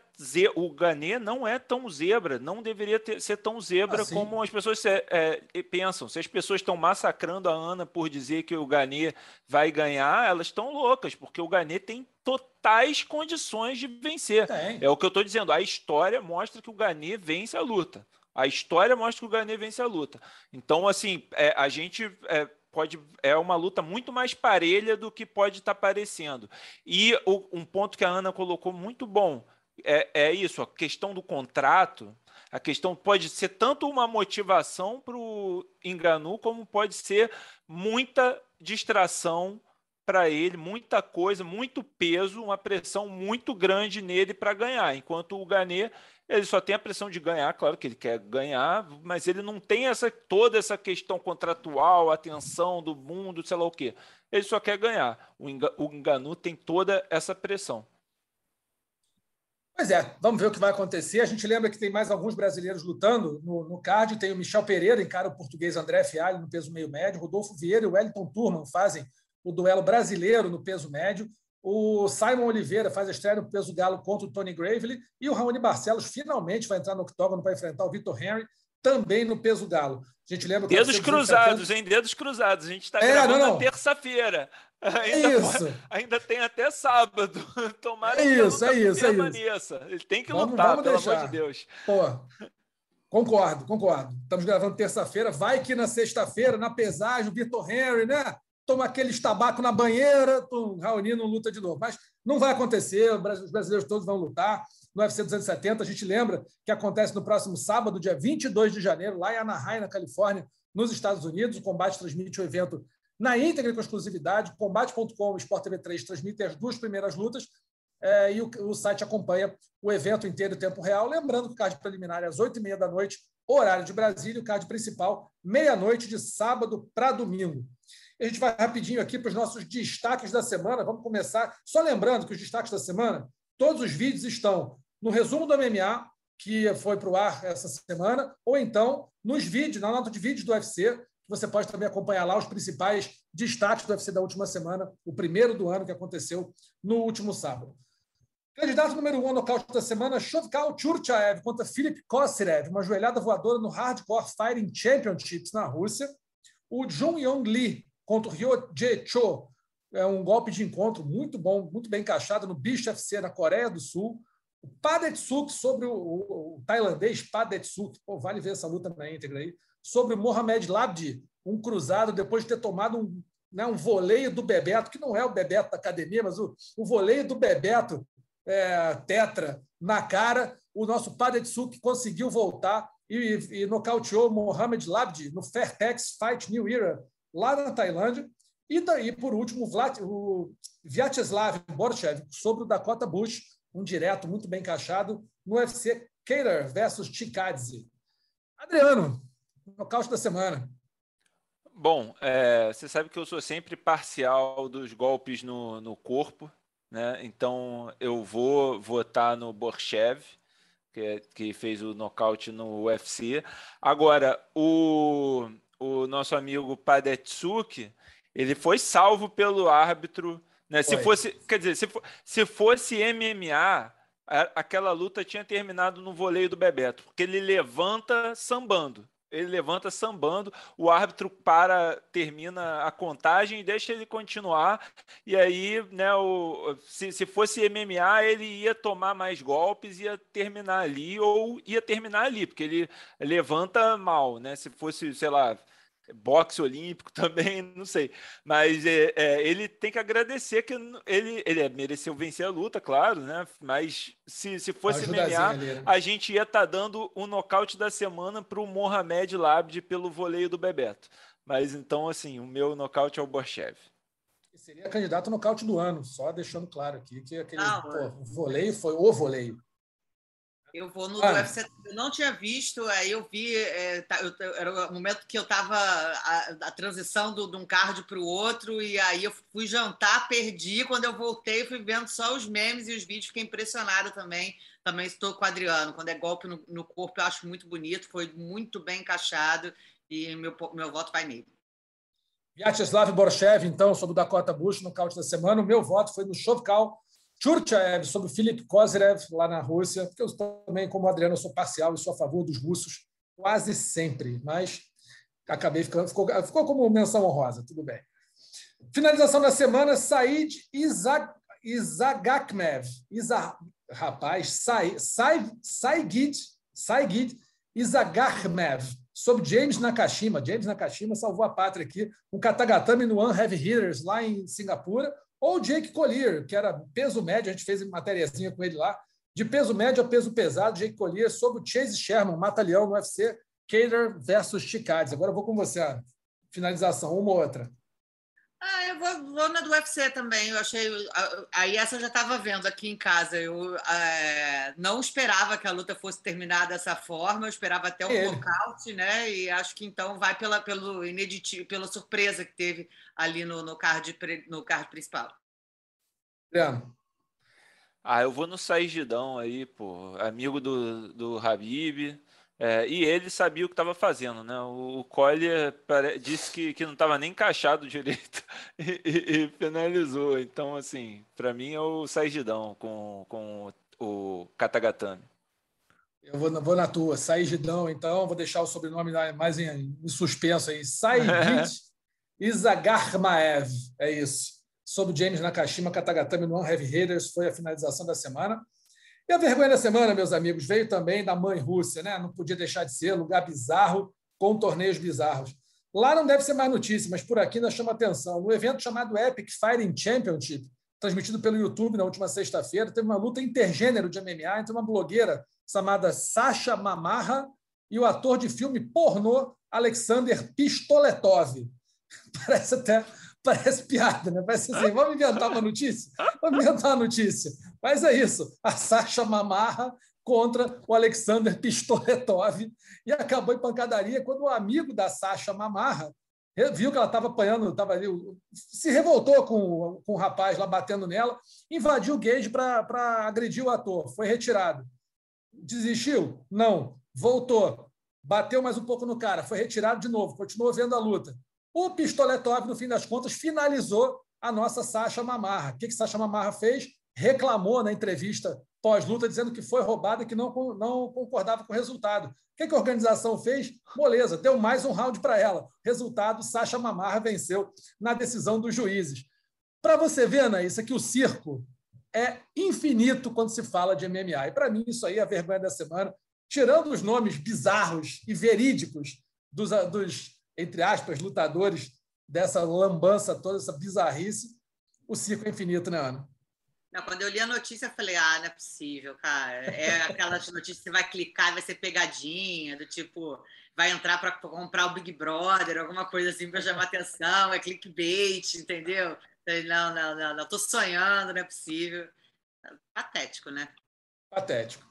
o Ganê não é tão zebra, não deveria ter, ser tão zebra ah, como as pessoas é, pensam. Se as pessoas estão massacrando a Ana por dizer que o Ganê vai ganhar, elas estão loucas, porque o Ganê tem totais condições de vencer. Tem. É o que eu estou dizendo. A história mostra que o Ganê vence a luta. A história mostra que o Ganê vence a luta. Então, assim, é, a gente é, pode é uma luta muito mais parelha do que pode estar tá parecendo. E o, um ponto que a Ana colocou muito bom é, é isso, a questão do contrato. A questão pode ser tanto uma motivação para o Enganu, como pode ser muita distração para ele, muita coisa, muito peso, uma pressão muito grande nele para ganhar. Enquanto o Ganê, ele só tem a pressão de ganhar, claro que ele quer ganhar, mas ele não tem essa toda essa questão contratual, atenção do mundo, sei lá o quê. Ele só quer ganhar. O Enganu tem toda essa pressão. Pois é, vamos ver o que vai acontecer. A gente lembra que tem mais alguns brasileiros lutando no, no card. Tem o Michel Pereira, encara o português André Fialho no peso meio médio. Rodolfo Vieira e o Wellington Turman fazem o duelo brasileiro no peso médio. O Simon Oliveira faz a estreia no peso galo contra o Tony Gravely. E o Raoni Barcelos finalmente vai entrar no octógono para enfrentar o Vitor Henry. também no peso galo. A gente lembra Dedos cruzados, hein? Dedos cruzados. A gente está é, gravando não, não. terça-feira. Ainda, isso. ainda tem até sábado. Tomara é isso, é isso, é isso. Ele tem que vamos, lutar, vamos pelo deixar. amor de Deus. Pô, concordo, concordo. Estamos gravando terça-feira. Vai que na sexta-feira, na pesagem, o Vitor Henry, né? Toma aquele tabaco na banheira, o Raoni não luta de novo. Mas não vai acontecer, os brasileiros todos vão lutar. No UFC 270, a gente lembra que acontece no próximo sábado, dia 22 de janeiro, lá em Anaheim, na Califórnia, nos Estados Unidos. O Combate transmite o evento na íntegra com exclusividade. Combate.com Sport TV 3 transmitem as duas primeiras lutas é, e o, o, site acompanha o evento inteiro em tempo real. Lembrando que o card preliminar é às 8h30 da noite, horário de Brasília, o card principal, meia-noite de sábado para domingo. A gente vai rapidinho aqui para os nossos destaques da semana. Vamos começar. Só lembrando que os destaques da semana, todos os vídeos estão no resumo do MMA, que foi para o ar essa semana, ou então nos vídeos, na nota de vídeos do UFC, você pode também acompanhar lá os principais destaques do UFC da última semana, o primeiro do ano que aconteceu no último sábado. Candidato número um ao nocaute da semana, Shovkal Churchaev contra Filip Kossirev, uma joelhada voadora no Hardcore Fighting Championships na Rússia. O Jung Yong Lee contra o Ryo Jae Cho, é um golpe de encontro muito bom, muito bem encaixado no Bicho FC na Coreia do Sul. O Padetsuk sobre o, o, o tailandês Padetsuk, pô, vale ver essa luta na íntegra aí sobre o Mohamed Labdi, um cruzado depois de ter tomado um, né, um voleio do Bebeto, que não é o Bebeto da academia, mas o, o voleio do Bebeto é, tetra na cara. O nosso Padetsuk conseguiu voltar e, e nocauteou Mohamed Labdi no Fairtex Fight New Era, lá na Tailândia. E daí, por último, o Vyacheslav Borchev sobre o Dakota Bush, um direto muito bem encaixado no UFC Cater versus Chikadze. Adriano, nocaute da semana. Bom, é, você sabe que eu sou sempre parcial dos golpes no, no corpo, né? Então eu vou votar no Borchev, que, que fez o nocaute no UFC. Agora, o, o nosso amigo Padetsuk, ele foi salvo pelo árbitro. Né? Se fosse, quer dizer, se, for, se fosse MMA, aquela luta tinha terminado no voleio do Bebeto, porque ele levanta sambando ele levanta sambando, o árbitro para, termina a contagem e deixa ele continuar. E aí, né, o, se, se fosse MMA, ele ia tomar mais golpes, ia terminar ali, ou ia terminar ali, porque ele levanta mal, né? Se fosse, sei lá, boxe olímpico também, não sei. Mas é, é, ele tem que agradecer que ele, ele é, mereceu vencer a luta, claro, né? Mas se, se fosse MMA, né? a gente ia estar tá dando o um nocaute da semana para o Mohamed Labd pelo voleio do Bebeto. Mas então, assim, o meu nocaute é o Borchev. Seria candidato nocaute do ano, só deixando claro aqui que aquele pô, voleio foi o voleio. Eu vou no ah. UFC, eu não tinha visto, aí eu vi, é, tá, eu, era o momento que eu estava a, a, transição do, de um card para o outro, e aí eu fui jantar, perdi, quando eu voltei fui vendo só os memes e os vídeos, fiquei impressionado também, também estou com o Adriano, quando é golpe no, no corpo eu acho muito bonito, foi muito bem encaixado, e meu, meu voto vai nele. Vyacheslav Borchev, então, sobre o Dakota Bush no caute da semana, o meu voto foi no Shovkal, Churchaev sobre o Filip Kozirev lá na Rússia, porque eu também, como Adriano, sou parcial e sou a favor dos russos quase sempre, mas acabei ficando, ficou, ficou como menção honrosa, tudo bem. Finalização da semana, Said Izagakmev, Iza, rapaz, Sai, Sai, Saigid, Saigid sobre James Nakashima. James Nakashima salvou a pátria aqui, um Katagatame no One Heavy Hitters lá em Singapura, ou Jake Collier, que era peso médio, a gente fez matériazinha com ele lá, de peso médio a peso pesado, Jake Collier, sobre o Chase Sherman, mata-leão no UFC, Cater versus Chicades. Agora eu vou com você, finalização, uma ou outra. Ah, eu vou, vou, na do UFC também. Eu achei. Aí essa eu já estava vendo aqui em casa. Eu é, não esperava que a luta fosse terminar dessa forma. Eu esperava até o nocaute, né? E acho que então vai pela, pelo ineditivo, pela surpresa que teve ali no, no, card, no card principal. Leandro. Ah, eu vou no Saigidão aí, pô. Amigo do, do Habib. É, e ele sabia o que estava fazendo, né? O, o Collier disse que, que não estava nem encaixado direito e, e, e, finalizou. Então, assim, para mim é o Saigidão com, com o Katagatame. Eu vou, vou na tua. Saigidão, então. Vou deixar o sobrenome mais em, em suspenso aí. Saigid Izagarmaev. É isso. Sobre James Nakashima, Katagatame no One Heavy Raiders foi a finalização da semana. E a vergonha da semana, meus amigos, veio também da mãe Rússia, né? Não podia deixar de ser lugar bizarro com torneios bizarros. Lá não deve ser mais notícia, mas por aqui nós chama atenção. No evento chamado Epic Fighting Championship, transmitido pelo YouTube na última sexta-feira, teve uma luta intergênero de MMA entre uma blogueira chamada Sasha Mamarra e o ator de filme pornô Alexander Pistoletov. Parece até parece piada, né? Parece assim, vamos inventar uma notícia? Vamos inventar uma notícia. Mas é isso, a Sasha Mamarra contra o Alexander Pistoletov e acabou em pancadaria quando o amigo da Sasha Mamarra viu que ela estava apanhando, tava ali, se revoltou com, com o rapaz lá batendo nela, invadiu o gauge para agredir o ator, foi retirado. Desistiu? Não. Voltou. Bateu mais um pouco no cara, foi retirado de novo, continuou vendo a luta. O Pistoletov, no fim das contas, finalizou a nossa Sasha Mamarra. O que, que Sasha Mamarra fez? Reclamou na entrevista pós-luta, dizendo que foi roubada e que não, não concordava com o resultado. O que, que a organização fez? Moleza, deu mais um round para ela. Resultado: Sasha Mamarra venceu na decisão dos juízes. Para você ver, Anaísa, que o circo é infinito quando se fala de MMA. E para mim, isso aí é a vergonha da semana. Tirando os nomes bizarros e verídicos dos, dos entre aspas, lutadores dessa lambança toda, essa bizarrice, o circo é infinito, né, Ana? Não, quando eu li a notícia, eu falei, ah, não é possível, cara. É aquelas notícias que você vai clicar e vai ser pegadinha, do tipo, vai entrar para comprar o Big Brother, alguma coisa assim para chamar atenção, é clickbait, entendeu? Não, não, não, não, tô sonhando, não é possível. Patético, né? Patético.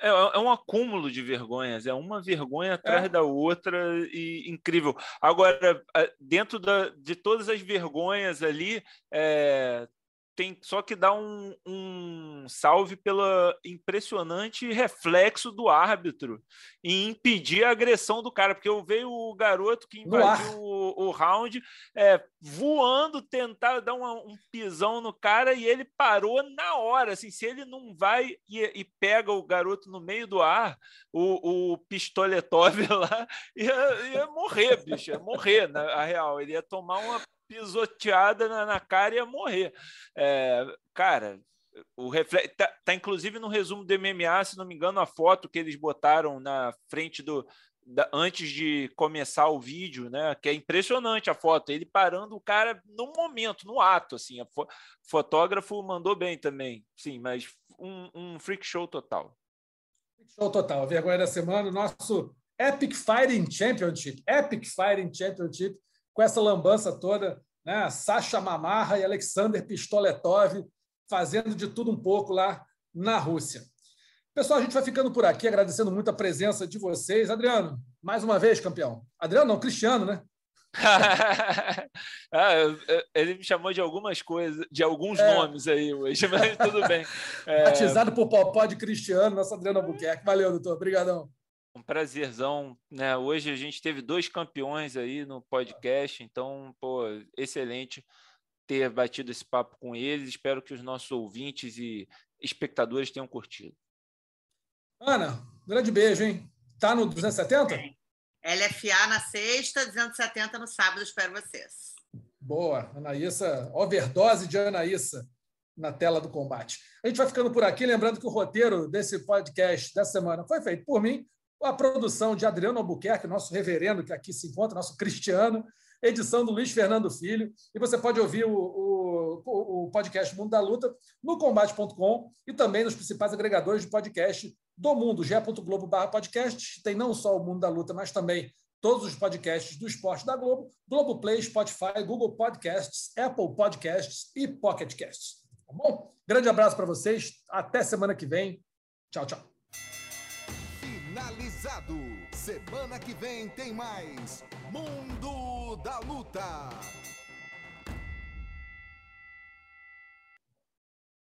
É, é, um acúmulo de vergonhas, é uma vergonha atrás é. da outra e incrível. Agora, dentro da, de todas as vergonhas ali, é, tem só que dar um, um salve pelo impressionante reflexo do árbitro em impedir a agressão do cara, porque eu vejo o garoto que invadiu o, round é, voando, tentar dar uma, um pisão no cara e ele parou na hora. Assim, se ele não vai e, e pega o garoto no meio do ar, o, o Pistoletov lá ia, ia morrer, bicho, ia morrer, na real. Ele ia tomar uma pisoteada na, na cara e ia morrer. É, cara, o reflexo tá, tá, inclusive no resumo do MMA, se não me engano, a foto que eles botaram na frente do antes de começar o vídeo, né? Que é impressionante a foto, ele parando o cara no momento, no ato, assim. O fo, fotógrafo mandou bem também, sim, mas um, um freak show total. Freak show total. A vergonha da semana, o nosso Epic Fighting Championship, Epic Fighting Championship com essa lambança toda, né? Sasha Mamarra e Alexander Pistoletov fazendo de tudo um pouco lá na Rússia. Pessoal, a gente vai ficando por aqui, agradecendo muito a presença de vocês. Adriano, mais uma vez, campeão. Adriano não, Cristiano, né? ah, ele me chamou de algumas coisas, de alguns é. nomes aí hoje, mas tudo bem. É... Batizado por Popó de Cristiano, nosso Adriano Albuquerque. Valeu, doutor. Obrigadão um prazerzão, né? Hoje a gente teve dois campeões aí no podcast, então, pô, excelente ter batido esse papo com eles. Espero que os nossos ouvintes e espectadores tenham curtido. Ana, grande beijo, hein? Tá no 270? LFA na sexta, 270 no sábado. Espero vocês. Boa, Anaísa, overdose de Anaísa na tela do combate. A gente vai ficando por aqui, lembrando que o roteiro desse podcast dessa semana foi feito por mim, a produção de Adriano Albuquerque, nosso reverendo que aqui se encontra, nosso cristiano, edição do Luiz Fernando Filho. E você pode ouvir o, o, o podcast Mundo da Luta no combate.com e também nos principais agregadores de podcast do mundo, ge.globo podcast. Tem não só o Mundo da Luta, mas também todos os podcasts do esporte da Globo, Globoplay, Spotify, Google Podcasts, Apple Podcasts e Pocket Casts. Tá bom? Grande abraço para vocês. Até semana que vem. Tchau, tchau finalizado. Semana que vem tem mais Mundo da Luta.